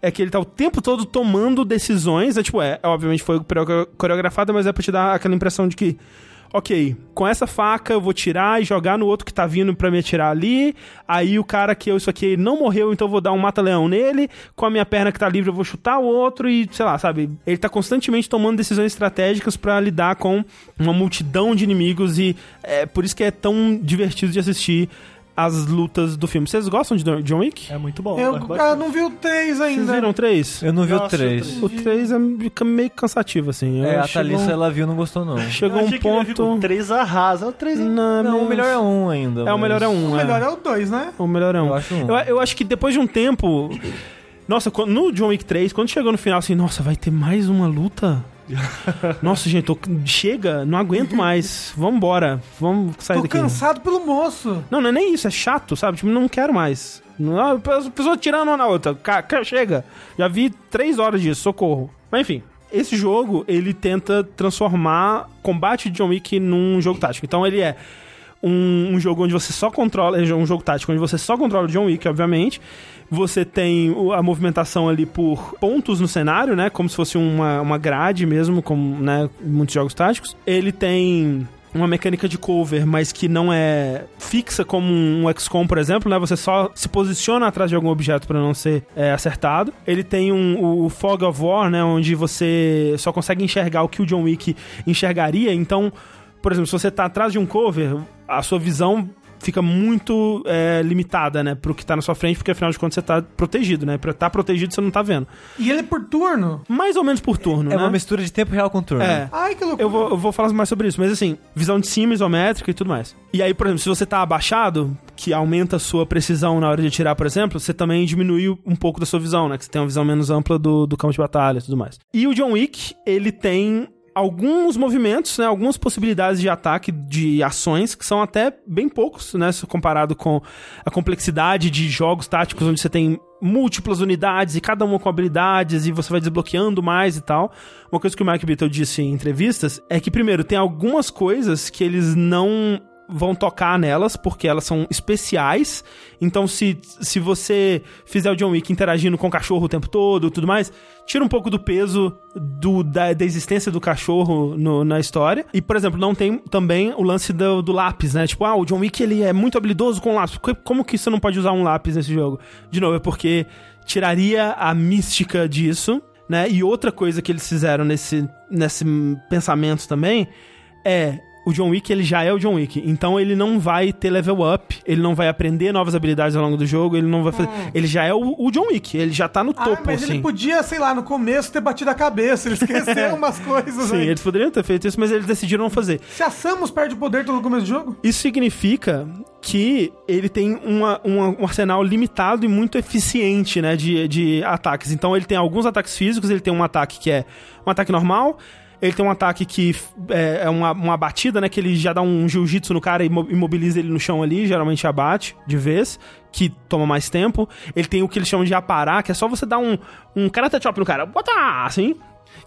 é que ele tá o tempo todo tomando decisões. É tipo, é, obviamente foi coreo- coreografado, mas é pra te dar aquela impressão de que. Ok, com essa faca eu vou tirar e jogar no outro que tá vindo pra me atirar ali. Aí o cara que eu isso aqui não morreu, então eu vou dar um mata-leão nele. Com a minha perna que tá livre, eu vou chutar o outro e, sei lá, sabe? Ele tá constantemente tomando decisões estratégicas pra lidar com uma multidão de inimigos e é por isso que é tão divertido de assistir as lutas do filme. Vocês gostam de John Wick? É muito bom. Eu ah, bastante. não vi o 3 Vocês ainda. viram três? Eu não vi o Nossa, 3. O 3 é fica meio cansativo, assim. É, Eu- a chegou- Thalissa, ela viu e não gostou, não. Chegou Eu um ponto. três arrasa. O três é- Não, Não, o melhor é um ainda. É, o melhor é um. O melhor é. é o 2, né? O melhor é um. Eu acho um. Eu, eu acho que depois de um tempo. Nossa, no John Wick 3, quando chegou no final, assim, nossa, vai ter mais uma luta? nossa, gente, tô- chega, não aguento mais. Vambora, vamos sair Tô daqui. cansado pelo moço. Não, não é nem isso, é chato, sabe? Tipo, não quero mais. Não, a pessoa tirando uma na outra. Ca- ca- chega. Já vi três horas disso, socorro. Mas enfim, esse jogo, ele tenta transformar combate de John Wick num jogo tático. Então ele é. Um, um jogo onde você só controla, um jogo tático onde você só controla o John Wick, obviamente. Você tem a movimentação ali por pontos no cenário, né? Como se fosse uma, uma grade mesmo, como né, muitos jogos táticos. Ele tem uma mecânica de cover, mas que não é fixa como um XCOM, por exemplo, né? Você só se posiciona atrás de algum objeto para não ser é, acertado. Ele tem um, o Fog of War, né? Onde você só consegue enxergar o que o John Wick enxergaria. Então, por exemplo, se você tá atrás de um cover, a sua visão fica muito é, limitada, né? Pro que tá na sua frente, porque afinal de contas você tá protegido, né? Pra estar protegido você não tá vendo. E ele é por turno. Mais ou menos por turno, É né? uma mistura de tempo real com turno. É. Ai, que loucura. Eu vou, eu vou falar mais sobre isso, mas assim, visão de cima, isométrica e tudo mais. E aí, por exemplo, se você tá abaixado, que aumenta a sua precisão na hora de atirar, por exemplo, você também diminui um pouco da sua visão, né? Que você tem uma visão menos ampla do, do campo de batalha e tudo mais. E o John Wick, ele tem alguns movimentos, né, algumas possibilidades de ataque, de ações, que são até bem poucos, né, se comparado com a complexidade de jogos táticos, onde você tem múltiplas unidades e cada uma com habilidades e você vai desbloqueando mais e tal. Uma coisa que o Mike Beatle disse em entrevistas é que, primeiro, tem algumas coisas que eles não vão tocar nelas, porque elas são especiais. Então, se, se você fizer o John Wick interagindo com o cachorro o tempo todo tudo mais, tira um pouco do peso do, da, da existência do cachorro no- na história. E, por exemplo, não tem também o lance do, do lápis, né? Tipo, ah, o John Wick ele é muito habilidoso com lápis. Co- Como que você não pode usar um lápis nesse jogo? De novo, é porque tiraria a mística disso, né? E outra coisa que eles fizeram nesse, nesse pensamento também é o John Wick ele já é o John Wick, então ele não vai ter level up, ele não vai aprender novas habilidades ao longo do jogo, ele não vai fazer, ele já é o, o John Wick, ele já tá no Ah, topo mas assim. ele podia, sei lá, no começo ter batido a cabeça, ele esqueceu umas coisas Sim, aí. eles poderiam ter feito isso, mas eles decidiram não fazer. Se a Samus perde o poder todo no começo do jogo, Isso significa que ele tem uma- uma- um arsenal limitado e muito eficiente, né, de, de ataques. Então ele tem alguns ataques físicos, ele tem um ataque que é um ataque normal, ele tem um ataque que é, é uma, uma batida, né, que ele já dá um jiu-jitsu no cara e imo- imobiliza ele no chão ali, geralmente abate de vez, que toma mais tempo. Ele tem o que eles chamam de aparar, que é só você dar um, um karate chop no cara, bota assim,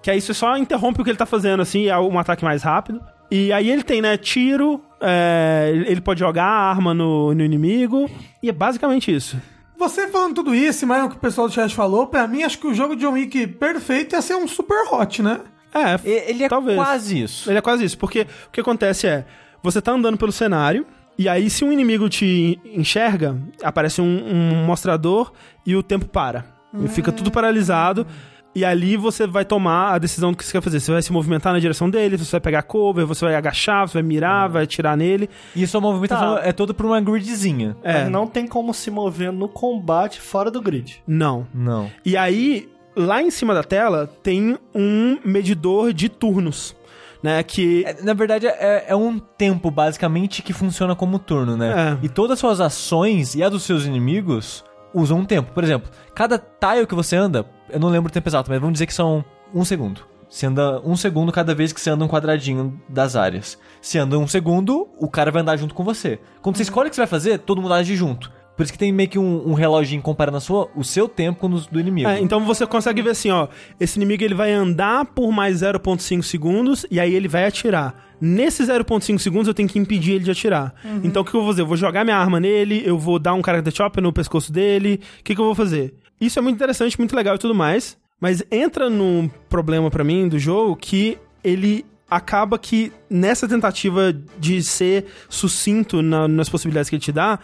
que aí você só interrompe o que ele tá fazendo, assim, é um ataque mais rápido. E aí ele tem, né, tiro, é, ele pode jogar a arma no, no inimigo, e é basicamente isso. você falando tudo isso, mas é o que o pessoal do chat falou, pra mim, acho que o jogo de John Wick perfeito ia ser um super hot, né? É, Ele é talvez. quase isso. Ele é quase isso, porque o que acontece é, você tá andando pelo cenário, e aí se um inimigo te enxerga, aparece um, um mostrador e o tempo para. E fica tudo paralisado. E ali você vai tomar a decisão do que você quer fazer. Você vai se movimentar na direção dele, você vai pegar cover, você vai agachar, você vai mirar, vai atirar nele. E sua movimentação Tá. é toda por uma gridzinha. É, Mas não tem como se mover no combate fora do grid. não. Não. E aí, lá em cima da tela, tem um medidor de turnos, né? Que É, Na verdade, é, é um tempo, basicamente, que funciona como turno, né? É. E todas as suas ações e a dos seus inimigos usam um tempo. Por exemplo, cada tile que você anda, eu não lembro o tempo exato, mas vamos dizer que são um segundo. Você anda um segundo cada vez que você anda um quadradinho das áreas. Se anda um segundo, o cara vai andar junto com você. Quando você escolhe o que você vai fazer, todo mundo age junto. Por isso que tem meio que um, um reloginho comparando a sua, o seu tempo com o do inimigo. É, então você consegue ver assim, ó, esse inimigo ele vai andar por mais 0.5 segundos e aí ele vai atirar. Nesse 0.5 segundos eu tenho que impedir ele de atirar. Então o que eu vou fazer? Eu vou jogar minha arma nele, eu vou dar um character chopper no pescoço dele. O que, que eu vou fazer? Isso é muito interessante, muito legal e tudo mais, mas entra num problema pra mim do jogo que ele acaba que nessa tentativa de ser sucinto na- nas possibilidades que ele te dá,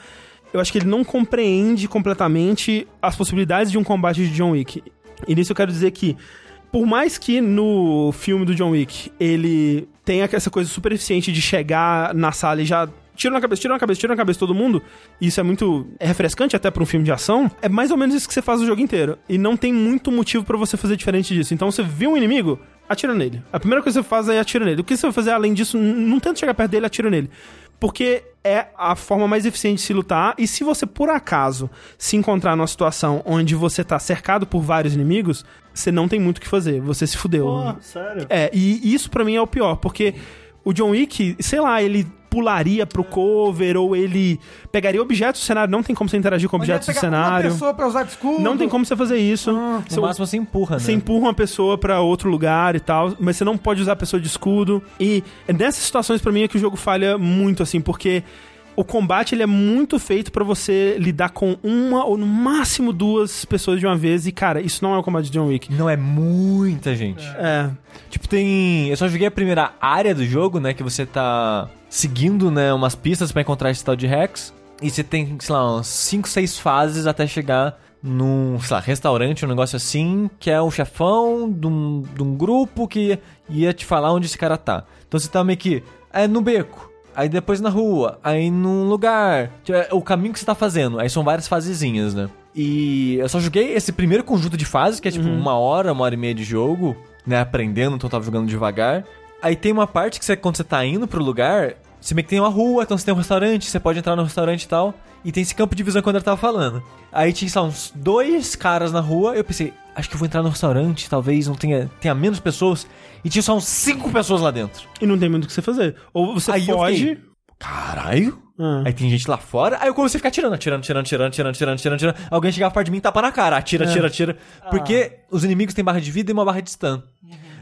eu acho que ele não compreende completamente as possibilidades de um combate de John Wick. E nisso eu quero dizer que, por mais que no filme do John Wick ele tenha essa coisa super eficiente de chegar na sala e já tira na cabeça, tira na cabeça, tira na cabeça todo mundo, isso é muito é refrescante até pra um filme de ação, é mais ou menos isso que você faz o jogo inteiro. E não tem muito motivo pra você fazer diferente disso. Então você viu um inimigo, atira nele. A primeira coisa que você faz é atira nele. O que você vai fazer além disso, não tenta chegar perto dele, atira nele. Porque é a forma mais eficiente de se lutar. E se você, por acaso, se encontrar numa situação onde você tá cercado por vários inimigos, você não tem muito o que fazer. Você se fudeu. Pô, sério? É, e isso pra mim é o pior, porque o John Wick, sei lá, ele pularia pro cover, ou ele pegaria objetos do cenário. Não tem como você interagir com objetos do pegar uma cenário. pessoa pra usar de escudo. Não tem como você fazer isso. Ah. Seu- No máximo você empurra, né? Você empurra uma pessoa pra outro lugar e tal, mas você não pode usar a pessoa de escudo. E nessas situações, pra mim, é que o jogo falha muito, assim, porque o combate ele é muito feito pra você lidar com uma ou no máximo duas pessoas de uma vez. E, cara, isso não é o combate de John Wick. Não é muita gente. É. Tipo, tem. Eu só joguei a primeira área do jogo, né? Que você tá seguindo, né? Umas pistas pra encontrar esse tal de Rex. E você tem, sei lá, uns 5, 6 fases até chegar num, sei lá, restaurante, um negócio assim, que é o chefão de um, de um grupo que ia te falar onde esse cara tá. Então você tá meio que. É no beco. Aí depois na rua, aí num lugar. É O caminho que você tá fazendo. Aí são várias fasezinhas, né? E eu só joguei esse primeiro conjunto de fases, que é tipo uma hora, uma hora e meia de jogo, né? Aprendendo, então eu tava jogando devagar. Aí tem uma parte que você, quando você tá indo pro lugar, você meio que tem uma rua, então você tem um restaurante, você pode entrar no restaurante e tal. E tem esse campo de visão quando ele tava falando. Aí tinha, sei lá, uns dois caras na rua, eu pensei, acho que eu vou entrar no restaurante, talvez não tenha, tenha menos pessoas. E tinha só uns cinco pessoas lá dentro. E não tem muito o que você fazer. Ou você Aí foge. fiquei, Caralho? Ah. Aí tem gente lá fora, aí eu comecei a ficar atirando, atirando, atirando, atirando, atirando, atirando, atirando, atirando. Alguém chegava perto de mim e tapa na cara, atira, É. atira, atira. Porque os inimigos têm barra de vida e uma barra de stun.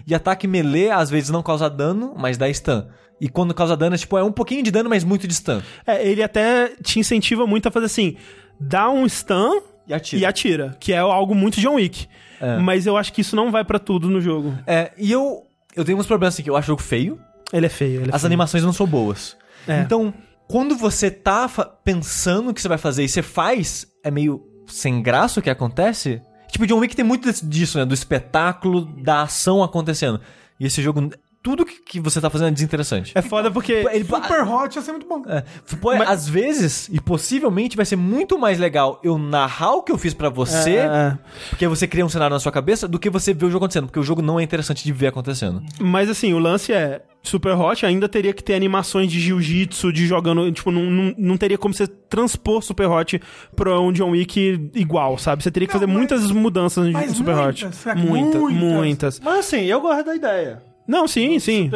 E ataque melee às vezes não causa dano, mas dá stun. E quando causa dano, é tipo, é um pouquinho de dano, mas muito de stun. É, ele até te incentiva muito a fazer assim: dá um stun E atira. e atira, que é algo muito John Wick. É. Mas eu acho que isso não vai pra tudo no jogo. É, e eu. Eu tenho uns problemas assim, que eu acho o jogo feio, Ele é feio. Ele é as feio. animações não são boas. É. Então, quando você tá pensando o que você vai fazer e você faz, é meio sem graça o que acontece. Tipo, John Wick tem muito disso, né? Do espetáculo, da ação acontecendo. E esse jogo, tudo que, que você tá fazendo é desinteressante. É foda porque. Ele, Super Hot ia ser muito bom. é, pô, às vezes, e possivelmente, vai ser muito mais legal eu narrar o que eu fiz pra você, É, é. porque você cria um cenário na sua cabeça, do que você ver o jogo acontecendo. Porque o jogo não é interessante de ver acontecendo. Mas assim, o lance é. Super Hot ainda teria que ter animações de jiu-jitsu, de jogando. Tipo, não, não, não teria como você transpor Super Hot pra um John Wick igual, sabe? Você teria que Não, fazer mas- muitas mudanças em Super muitas, Hot. será que Muitas, muitas? muitas. Mas assim, eu gosto da ideia. Não, sim, sim.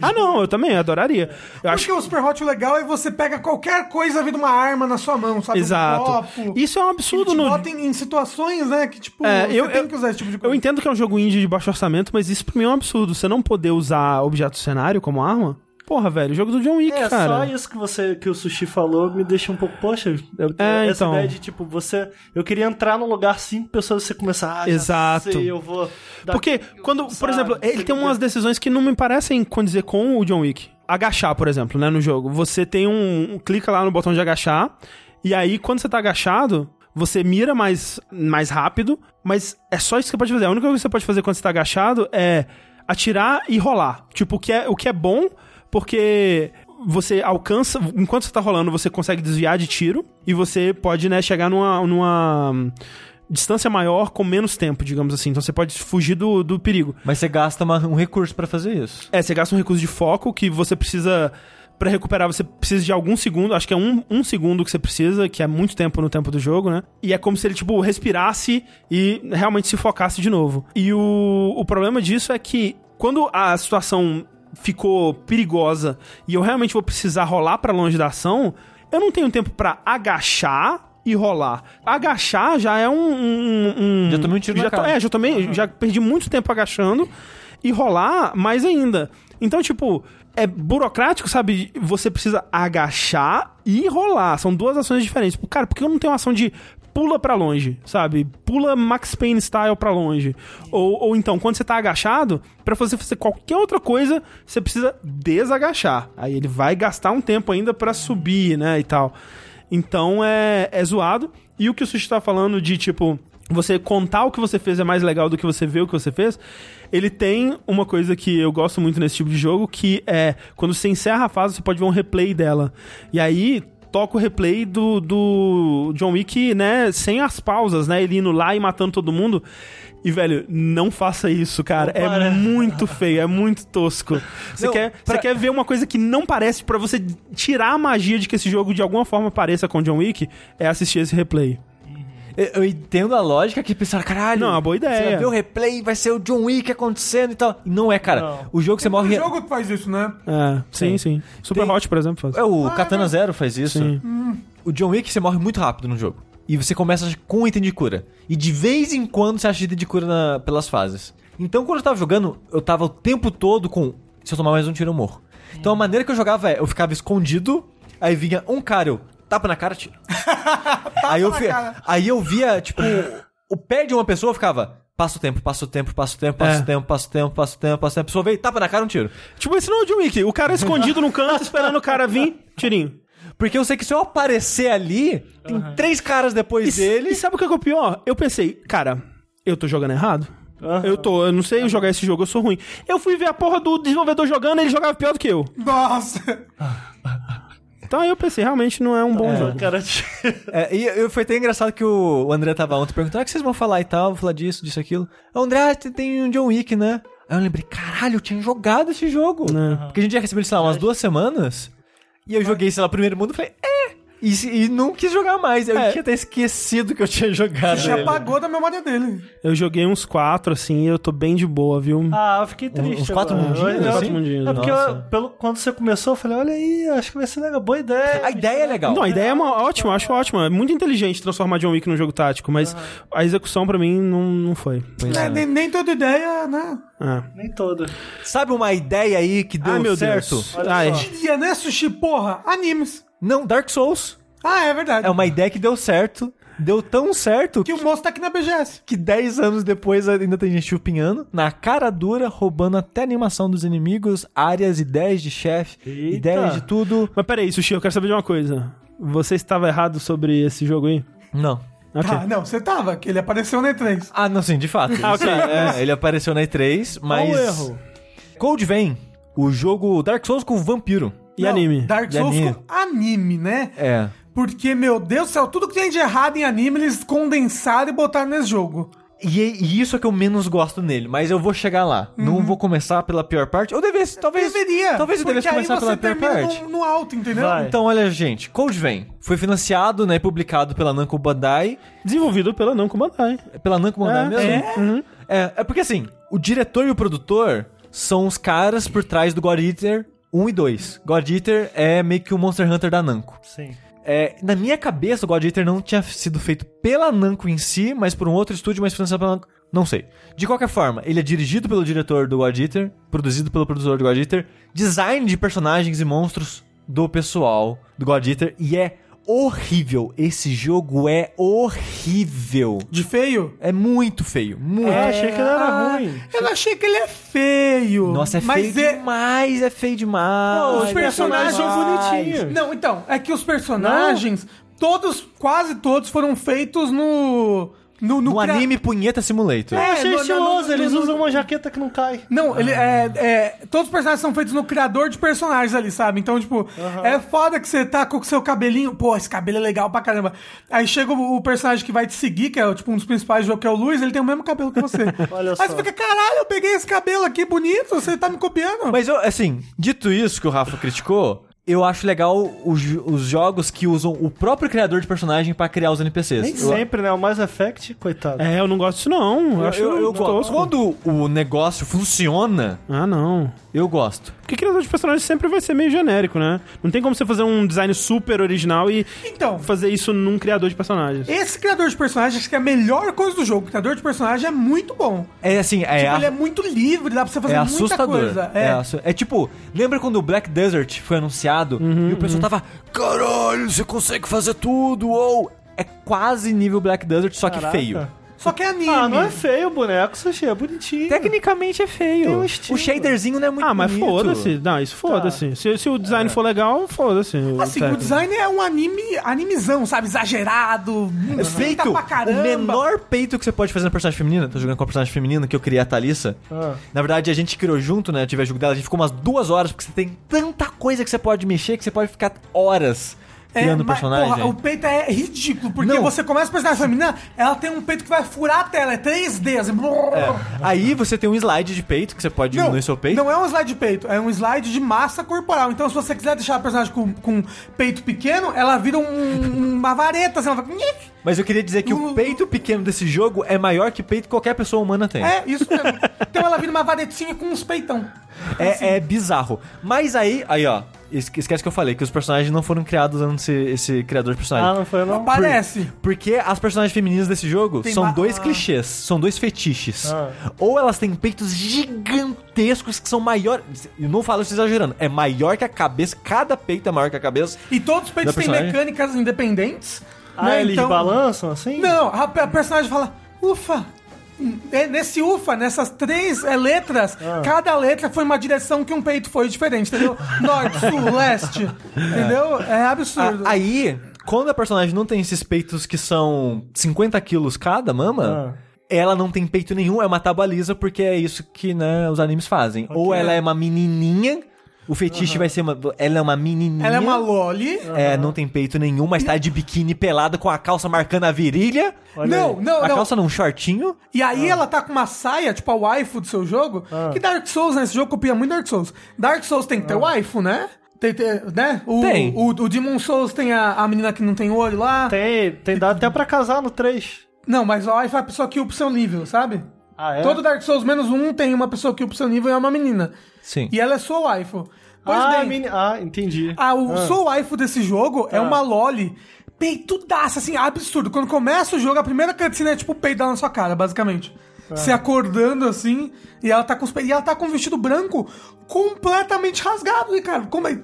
Ah, não, eu também adoraria. Eu acho Porque o Super Hot legal é você pega qualquer coisa vindo uma arma na sua mão, sabe? Um Exato. copo. Isso é um absurdo te no. bota em, em situações, né, que tipo, É, você eu- tem eu- que usar esse tipo de Eu coisa. entendo que é um jogo indie de baixo orçamento, mas isso pra mim é um absurdo. Você não poder usar objeto cenário como arma. Porra, velho, jogo do John Wick, É, cara. só isso que você que o Sushi falou me deixa um pouco, poxa, eu, É, essa então. ideia de tipo, você. Eu queria entrar num lugar cinco pessoas e você começar, ah, Exato. sei, eu vou. dar- Porque quando, por exemplo, ele tem umas decisões que não me parecem condizer com o John Wick. Agachar, por exemplo, né, no jogo. Você tem um, um- clica lá no botão de agachar e aí quando você tá agachado, você mira mais mais rápido, mas é só isso que você pode fazer. A única coisa que você pode fazer quando você tá agachado é atirar e rolar. Tipo, o que é o que é bom porque você alcança, enquanto você tá rolando, você consegue desviar de tiro e você pode, né, chegar numa, numa hum, distância maior com menos tempo, digamos assim. Então você pode fugir do, do perigo. Mas você gasta uma- um recurso pra fazer isso. É, você gasta um recurso de foco que você precisa. Pra recuperar, você precisa de algum segundo, acho que é um, um segundo que você precisa, que é muito tempo no tempo do jogo, né? E é como se ele, tipo, respirasse e realmente se focasse de novo. E o, o problema disso é que quando a situação ficou perigosa e eu realmente vou precisar rolar pra longe da ação, eu não tenho tempo pra agachar e rolar. Agachar já é um. um- um- Já tomei um tiro já na cara. É, já tomei, já perdi muito tempo agachando e rolar mais ainda. Então, tipo, é burocrático, sabe? Você precisa agachar e rolar. São duas ações diferentes. Cara, por que eu não tenho uma ação de pula pra longe, sabe? Pula Max Payne style pra longe. Ou, ou então, quando você tá agachado, pra você fazer qualquer outra coisa, você precisa desagachar. Aí ele vai gastar um tempo ainda pra subir, né, e tal. Então é, é zoado. E o que o Sushi tá falando de, tipo, você contar o que você fez é mais legal do que você ver o que você fez. Ele tem uma coisa que eu gosto muito nesse tipo de jogo, que é quando você encerra a fase, você pode ver um replay dela. E aí toca o replay do, do John Wick, né, sem as pausas, né, ele indo lá e matando todo mundo. E, velho, não faça isso, cara. Não para. é muito feio, é muito tosco. Você Não, quer, pra- você quer ver uma coisa que não parece pra você tirar a magia de que esse jogo de alguma forma pareça com John Wick? É assistir esse replay. Eu, entendo a lógica que pensaram, caralho. Não, é uma boa Você vai ideia. ver o replay, vai ser o John Wick acontecendo e tal. Não é, cara. Não. O jogo que você morre. O jogo que faz isso, né? É, sim, sim. Super Tem- Hot, por exemplo, faz. É, o Katana Zero faz isso. Sim. O John Wick você morre muito rápido no jogo. E você começa com um item de cura. E de vez em quando você acha item de cura na- pelas fases. Então quando eu tava jogando, eu tava o tempo todo com. Se eu tomar mais um tiro, eu morro. Então a maneira que eu jogava é, eu ficava escondido, aí vinha um cara, eu tapa na cara, tiro. aí, eu vi- aí eu via, tipo, o pé de uma pessoa ficava. Passa o tempo, passa o tempo, passa o tempo, passa É. o tempo, passa o tempo, passa o tempo, passa o tempo. A pessoa veio, tapa na cara, um tiro. Tipo, esse não é o John Wick. O cara escondido no canto, esperando o cara vir, tirinho. Porque eu sei que se eu aparecer ali, tem três caras depois E, dele. e sabe o que é o pior? Eu pensei, cara, eu tô jogando errado? Eu tô, eu não sei jogar esse jogo, eu sou ruim. Eu fui ver a porra do desenvolvedor jogando, ele jogava pior do que eu. Nossa. Então aí eu pensei, realmente não é um bom O jogo. cara É, e eu- foi até engraçado que o, o André tava ontem perguntando: ah, o que vocês vão falar e tal? Vou falar disso, disso, aquilo. O André, ah, tem- um John Wick, né? Aí eu lembrei: caralho, eu tinha jogado esse jogo. Né. Porque a gente já recebeu sei lá, umas duas semanas. E eu joguei, sei lá, o primeiro mundo e falei: é. E, e não quis jogar mais. Eu É. tinha até esquecido que eu tinha jogado. Já apagou da memória dele. Eu joguei uns quatro, assim, e eu tô bem de boa, viu? Ah, eu fiquei triste. uns quatro agora. mundinhos, Eu- eu- Quatro mundinhos. É porque eu- pelo, quando você começou, eu falei, olha aí, acho que vai ser legal. Boa ideia. A ideia é legal. Não, a ideia é uma, ótima, eu acho ótima. É muito inteligente transformar John Wick num jogo tático, mas a execução pra mim não, não foi. É, é. nem, nem toda ideia, né? Ah. Nem todo. Sabe uma ideia aí que deu Ai, meu certo? Deus. Olha Ai. só. Queria, né, Sushi? Porra, animes. Não, Dark Souls. Ah, é verdade. É uma ideia que deu certo. Deu tão certo Que o moço tá aqui na BGS. que 10 anos depois ainda tem gente chupinhando, na cara dura, roubando até a animação dos inimigos, áreas, ideias de chefe, ideias de tudo. Mas peraí, Sushi, eu quero saber de uma coisa. Você estava errado sobre esse jogo aí? Não. Ok. Ah, não, você tava, que ele apareceu na E3. Ah, não, sim, de fato. Ah, ok. É, ele apareceu na E3, mas. Qual o erro? Code Vein, o jogo Dark Souls com vampiro. E Não, anime? Dark Souls anime. com anime, né? É. Porque, meu Deus do céu, tudo que tem de errado em anime, eles condensaram e botaram nesse jogo. E, e isso é que eu menos gosto nele, mas eu vou chegar lá. Não vou começar pela pior parte. Eu devesse, talvez. Deveria. Talvez eu porque devesse aí começar você pela pior parte. No, no alto, entendeu? Vai. Então, olha, gente, Code Vein foi financiado, né, e publicado pela Namco Bandai. Desenvolvido pela Namco Bandai. Pela Namco Bandai É, mesmo? é. Uhum. É, é porque assim, o diretor e o produtor são os caras por trás do God Eater 1 e 2. God Eater é meio que o Monster Hunter da Namco. Sim. É, na minha cabeça, o God Eater não tinha sido feito pela Namco em si, mas por um outro estúdio, mas financiado pela Namco. Não sei. De qualquer forma, ele é dirigido pelo diretor do God Eater, produzido pelo produtor do God Eater, design de personagens e monstros do pessoal do God Eater, e é horrível. Esse jogo é horrível. De feio. É muito feio, muito. Ah, achei que ele era Ah, ruim. Eu achei que ele é feio. Nossa, é mas feio é... demais, é feio demais. Pô, os é personagens são bonitinhos. Não, então, é que os personagens, todos, quase todos foram feitos no... No, No cria- anime Punheta Simulator. Eu É, achei no- no- estiloso, no- eles no- usam uma jaqueta que não cai. Não, ele é, é. Todos os personagens são feitos no criador de personagens ali, sabe? Então, tipo, é foda que você tá com o seu cabelinho. Pô, esse cabelo é legal pra caramba. Aí chega o, o personagem que vai te seguir, que é tipo um dos principais do jogo, que é o Luiz, ele tem o mesmo cabelo que você. Olha Aí só. você fica, caralho, eu peguei esse cabelo aqui bonito, você tá me copiando. Mas eu, assim, dito isso que o Rafa criticou, eu acho legal os, os jogos que usam o próprio criador de personagem pra criar os NPCs. Nem Eu- sempre, né? O Mass Effect, coitado. É, eu não gosto disso não. Eu, Eu, acho eu, eu gosto. Quando o negócio funciona, Ah, não. eu gosto. Porque criador de personagem sempre vai ser meio genérico, né? Não tem como você fazer um design super original e Então, fazer isso num criador de personagens. esse criador de personagens acho que é a melhor coisa do jogo. O criador de personagem é muito bom. É assim, é, Tipo, a- ele é muito livre, dá pra você fazer é muita assustador. coisa. É. É. é tipo, lembra quando o Black Desert foi anunciado e o pessoal tava, caralho, você consegue fazer tudo, ou é quase nível Black Desert, só que Caraca. feio. Só que é anime. Ah, não é feio o boneco, Sushi, é bonitinho. Tecnicamente é feio. Tem um estilo. o shaderzinho não é muito Ah, mas foda-se. Não, isso foda-se. Se, se o design for legal, foda-se. Assim, o técnico. design é um anime, animizão, sabe? Exagerado, É feito pra caramba. o menor peito que você pode fazer na personagem feminina. Tô jogando com a personagem feminina que eu criei a Thalissa. Ah. Na verdade, a gente criou junto, né? Eu tive a jogo dela, a gente ficou umas duas horas, porque você tem tanta coisa que você pode mexer que você pode ficar horas criando o mas, personagem. porra, o peito é ridículo, porque Não. você começa a personagem feminina, ela tem um peito que vai furar a tela, é 3D, assim. brrr. Aí você tem um slide de peito que você pode diminuir seu peito. Não é um slide de peito, é um slide de massa corporal. Então, se você quiser deixar a personagem com, com peito pequeno, ela vira um- uma vareta, assim, ela vai... Mas eu queria dizer que o peito pequeno desse jogo é maior que peito que qualquer pessoa humana tem. É, isso mesmo. então ela vira uma varetinha com uns peitão. É, é bizarro. Mas aí, aí ó, es- esquece que eu falei, que os personagens não foram criados usando esse, esse criador de personagem. Ah, não foi não? Parece. Porque as personagens femininas desse jogo Tem são dois ah. clichês, são dois fetiches. Ah. Ou elas têm peitos gigantescos que são maiores. Eu não falo isso exagerando, é maior que a cabeça, cada peito é maior que a cabeça. E todos os peitos têm mecânicas independentes. Ah, né? eles Então- balançam assim? Não, a, a personagem fala, ufa. É, Nesse ufa, nessas três é, letras, Ah. cada letra foi uma direção que um peito foi diferente, entendeu? Norte, sul, leste, entendeu? É absurdo. A- aí, quando a personagem não tem esses peitos que são 50 quilos cada mama, ela não tem peito nenhum, é uma tábua lisa, porque é isso que né, os animes fazem. Ou ela é uma menininha, o fetiche vai ser uma. Ela é uma menininha. Ela é uma loli. É, não tem peito nenhum, mas tá de biquíni pelada com a calça marcando a virilha. Não, não, a não. calça num shortinho. E aí ela tá com uma saia, tipo a waifu do seu jogo, que Dark Souls, né? Esse jogo copia muito Dark Souls. Dark Souls tem que ter waifu, né? Tem, tem- né? O, Tem. O, o Demon Souls tem a, a menina que não tem olho lá. Tem, tem dado até pra casar no 3. Não, mas a waifu é a pessoa que upa o seu nível, sabe? Ah, é? Todo Dark Souls menos um tem uma pessoa que upa o seu nível e é uma menina. Sim. E ela é sua waifu. Pois ah, bem, mini... ah, entendi. a, o sua waifu desse jogo é uma loli peitudaça, assim, absurdo. Quando começa o jogo, a primeira cutscene é tipo dela na sua cara, basicamente. Se acordando assim, e ela tá com os pe- e ela tá com um vestido branco completamente rasgado, e cara, como é-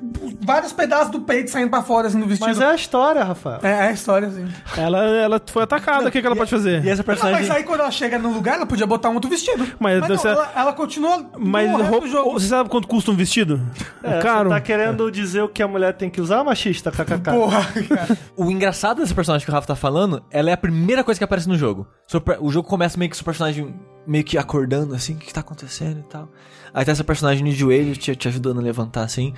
vários pedaços do peito saindo pra fora assim no vestido. Mas é a história, Rafael. é, é a história assim. Ela, ela foi atacada, o que, que ela pode fazer? E essa personagem. mas aí quando ela chega no lugar, ela podia botar um outro vestido. Mas não, você- ela, ela continua Mas roupa, do jogo. você sabe quanto custa um vestido? É, Caro. Você tá querendo dizer o que a mulher tem que usar, machista, kkk? Porra, cara. O engraçado dessa personagem que o Rafa tá falando, ela é a primeira coisa que aparece no jogo. O jogo começa meio que seu personagem meio que acordando assim, o que, que tá acontecendo e tal. Aí tá essa personagem de joelho te, te ajudando a levantar assim.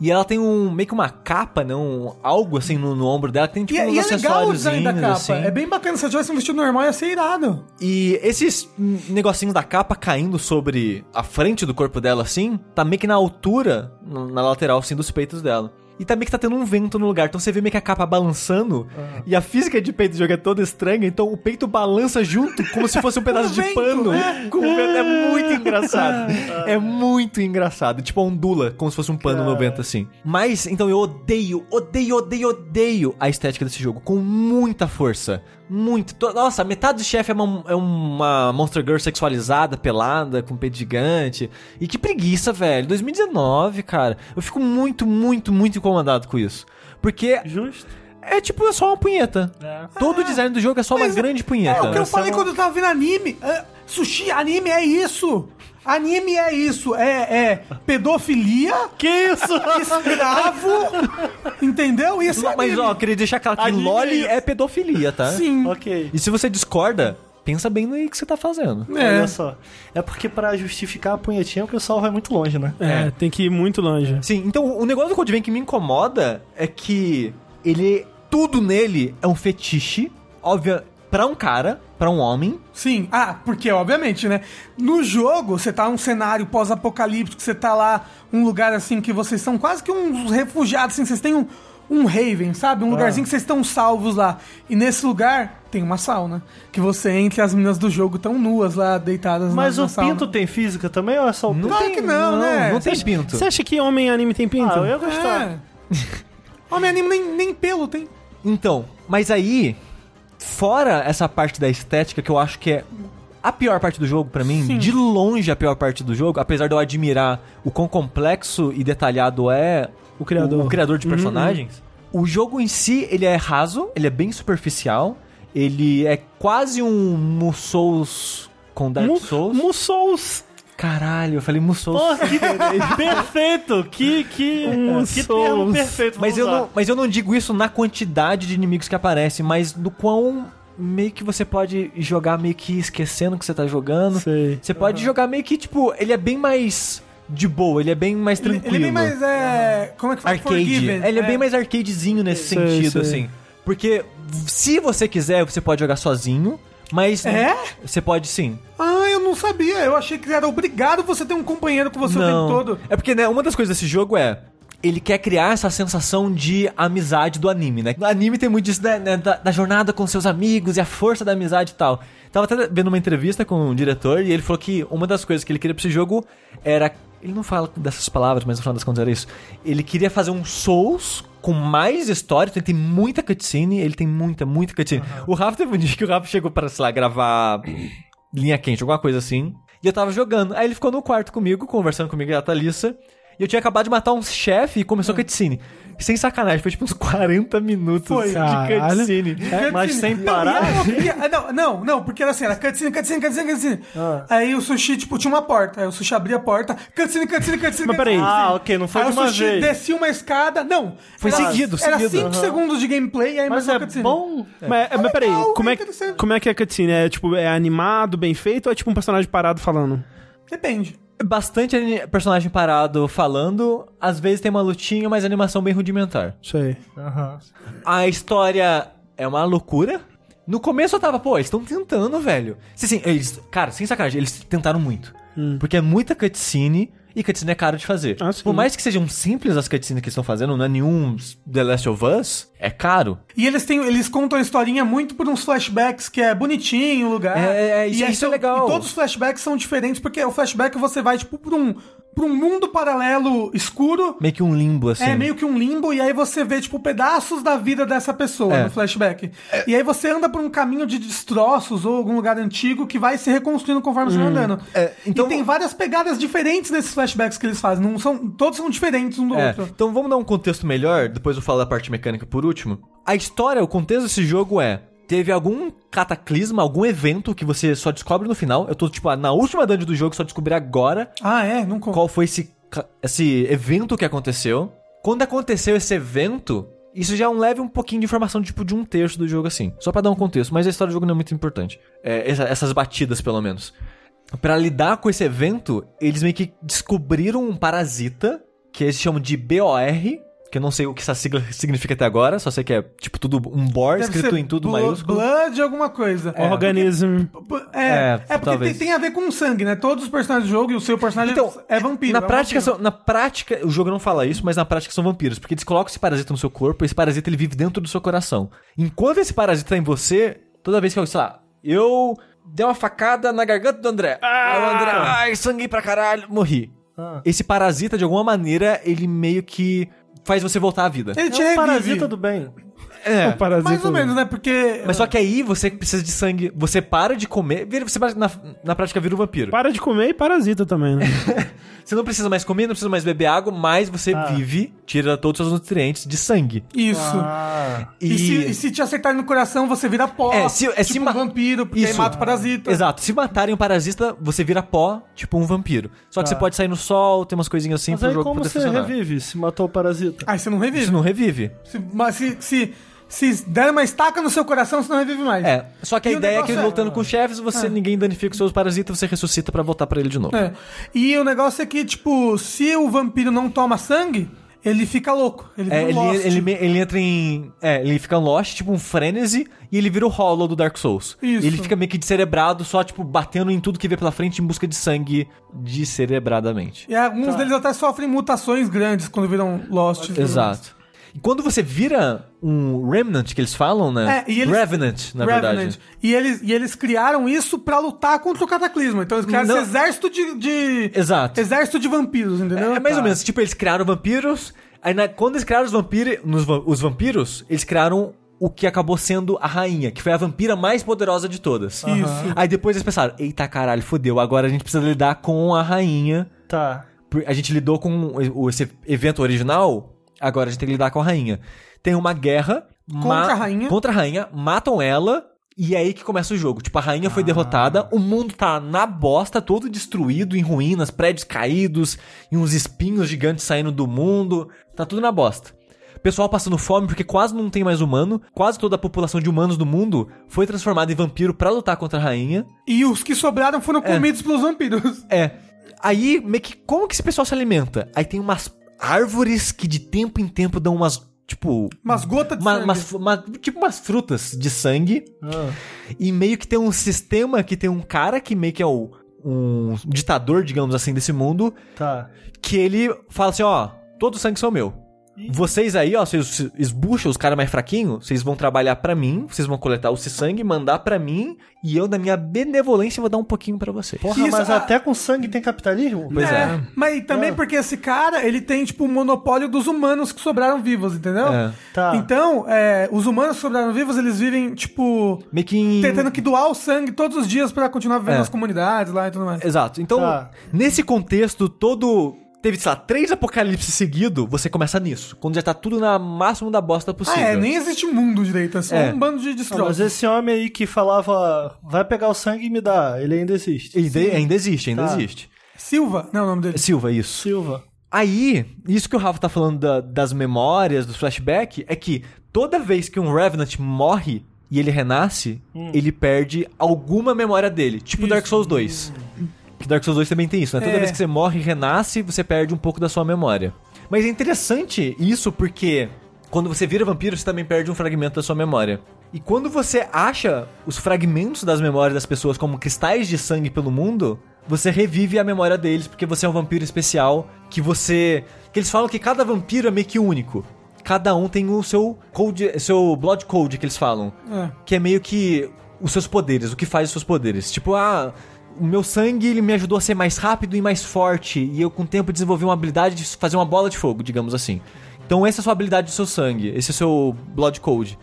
E ela tem um meio que uma capa, né? Um, algo assim no, no ombro dela que tem E, tipo é- uns e é capa. assim. É bem bacana. Se eu tivesse um vestido normal, ia ser irado. E esses negocinhos da capa caindo sobre a frente do corpo dela, assim, tá meio que na altura, na na lateral, assim, dos peitos dela. E tá meio que tá tendo um vento no lugar. Então você vê meio que a capa balançando. E a física de peito do jogo é toda estranha. Então o peito balança junto, como se fosse um pedaço de vento, pano. é. Com. É muito engraçado. É muito engraçado. Tipo, ondula, como se fosse um pano no vento, assim. Mas, então eu odeio, odeio, odeio, odeio a estética desse jogo. Com muita força. Muito. To- Nossa, metade do chefe é uma, é uma Monster Girl sexualizada, pelada, com peito gigante. E que preguiça, velho. 2019, cara. Eu fico muito, muito, muito incomodado com isso. Porque Justo. é tipo, é só uma punheta. É. Todo o design do jogo é só uma Mas grande punheta. É o que eu falei é uma- quando eu tava vendo anime. É, sushi, anime é isso. Anime é isso. É, é pedofilia, Que isso? escravo, entendeu? Isso é Mas, anime. ó, queria deixar claro que Anime Loli é é pedofilia, tá? Sim. ok. E se você discorda, pensa bem no que você tá fazendo. É. Olha só. É porque pra justificar a punhetinha o pessoal vai muito longe, né? É, tem que ir muito longe. Sim, então o negócio do Code Vein que me incomoda é que ele. Tudo nele é um fetiche, óbvio, pra um cara, pra um homem. Sim, ah, porque obviamente, né? No jogo, você tá num cenário pós-apocalíptico, você tá lá, um lugar assim que vocês são quase que uns refugiados, assim, vocês têm um, um haven, sabe? Um lugarzinho que vocês estão salvos lá. E nesse lugar tem uma sauna. Que você entra e as meninas do jogo estão nuas lá, deitadas Mas na, o na sauna. pinto tem física também ou é só o pinto? Claro que não, né? Não tem pinto. Você acha que homem anime tem pinto? Ah, eu ia gostar. É. Homem anime nem, nem pelo tem. Então, mas aí, fora essa parte da estética que eu acho que é a pior parte do jogo pra mim, Sim. de longe a pior parte do jogo, apesar de eu admirar o quão complexo e detalhado é O criador. o, criador de Uhum. personagens, o jogo em si, ele é raso, ele é bem superficial, ele é quase um Musous com Dark Mu- Souls. Caralho, eu falei. Pô, que perfeito! Que, que, Um que termo perfeito Mas eu, não, mas eu não digo isso na quantidade de inimigos que aparecem, mas do quão meio que você pode jogar meio que esquecendo que você tá jogando. Sei. Você pode jogar meio que, tipo, ele é bem mais de boa, ele é bem mais Ele, tranquilo. ele é bem mais. É, como é que fala? arcade. Forgiven. Ele é, bem mais arcadezinho nesse Sei, sentido, sei. assim. Porque se você quiser, você pode jogar sozinho, mas É? você pode sim. Ah, eu não sabia. Eu achei que era obrigado você ter um companheiro com você o tempo todo. É porque, né, uma das coisas desse jogo é. Ele quer criar essa sensação de amizade do anime, né? No anime tem muito disso né, né, da, da jornada com seus amigos e a força da amizade e tal. Tava até vendo uma entrevista com o diretor e ele falou que uma das coisas que ele queria pra esse jogo era. Ele não fala dessas palavras, mas no final das contas era isso. Ele queria fazer um Souls com mais história, então ele tem muita cutscene, ele tem muita, muita cutscene. O Rafa teve um dia que o Rafa chegou para, sei lá, gravar linha quente, alguma coisa assim. E eu tava jogando. Aí ele ficou no quarto comigo, conversando comigo e a Thalissa. E eu tinha acabado de matar um chefe e começou a cutscene. Sem sacanagem, foi tipo uns 40 minutos Foi. de Caralho. cutscene. Cutscene. mas sem parar? era- ah, não, não, não, porque era assim, era cutscene, cutscene, cutscene, cutscene. Ah. Aí o sushi, tipo, tinha uma porta. Aí o sushi abria a porta, cutscene, cutscene, cutscene. Mas peraí. cutscene. Ah, ok, não foi Aí de o uma sushi vez. descia uma escada. Não. Foi era, seguido, Era seguido. 5 Aham. segundos de gameplay e aí Mas é cutscene. bom. Mas, mas peraí, como é é, como é que é a cutscene? É tipo, é animado, bem feito ou é tipo um personagem parado falando? Depende. Bastante personagem parado falando. Às vezes tem uma lutinha, mas animação bem rudimentar. Isso aí. A história é uma loucura. No começo eu tava, pô, eles estão tentando, velho. Sim, sim, eles, cara, sem sacanagem, eles tentaram muito. Porque é muita cutscene e cutscene é caro de fazer. Ah. Por mais que sejam simples as cutscenes que estão fazendo, não é nenhum The Last of Us, é caro. E eles têm, eles contam a historinha muito por uns flashbacks que é bonitinho o lugar. É, é, e isso- isso é são- legal. E todos os flashbacks são diferentes, porque o flashback você vai, tipo, pra um, pra um mundo paralelo escuro. Meio que um limbo, assim. É meio que um limbo, e aí você vê, tipo, pedaços da vida dessa pessoa É. no flashback. E aí você anda por um caminho de destroços ou algum lugar antigo que vai se reconstruindo conforme você vai andando. É, então- E tem várias pegadas diferentes nesses flashbacks que eles fazem. Não são, todos são diferentes um do É, outro. então vamos dar um contexto melhor, depois eu falo da parte mecânica por último. A história, o contexto desse jogo é. Teve algum cataclisma, algum evento que você só descobre no final. Eu tô, tipo, na última dungeon do jogo, só descobri agora Ah, é? Conta. qual foi esse, esse evento que aconteceu. Quando aconteceu esse evento, isso já é um leve um pouquinho de informação, tipo, de um terço do jogo, assim. Só pra dar um contexto, mas a história do jogo não é muito importante. É, essa- essas batidas, pelo menos. Pra lidar com esse evento, eles meio que descobriram um parasita, que eles chamam de BOR, que eu não sei o que essa sigla significa até agora, só sei que é, tipo, tudo um BOR Deve escrito ser em tudo maiúsculo. Blood, alguma coisa. Organism. É, É, é, porque talvez. tem, tem a ver com sangue, né? Todos os personagens do jogo e o seu personagem Então, é vampiro. Na é prática, vampiro. são, na prática, o jogo não fala isso, mas na prática são vampiros. Porque eles colocam esse parasita no seu corpo, e esse parasita ele vive dentro do seu coração. Enquanto esse parasita tá em você, toda vez que eu, sei lá, eu dei uma facada na garganta do André. Aí o André, ai, sangue pra caralho, morri. Ah. Esse parasita, de alguma maneira, ele meio que faz você voltar à vida. Ele te É um revive. parasita do bem. É. O parasita. Mais ou menos, né? Porque. Mas só que aí você precisa de sangue. Você para de comer. vira- Você na, na prática vira um vampiro. Para de comer e parasita também, né? Você não precisa mais comer, não precisa mais beber água, mas você Ah. vive, tira todos os seus nutrientes de sangue. Isso. Ah. E, se, e se te acertarem no coração, você vira pó. É, se- é, tipo se um ma- vampiro, porque aí Isso. mata o parasita. Exato. Se matarem um parasita, você vira pó, tipo um vampiro. Só que Tá. você pode sair no sol, tem umas coisinhas assim Mas pro aí jogo como poder você funcionar. revive se matou o parasita? Aí você não revive. Isso não revive. Se, mas se, se, se der uma estaca no seu coração, você não revive mais. É. Só que a E ideia é que é- lutando com chefes, você ninguém danifica os seus parasitas, você ressuscita pra voltar pra ele de novo. É. E o negócio é que, tipo, se o vampiro não toma sangue, ele fica louco. Ele É, um ele, Lost. ele, ele entra em. É, ele fica lost, tipo um frenesi, e ele vira o Hollow do Dark Souls. Isso. E ele fica meio que descerebrado, só, tipo, batendo em tudo que vê pela frente em busca de sangue descerebradamente. E alguns Tá. deles até sofrem mutações grandes quando viram Lost. Exato. E quando você vira um Remnant, que eles falam, né? É, eles- Revenant, na Revenant. verdade. E eles, e eles criaram isso pra lutar contra o cataclismo. Então eles criaram Não- esse exército de, de- Exato. Exército de vampiros, entendeu? É, mais ou Tá. menos, tipo, eles criaram vampiros, aí na- quando eles criaram os, vampir, nos os vampiros, eles criaram o que acabou sendo a rainha, que foi a vampira mais poderosa de todas. Isso. Aí depois eles pensaram, eita caralho, fodeu, agora a gente precisa lidar com a rainha. Tá. A gente lidou com esse evento original, agora a gente tem que lidar com a rainha. Tem uma guerra Contra a rainha. Contra a rainha, matam ela. E é aí que começa o jogo. Tipo, a rainha Ah. foi derrotada, o mundo tá na bosta, todo destruído, em ruínas, prédios caídos, e uns espinhos gigantes saindo do mundo. Tá tudo na bosta. Pessoal passando fome porque quase não tem mais humano. Quase toda a população de humanos do mundo foi transformada em vampiro pra lutar contra a rainha. E os que sobraram É. foram comidos pelos vampiros. É. Aí, meio que, como que esse pessoal se alimenta? Aí tem umas árvores que de tempo em tempo dão umas, tipo... Umas gotas de uma- sangue. umas- uma- tipo umas frutas de sangue. E meio que tem um sistema que tem um cara que meio que é o, um ditador, digamos assim, desse mundo. Tá. Que ele fala assim, ó, todo o sangue são meu. Vocês aí, ó, vocês esbucham os caras mais fraquinhos, vocês vão trabalhar pra mim, vocês vão coletar esse sangue, mandar pra mim, e eu, na minha benevolência, vou dar um pouquinho pra vocês. Porra, Isso, mas a- até com sangue tem capitalismo? Pois é. Mas também É. porque esse cara, ele tem, tipo, o monopólio dos humanos que sobraram vivos, entendeu? É. Tá. Então, é, os humanos que sobraram vivos, eles vivem, tipo, em... tentando que doar o sangue todos os dias pra continuar vivendo É. nas comunidades lá e tudo mais. Exato. Então, Tá. nesse contexto, todo. Teve, sei lá, três apocalipses seguidos, você começa nisso. Quando já tá tudo na máximo da bosta possível. Ah, é, nem existe mundo direito, é só É. um bando de destroços. mas esse homem aí que falava, vai pegar o sangue e me dá, ele ainda existe. Ainda, ainda existe, ainda Tá. existe. Silva, não é o nome dele. Silva, isso. Silva. Aí, isso que o Rafa tá falando da- das memórias, do flashback, é que toda vez que um Revenant morre e ele renasce, ele perde alguma memória dele. Tipo Dark Souls 2. Que Dark Souls 2 também tem isso, né? Toda É. vez que você morre e renasce, você perde um pouco da sua memória. Mas é interessante isso porque quando você vira vampiro, você também perde um fragmento da sua memória. E quando você acha os fragmentos das memórias das pessoas como cristais de sangue pelo mundo, você revive a memória deles porque você é um vampiro especial que você, que eles falam que cada vampiro é meio que único. Cada um tem o seu code, seu blood code que eles falam, É. que é meio que os seus poderes, o que faz os seus poderes. Tipo, ah, o meu sangue ele me ajudou a ser mais rápido e mais forte, e eu com o tempo desenvolvi uma habilidade de fazer uma bola de fogo, digamos assim. Então essa é a sua habilidade do seu sangue, esse é o seu blood code.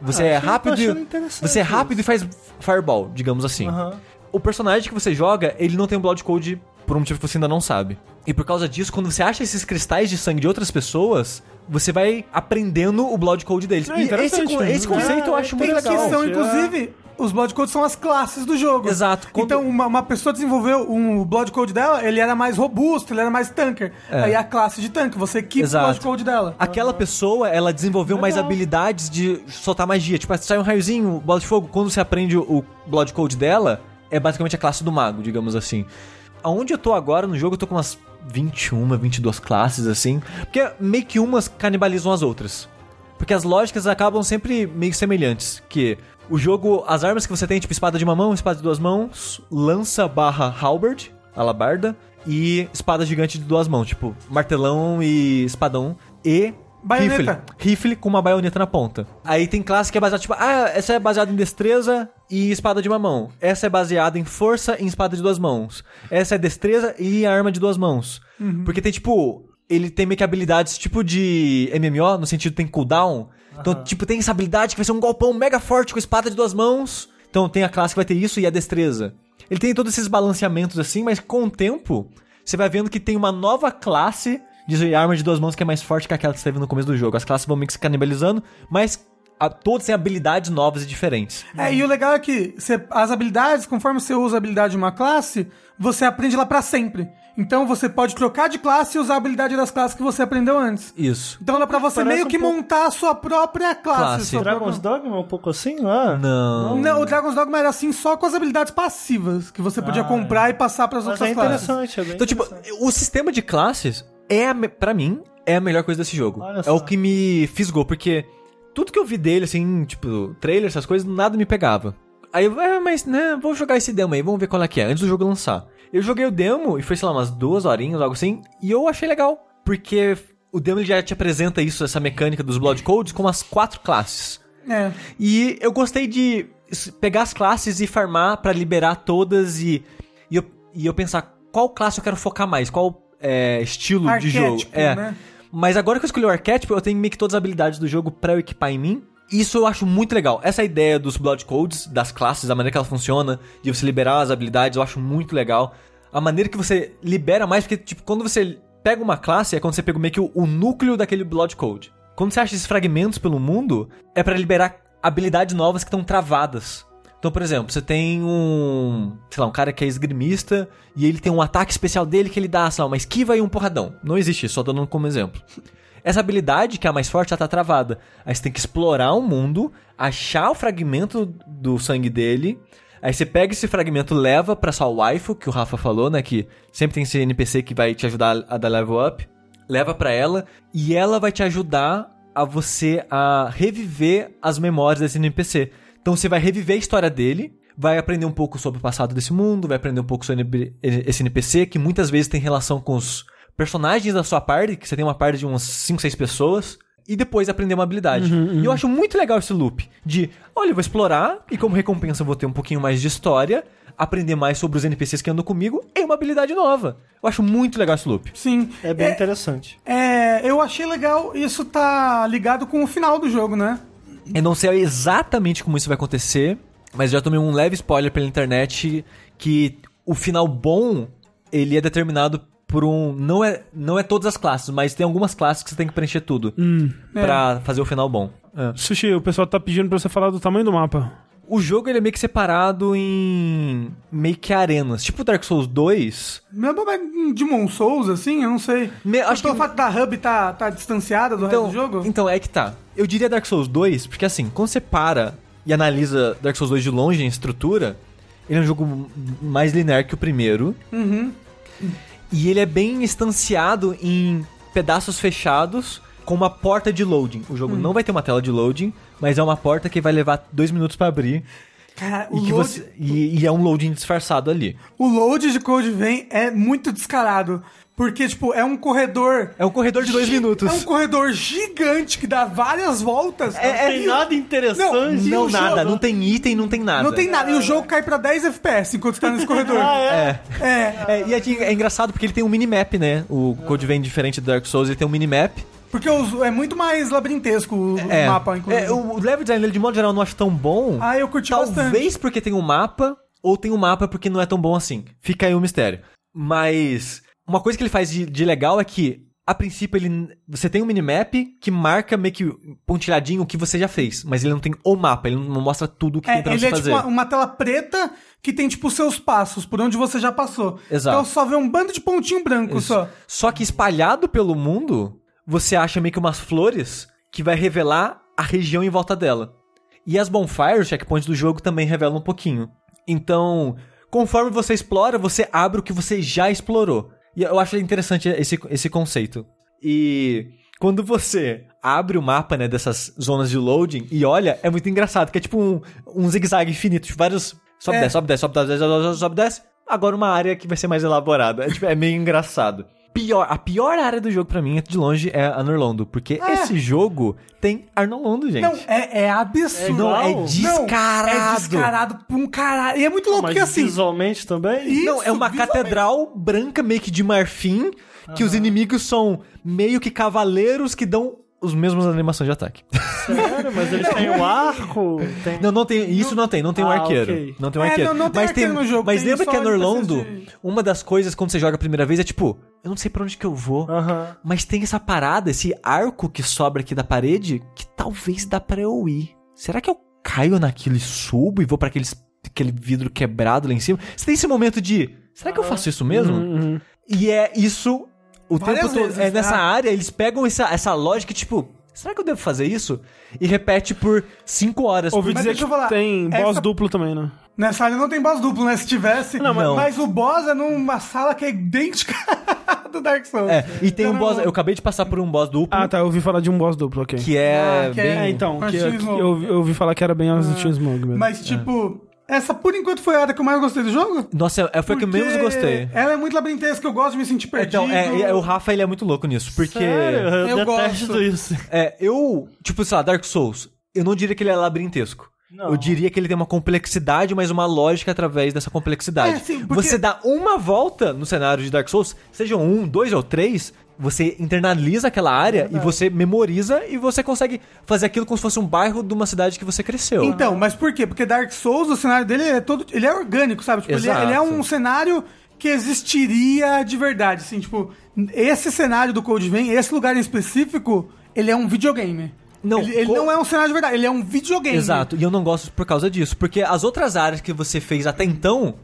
Você Ah, é rápido, e, você é rápido e faz fireball, digamos assim. Aham. O personagem que você joga, ele não tem um blood code por um motivo que você ainda não sabe. E por causa disso, quando você acha esses cristais de sangue de outras pessoas, você vai aprendendo o blood code deles. É e esse, né? esse conceito eu Ah, acho muito Que legal. são, é. inclusive, os blood codes são as classes do jogo. Exato. Quando- Então, uma, uma pessoa desenvolveu um blood code dela, ele era mais robusto, ele era mais tanker. É. Aí a classe de tanque, você equipa Exato. o blood code dela. Aquela pessoa, ela desenvolveu mais Legal. habilidades de soltar magia. Tipo, sai um raiozinho, bola de fogo. Quando você aprende o, o Blood Code dela, é basicamente a classe do mago, digamos assim. Aonde eu tô agora no jogo, eu tô com umas 21, 22 classes, assim. Porque meio que umas canibalizam as outras. Porque as lógicas acabam sempre meio semelhantes. Que o jogo, as armas que você tem, tipo espada de uma mão, espada de duas mãos, lança barra halberd, alabarda, e espada gigante de duas mãos, tipo martelão e espadão, e Baioneta. rifle. Rifle com uma baioneta na ponta. Aí tem classe que é baseada, tipo, ah, essa é baseada em destreza e espada de uma mão. Essa é baseada em força e espada de duas mãos. Essa é destreza e arma de duas mãos. Porque tem, tipo, ele tem meio que habilidades tipo de MMO, no sentido tem cooldown. Então, tipo, tem essa habilidade que vai ser um golpão mega forte com espada de duas mãos. Então tem a classe que vai ter isso e a destreza. Ele tem todos esses balanceamentos assim, mas com o tempo, você vai vendo que tem uma nova classe de arma de duas mãos que é mais forte que aquela que você teve no começo do jogo. As classes vão meio que se canibalizando, mas a, todas têm habilidades novas e diferentes. É, e o legal é que você- as habilidades, conforme você usa a habilidade de uma classe, você aprende lá pra sempre. Então você pode trocar de classe e usar a habilidade das classes que você aprendeu antes. Isso. Então dá pra você Parece meio um que pouco- montar a sua própria classe. Classe. sua Dragon's própria- Dogma é um pouco assim, não é? Não. Não, o Dragon's Dogma era assim só com as habilidades passivas, que você podia Ah, comprar e passar pras Mas outras é classes. interessante, é bem Então, tipo, interessante. o sistema de classes é, a me- pra mim, é a melhor coisa desse jogo. Olha É só. o que me fisgou, porque tudo que eu vi dele, assim, tipo, trailer, essas coisas, nada me pegava. Aí eu, é, mas, né, vou jogar esse demo aí, vamos ver qual é que é, antes do jogo lançar. Eu joguei o demo e foi, sei lá, umas duas horinhas, algo assim, e eu achei legal, porque o demo já te apresenta isso, essa mecânica dos Blood Codes, com as quatro classes. É. E eu gostei de pegar as classes e farmar pra liberar todas e, e, eu, e eu pensar qual classe eu quero focar mais, qual é, estilo de Arquétipo, jogo. É. né? Mas agora que eu escolhi o arquétipo, eu tenho meio que todas as habilidades do jogo pra eu equipar em mim. Isso eu acho muito legal. Essa ideia dos Blood Codes, das classes, a maneira que ela funciona, de você liberar as habilidades, eu acho muito legal. A maneira que você libera mais, porque, tipo, quando você pega uma classe, é quando você pega meio que o, o núcleo daquele Blood Code. Quando você acha esses fragmentos pelo mundo, é pra liberar habilidades novas que estão travadas. Então, por exemplo, você tem um, sei lá, um cara que é esgrimista e ele tem um ataque especial dele que ele dá, sei lá, uma esquiva e um porradão. Não existe só dando como exemplo. Essa habilidade, que é a mais forte, já tá travada. Aí você tem que explorar o mundo, achar o fragmento do sangue dele, Aí você pega esse fragmento, leva pra sua waifu, que o Rafa falou, né? Que sempre tem esse NPC que vai te ajudar a dar level up. Leva pra ela e ela vai te ajudar a você a reviver as memórias desse NPC. Então você vai reviver a história dele, vai aprender um pouco sobre o passado desse mundo, vai aprender um pouco sobre esse NPC, que muitas vezes tem relação com os personagens da sua party, que você tem uma party de umas 5, 6 pessoas, e depois aprender uma habilidade. E eu acho muito legal esse loop de, olha, eu vou explorar, e como recompensa eu vou ter um pouquinho mais de história, aprender mais sobre os NPCs que andam comigo, e uma habilidade nova. Eu acho muito legal esse loop. Sim. É bem interessante. É, eu achei legal, isso tá ligado com o final do jogo, né? Eu não sei exatamente como isso vai acontecer, mas já tomei um leve spoiler pela internet que o final bom, ele é determinado por um... Não é, não é todas as classes, mas tem algumas classes que você tem que preencher tudo pra fazer o final bom. É. Sushi, o pessoal tá pedindo pra você falar do tamanho do mapa. O jogo ele é meio que separado em meio que arenas. Tipo Dark Souls 2. Mesmo em Demon Souls, assim, eu não sei. Me- acho que que- o fato da hub tá, tá distanciada do resto do jogo. então é que tá. Eu diria Dark Souls 2, porque assim, quando você para e analisa Dark Souls 2 de longe em estrutura, ele é um jogo mais linear que o primeiro. Uhum. E ele é bem instanciado em pedaços fechados com uma porta de loading. O Hum. jogo não vai ter uma tela de loading, mas é uma porta que vai levar dois minutos pra abrir. Cara, o E, que load, você, e, e é um loading disfarçado ali. o load de Code Vein é muito descarado. Porque, tipo, é um corredor. É um corredor de dois minutos. É um corredor gigante que dá várias voltas. Não tem nada interessante. Não, o nada, jogo? não tem item, não tem nada. Não tem nada. E o jogo cai pra 10 FPS enquanto você tá nesse corredor. Ah, é? É. É, É, e é, é engraçado porque ele tem um minimap, né? O Code Vein, diferente do Dark Souls, ele tem um minimap. porque os- é muito mais labirintesco o, o É, mapa, inclusive. é, o level design dele, de modo geral, eu não acho tão bom. Ah, eu curti Talvez bastante. porque tem um mapa, ou tem um mapa porque não é tão bom assim. Fica aí o mistério. Mas uma coisa que ele faz de, de legal é que, a princípio, ele você tem um minimap que marca meio que pontilhadinho o que você já fez. Mas ele não tem o mapa, ele não mostra tudo o que É, tem pra ele você é fazer. tipo uma, tela preta que tem, tipo, seus passos, por onde você já passou. Exato. Então só vê um bando de pontinho branco Isso. só. Só que espalhado pelo mundo, você acha meio que umas flores que vai revelar a região em volta dela. E as bonfires, os checkpoints do jogo, também revelam um pouquinho. Então, conforme você explora, você abre o que você já explorou. E eu acho interessante esse, esse conceito. E quando você abre o mapa, né, dessas zonas de loading e olha, é muito engraçado, que é tipo um, um zigue-zague infinito, tipo, vários... Sobe, É. desce, sobe, desce, sobe, desce, sobe, desce, sobe, desce. Agora uma área que vai ser mais elaborada. É, tipo, é meio engraçado. Pior, a pior área do jogo pra mim, de longe, é a Norlondo. Porque É. esse jogo tem Arnolondo, gente. Não, é, é absurdo. Não, é Não, descarado. é descarado pra um caralho. E é muito louco, Mas porque assim... visualmente também? Isso, Não, é uma catedral branca meio que de marfim, que os inimigos são meio que cavaleiros que dão os mesmos animações de ataque. Sério, mas eles têm o arco. Tem... Não, não tem, isso não tem, não tem um Ah, arqueiro. ok. Não tem um É, arqueiro. não- não tem mas arqueiro no jogo, mas tem lembra que a Norlondo, NPCs de- uma das coisas quando você joga a primeira vez é tipo, eu não sei pra onde que eu vou. Aham. Mas tem essa parada, esse arco que sobra aqui da parede, que talvez dá pra eu ir. Será que eu caio naquilo e subo e vou pra aqueles, aquele vidro quebrado lá em cima? Você tem esse momento de, será que eu faço isso mesmo? Uhum. E é isso o Várias tempo todo. vezes, É nessa ah. área, eles pegam essa, essa lógica, tipo, será que eu devo fazer isso? E repete por 5 horas. Ouvi dizer que eu falar, tem boss essa- duplo também, né? Nessa área não tem boss duplo, né? Se tivesse. Não, mas- mas o boss é numa sala que é idêntica do Dark Souls. É, e tem Eu um não- boss. Eu acabei de passar por um boss duplo. Ah, tá, eu ouvi falar de um boss duplo, ok. Que é, Ah, que é- bem. É, então, que, que eu, eu ouvi falar que era bem as do Team Smoke mesmo. Mas, tipo, essa por enquanto foi a área que eu mais gostei do jogo. Nossa, é- foi a que eu menos gostei. Ela é muito labirintesca, eu gosto de me sentir perdido. Então, é, é, o Rafa ele é muito louco nisso, porque. Sério, eu, Eu detesto gosto. isso. É, eu. Tipo, sei lá, Dark Souls, eu não diria que ele é labirintesco. Não. Eu diria que ele tem uma complexidade, mas uma lógica através dessa complexidade. É, sim, porque- Você dá uma volta no cenário de Dark Souls, sejam um, dois ou três, você internaliza aquela área e você memoriza e você consegue fazer aquilo como se fosse um bairro de uma cidade que você cresceu. Então, mas por quê? Porque Dark Souls, o cenário dele é todo. Ele é orgânico, sabe? Tipo, ele, é- ele é um cenário que existiria de verdade. Assim, tipo, esse cenário do Code Vein, esse lugar em específico, ele é um videogame. Não, ele, ele co- não é um cenário de verdade, ele é um videogame. Exato, e eu não gosto por causa disso, porque as outras áreas que você fez até então,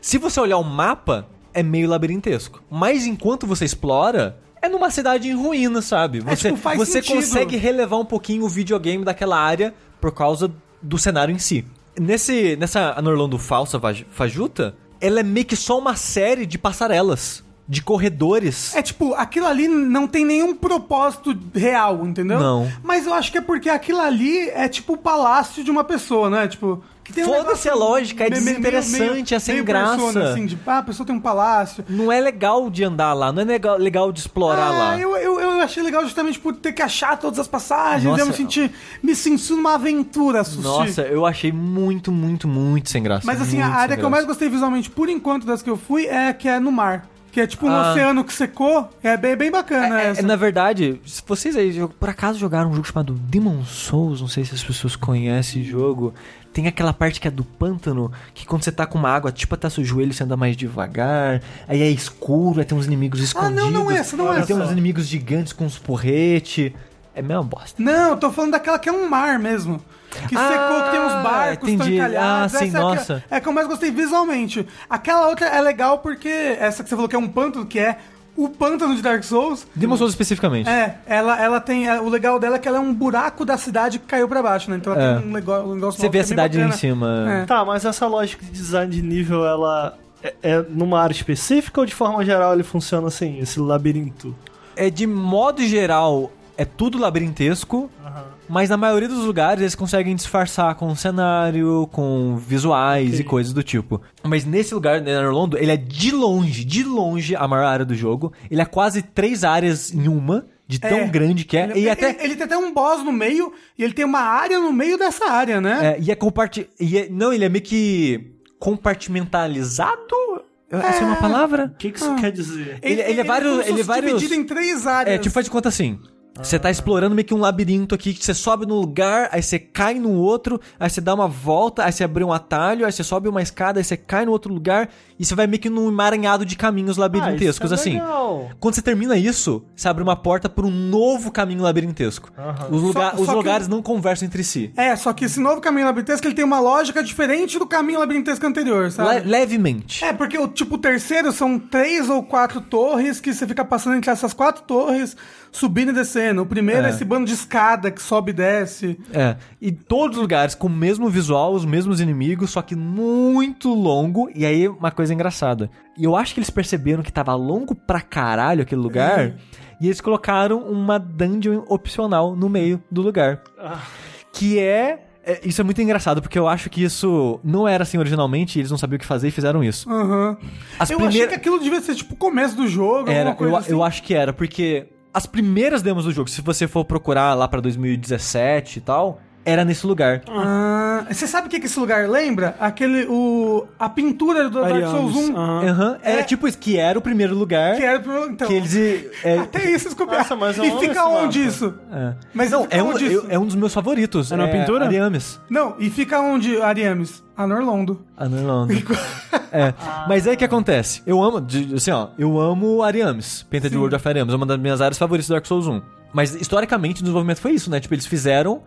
se você olhar o mapa, é meio labirintesco. Mas enquanto você explora, é numa cidade em ruínas, sabe? Você, tipo, faz você sentido. consegue relevar um pouquinho o videogame daquela área por causa do cenário em si. nesse, nessa Anorlando falsa fajuta, ela é meio que só uma série de passarelas, de corredores. É tipo, aquilo ali não tem nenhum propósito real, entendeu? Não. Mas eu acho que é porque aquilo ali é tipo o palácio de uma pessoa, né? Tipo. Um Foda-se negócio a lógica, é meio- meio- desinteressante, é sem meio graça. Persona, assim, de, ah, a pessoa tem um palácio. Não é legal de andar lá, não é legal, legal de explorar ah, lá. Eu, eu, eu achei legal justamente por ter que achar todas as passagens. Nossa. eu me senti. Me senti numa aventura, Sushi. Nossa, eu achei muito, muito, muito sem graça. Mas assim, a área que eu mais gostei visualmente, por enquanto, das que eu fui, é que é no mar. Que é tipo um Ah. oceano que secou. É bem, bem bacana É, essa. é, na verdade, se vocês aí por acaso jogaram um jogo chamado Demon Souls, não sei se as pessoas conhecem o jogo, tem aquela parte que é do pântano, que quando você tá com uma água, tipo até seu joelho, você anda mais devagar, aí é escuro, aí tem uns inimigos Ah, escondidos. não, não é essa, não é aí tem essa. uns inimigos gigantes com uns porrete. É mesmo bosta. Não, eu tô falando daquela que é um mar mesmo. Que Ah, secou, que tem uns barcos, entendi. estão encalhados. Ah, sim, essa é a que- nossa. É a que eu mais gostei visualmente. Aquela outra é legal porque essa que você falou que é um pântano, que é o pântano de Dark Souls. Demon Souls especificamente. É, ela, ela tem. é, o legal dela é que ela é um buraco da cidade que caiu pra baixo, né? Então ela É. tem um negócio. Um negócio Você vê a cidade em cima. É. Tá, mas essa lógica de design de nível, ela é, é numa área específica ou de forma geral ele funciona assim, esse labirinto? É de modo geral, é tudo labirintesco, mas na maioria dos lugares eles conseguem disfarçar com cenário, com visuais Ok. e coisas do tipo. Mas nesse lugar, né, na Orlando, ele é de longe, de longe a maior área do jogo. Ele é quase três áreas em uma, de tão É. grande que é. Ele, e ele- até. ele tem até um boss no meio e ele tem uma área no meio dessa área, né? é, e é comparti... e é- Não, ele é meio que compartimentalizado? Essa é uma palavra? O que, que isso quer dizer? ele- ele é vários- ele é fosse vários- dividido em três áreas. É, tipo, faz de conta assim. Você tá explorando meio que um labirinto aqui, que você sobe num lugar, aí você cai no outro, aí você dá uma volta, aí você abre um atalho, aí você sobe uma escada, aí você cai no outro lugar, e você vai meio que num emaranhado de caminhos labirintescos, Ah, é assim. legal. Quando você termina isso, você abre uma porta para um novo caminho labirintesco. Os, lugar- Só- os só que lugares não conversam entre si. É, só que esse novo caminho labirintesco ele tem uma lógica diferente do caminho labirintesco anterior, sabe? Le- levemente. É, porque o tipo terceiro são três ou quatro torres que você fica passando entre essas quatro torres, subindo e descendo. O primeiro é, É. esse bando de escada que sobe e desce. É. E todos os lugares com o mesmo visual, os mesmos inimigos, só que muito longo. E aí, uma coisa engraçada. E eu acho que eles perceberam que tava longo pra caralho aquele lugar. E eles colocaram uma dungeon opcional no meio do lugar. Que é. é, Isso é muito engraçado, porque eu acho que isso não era assim originalmente, e eles não sabiam o que fazer e fizeram isso. Aham. As eu achei primeiras- que aquilo devia ser tipo o começo do jogo, Era, eu, assim. eu acho que era, porque as primeiras demos do jogo, se você for procurar lá pra 2017 e tal, era nesse lugar. Ah, você sabe o que, que esse lugar lembra? Aquele, o... A pintura do Dark Souls 1. Aham. Aham, é, É. tipo isso, que era o primeiro lugar Que era o primeiro... Então, que eles. É, Até isso eles copiaram. Nossa, mas eu E fica onde mapa. isso? é. Mas Não, é um, eu- é um dos meus favoritos. É na pintura? Ariames. Não, e fica onde, Ariames? A Ah, é. Mas aí o que acontece? Eu amo, assim, ó, eu amo Ariames. Penta de Sim. World of Ariames, é uma das minhas áreas favoritas do Dark Souls 1. Mas historicamente o desenvolvimento foi isso, né? Tipo, eles fizeram,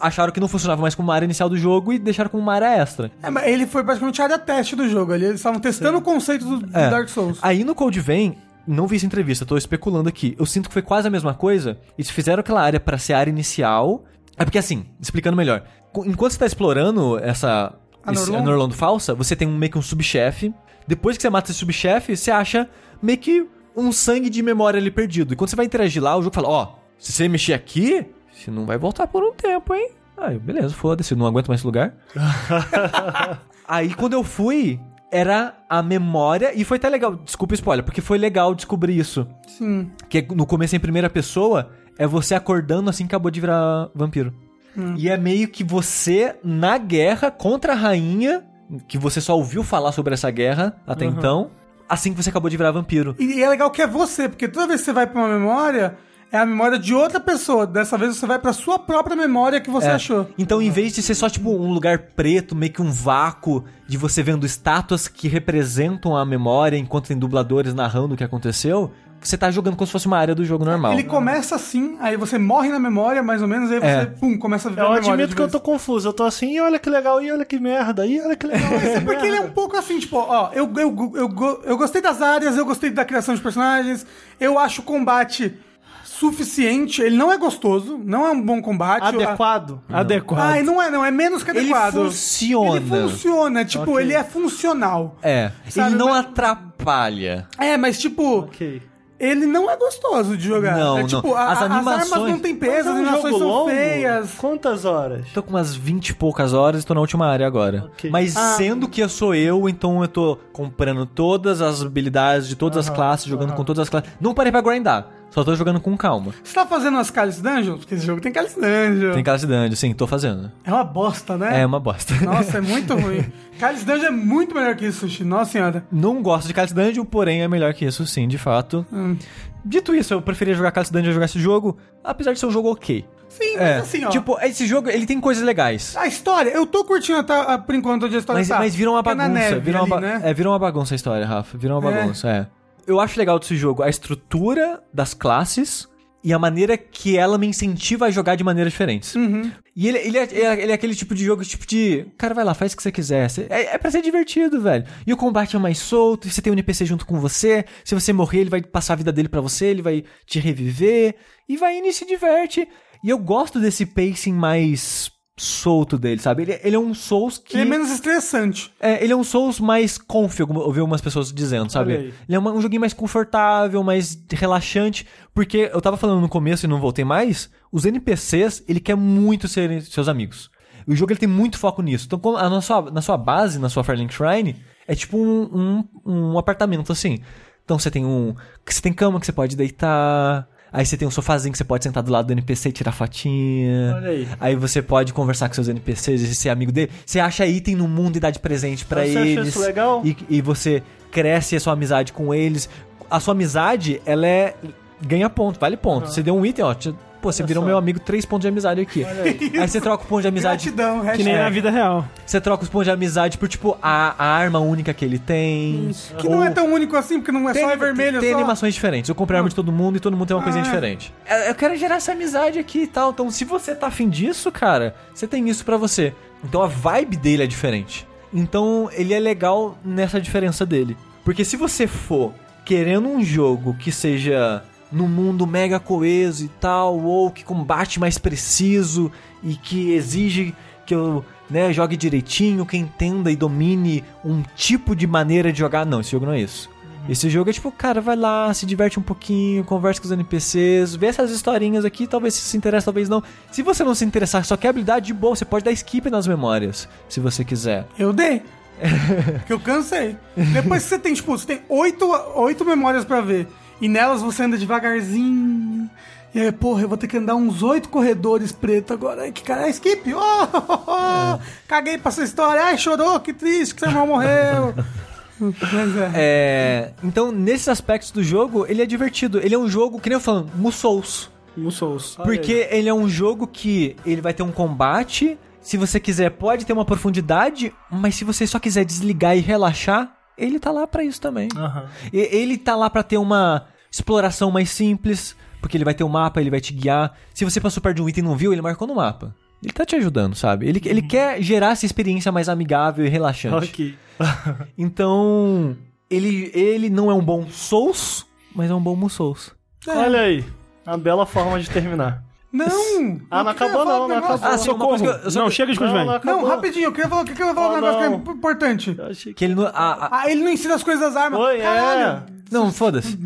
acharam que não funcionava mais como uma área inicial do jogo e deixaram como uma área extra. É, mas ele foi praticamente a área teste do jogo. ali. Eles estavam testando o conceito do, do É. Dark Souls. Aí no Code Vein, não vi essa entrevista, tô especulando aqui. Eu sinto que foi quase a mesma coisa. Eles fizeram aquela área pra ser a área inicial. É porque assim, explicando melhor. Enquanto você tá explorando essa A esse- Norlondo? a Norlondo falsa, você tem um, meio que um subchefe. Depois que você mata esse subchefe, você acha meio que um sangue de memória ali perdido. E quando você vai interagir lá, o jogo fala: Ó, se você mexer aqui, você não vai voltar por um tempo, hein? Aí, beleza, foda-se, não aguento mais esse lugar. Aí quando eu fui, era a memória. E foi até legal, desculpa spoiler, porque foi legal descobrir isso. Sim. Que no começo em primeira pessoa, é você acordando assim que acabou de virar vampiro. E é meio que você na guerra contra a rainha, que você só ouviu falar sobre essa guerra até então, assim que você acabou de virar vampiro. E, e é legal que é você, porque toda vez que você vai pra uma memória, é a memória de outra pessoa. Dessa vez você vai pra sua própria memória que você É. achou. Então, em vez de ser só tipo um lugar preto, meio que um vácuo de você vendo estátuas que representam a memória enquanto tem dubladores narrando o que aconteceu, você tá jogando como se fosse uma área do jogo normal. Ele começa assim, aí você morre na memória, mais ou menos, aí você, É. pum, começa a viver Eu a memória. admito que eu tô confuso. Eu tô assim, e olha que legal, e olha que merda, e olha que legal. É porque ele é um pouco assim, tipo, ó, eu, eu, eu, eu gostei das áreas, eu gostei da criação de personagens, eu acho o combate suficiente. Ele não é gostoso, não é um bom combate. Adequado. Adequado. Ah, não é, não. É menos que Ele adequado. funciona. Ele funciona. Tipo, Ok. ele é funcional. É. Sabe, ele não mas- atrapalha. É, mas tipo, Ok. Ele não é gostoso de jogar. Não, é, não. tipo, a- As a- armas animações- não tem peso, é as animações jogo são longo? feias. Quantas horas? Tô com umas 20 e poucas horas e tô na última área agora. Ok. Mas Ah. sendo que eu sou eu, então eu tô comprando todas as habilidades de todas as classes, jogando com todas as classes. Não parei pra grindar. Só tô jogando com calma. Você tá fazendo as Cálice Dungeons? Porque esse jogo tem Cálice Dungeon. Tem classe dungeon, sim, tô fazendo. É uma bosta, né? É uma bosta. Nossa, é muito ruim. Cálice Dungeon é muito melhor que isso, Sushi. Nossa senhora. Não gosto de Cálice Dungeon, porém é melhor que isso, sim, de fato. Hum. Dito isso, eu preferia jogar Cálice Dungeon a jogar esse jogo, apesar de ser um jogo ok. Sim, É, mas assim, ó. tipo, esse jogo, ele tem coisas legais. A história, eu tô curtindo até, ah, por enquanto onde a história Mas, tá. mas vira uma é bagunça. neve vira, uma ali, ba- né? é, vira uma bagunça a história, Rafa. Vira uma É. bagunça, é. Eu acho legal desse jogo a estrutura das classes e a maneira que ela me incentiva a jogar de maneiras diferentes. Uhum. E ele, ele, é, é- ele é aquele tipo de jogo, tipo de. Cara, vai lá, faz o que você quiser. É, é pra ser divertido, velho. E o combate é mais solto, você tem um NPC junto com você. Se você morrer, ele vai passar a vida dele pra você, ele vai te reviver. E vai indo e se diverte. E eu gosto desse pacing mais solto dele, sabe? Ele, ele é um Souls que. Ele é menos estressante. É, ele é um Souls mais comfy, eu ouvi algumas pessoas dizendo, sabe? Ele é uma- um joguinho mais confortável, mais relaxante, porque eu tava falando no começo e não voltei mais, os NPCs, ele quer muito serem seus amigos. O jogo ele tem muito foco nisso. Então, na, sua, na sua base, na sua Firelink Shrine, é tipo um, um, um apartamento assim. Então você tem um. Você tem cama que você pode deitar. Aí você tem um sofazinho que você pode sentar do lado do NPC e tirar fotinha. Olha aí. Aí você pode conversar com seus NPCs e ser amigo dele. Você acha item no mundo e dá de presente pra Você achou eles. isso legal? E, e você cresce a sua amizade com eles. A sua amizade, ela é. ganha ponto, vale ponto. Você deu um item, ó. te- Pô, você Olha virou só. meu amigo, três pontos de amizade aqui. Aí você troca o ponto de amizade. Gratidão, Que nem na vida real. Você troca os pontos de amizade por, tipo, a, a arma única que ele tem. Que não é tão único assim, porque não é Tem, só é vermelho, tem só... animações diferentes. Eu comprei a arma de todo mundo e todo mundo tem uma coisinha Ah. diferente. É, Eu quero gerar essa amizade aqui e tal. Então, se você tá afim disso, cara, você tem isso pra você. Então a vibe dele é diferente. Então ele é legal nessa diferença dele. Porque se você for querendo um jogo que seja num mundo mega coeso e tal, ou que combate mais preciso e que exige que eu né, jogue direitinho, que entenda e domine um tipo de maneira de jogar. Não, esse jogo não é isso. Esse jogo é tipo, cara, vai lá, se diverte um pouquinho, conversa com os NPCs, vê essas historinhas aqui, talvez se interesse, talvez não. Se você não se interessar, só quer habilidade de boa, você pode dar skip nas memórias, se você quiser. Eu dei. Porque eu cansei. Depois que você tem, tipo, você tem oito, oito memórias pra ver. E nelas você anda devagarzinho. E aí, porra, eu vou ter que andar uns oito corredores preto agora. Ai, que cara, é skip! Oh, oh, oh. Caguei pra essa história. Ai, chorou, que triste que seu irmão morreu. É. É, então, nesses aspectos do jogo, ele é divertido. Ele é um jogo, que nem eu falando, Musous. No Souls. Porque ele é um jogo que ele vai ter um combate. Se você quiser, pode ter uma profundidade, mas se você só quiser desligar e relaxar, ele tá lá pra isso também. E- Ele tá lá pra ter uma exploração mais simples, porque ele vai ter um mapa, ele vai te guiar. Se você passou perto de um item e não viu, ele marcou no mapa. Ele tá te ajudando, sabe? Ele, ele quer gerar essa experiência mais amigável e relaxante. Ok. Então, ele, ele não é um bom Souls, mas é um bom Musous. Olha aí. Uma bela forma de terminar. Não! Ah, não acabou falar não, não negócio. acabou. Ah, Socorro. eu- eu só- Não, chega de coisa Não, vem. não rapidinho, eu queria falar, eu queria falar um Oh, negócio não. que é importante. Eu achei que... Que ele não. a- a- Ah, ele não ensina as coisas das armas. Oi, é. Caralho. não, foda-se.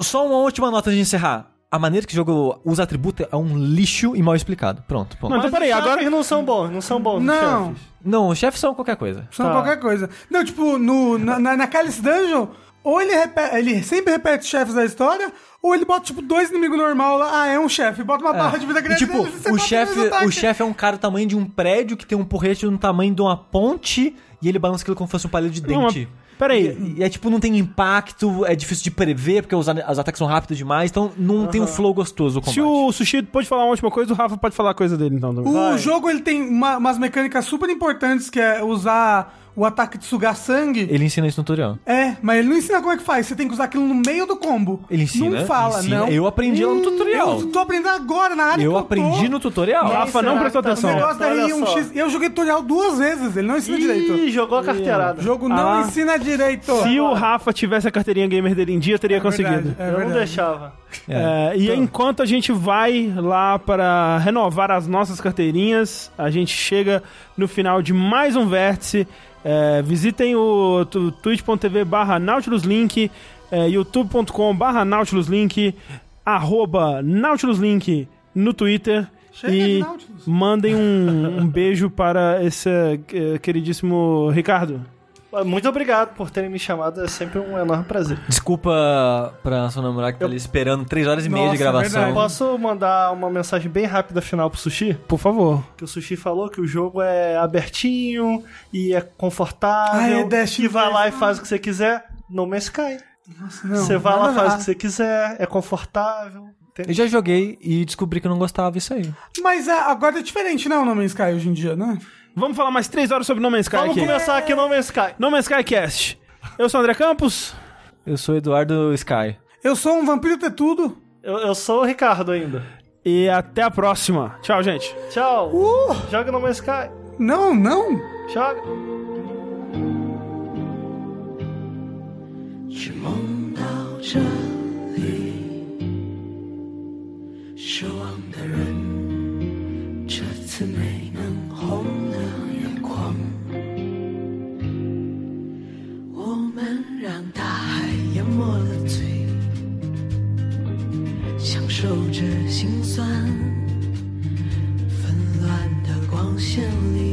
Só uma última nota de encerrar. A maneira que o jogo usa atributo é um lixo e mal explicado. Pronto, ponto. Não, então Mas peraí, agora- chefes não são bons, não são bons os Não. chefes. Não, os chefes são qualquer coisa. São Tá. qualquer coisa. Não, tipo, no, na, na, na Cálice Dungeon, ou ele, repete, ele sempre repete os chefes da história, ou ele bota, tipo, dois inimigos normal lá. Ah, é um chefe. Bota uma barra de vida E, grande tipo, nele, você o chefe, o chefe é um cara do tamanho de um prédio que tem um porrete do tamanho de uma ponte e ele balança aquilo como se fosse um palito de dente. mas peraí. E, e é tipo, não tem impacto, é difícil de prever, porque os, os ataques são rápidos demais, então não tem um flow gostoso o combate. Se o Sushi pode falar uma última coisa, o Rafa pode falar a coisa dele, então. também. O Vai. jogo, ele tem uma- umas mecânicas super importantes, que é usar o ataque de sugar sangue. Ele ensina isso no tutorial. É, mas ele não ensina como é que faz. Você tem que usar aquilo no meio do combo. Ele ensina. Não fala, ensina. não. Eu aprendi lá no tutorial. Eu tô aprendendo agora na área Eu que aprendi tô. no tutorial. Rafa não será prestou tá atenção. O negócio da Olha R1X. só. Eu joguei tutorial duas vezes, ele não ensina direito. Ih, jogou a carteirada. O jogo não Ah. ensina direito. Se o Rafa tivesse a carteirinha gamer dele em dia, teria É conseguido. verdade, é eu não verdade. deixava. É, e enquanto a gente vai lá para renovar as nossas carteirinhas, a gente chega no final de mais um vértice. É, visitem o twitch.tv barra nautiluslink, é, youtube.com barra nautiluslink, arroba nautiluslink no Twitter. Chega e mandem um, um beijo para esse eh, queridíssimo Ricardo. Muito obrigado por terem me chamado, é sempre um enorme prazer. Desculpa pra sua namorada que tá ali esperando 3 horas e meia de Nossa, gravação. verdade. Posso mandar uma mensagem bem rápida final pro Sushi? Por favor. Que o Sushi falou que o jogo é abertinho e é confortável. Ah, é Dash e vai lá e faz o que você quiser. No Man's Sky. Não, Você vai lá, faz o que você quiser, é confortável. Eu já joguei e descobri que eu não gostava disso aí. Mas é, agora é diferente, não, No Man's Sky hoje em dia, né? Vamos falar mais três horas sobre No Man's Sky Vamos aqui. começar aqui no Man's Sky. No Man's Sky Cast. Eu sou o André Campos. Eu sou Eduardo Sky. Eu sou um vampiro ter tudo. Eu, eu sou o Ricardo ainda. E até a próxima. Tchau, gente. Tchau. Uh, Joga no Man's Sky. não, não. Joga. 是受着心酸。纷乱的光线里，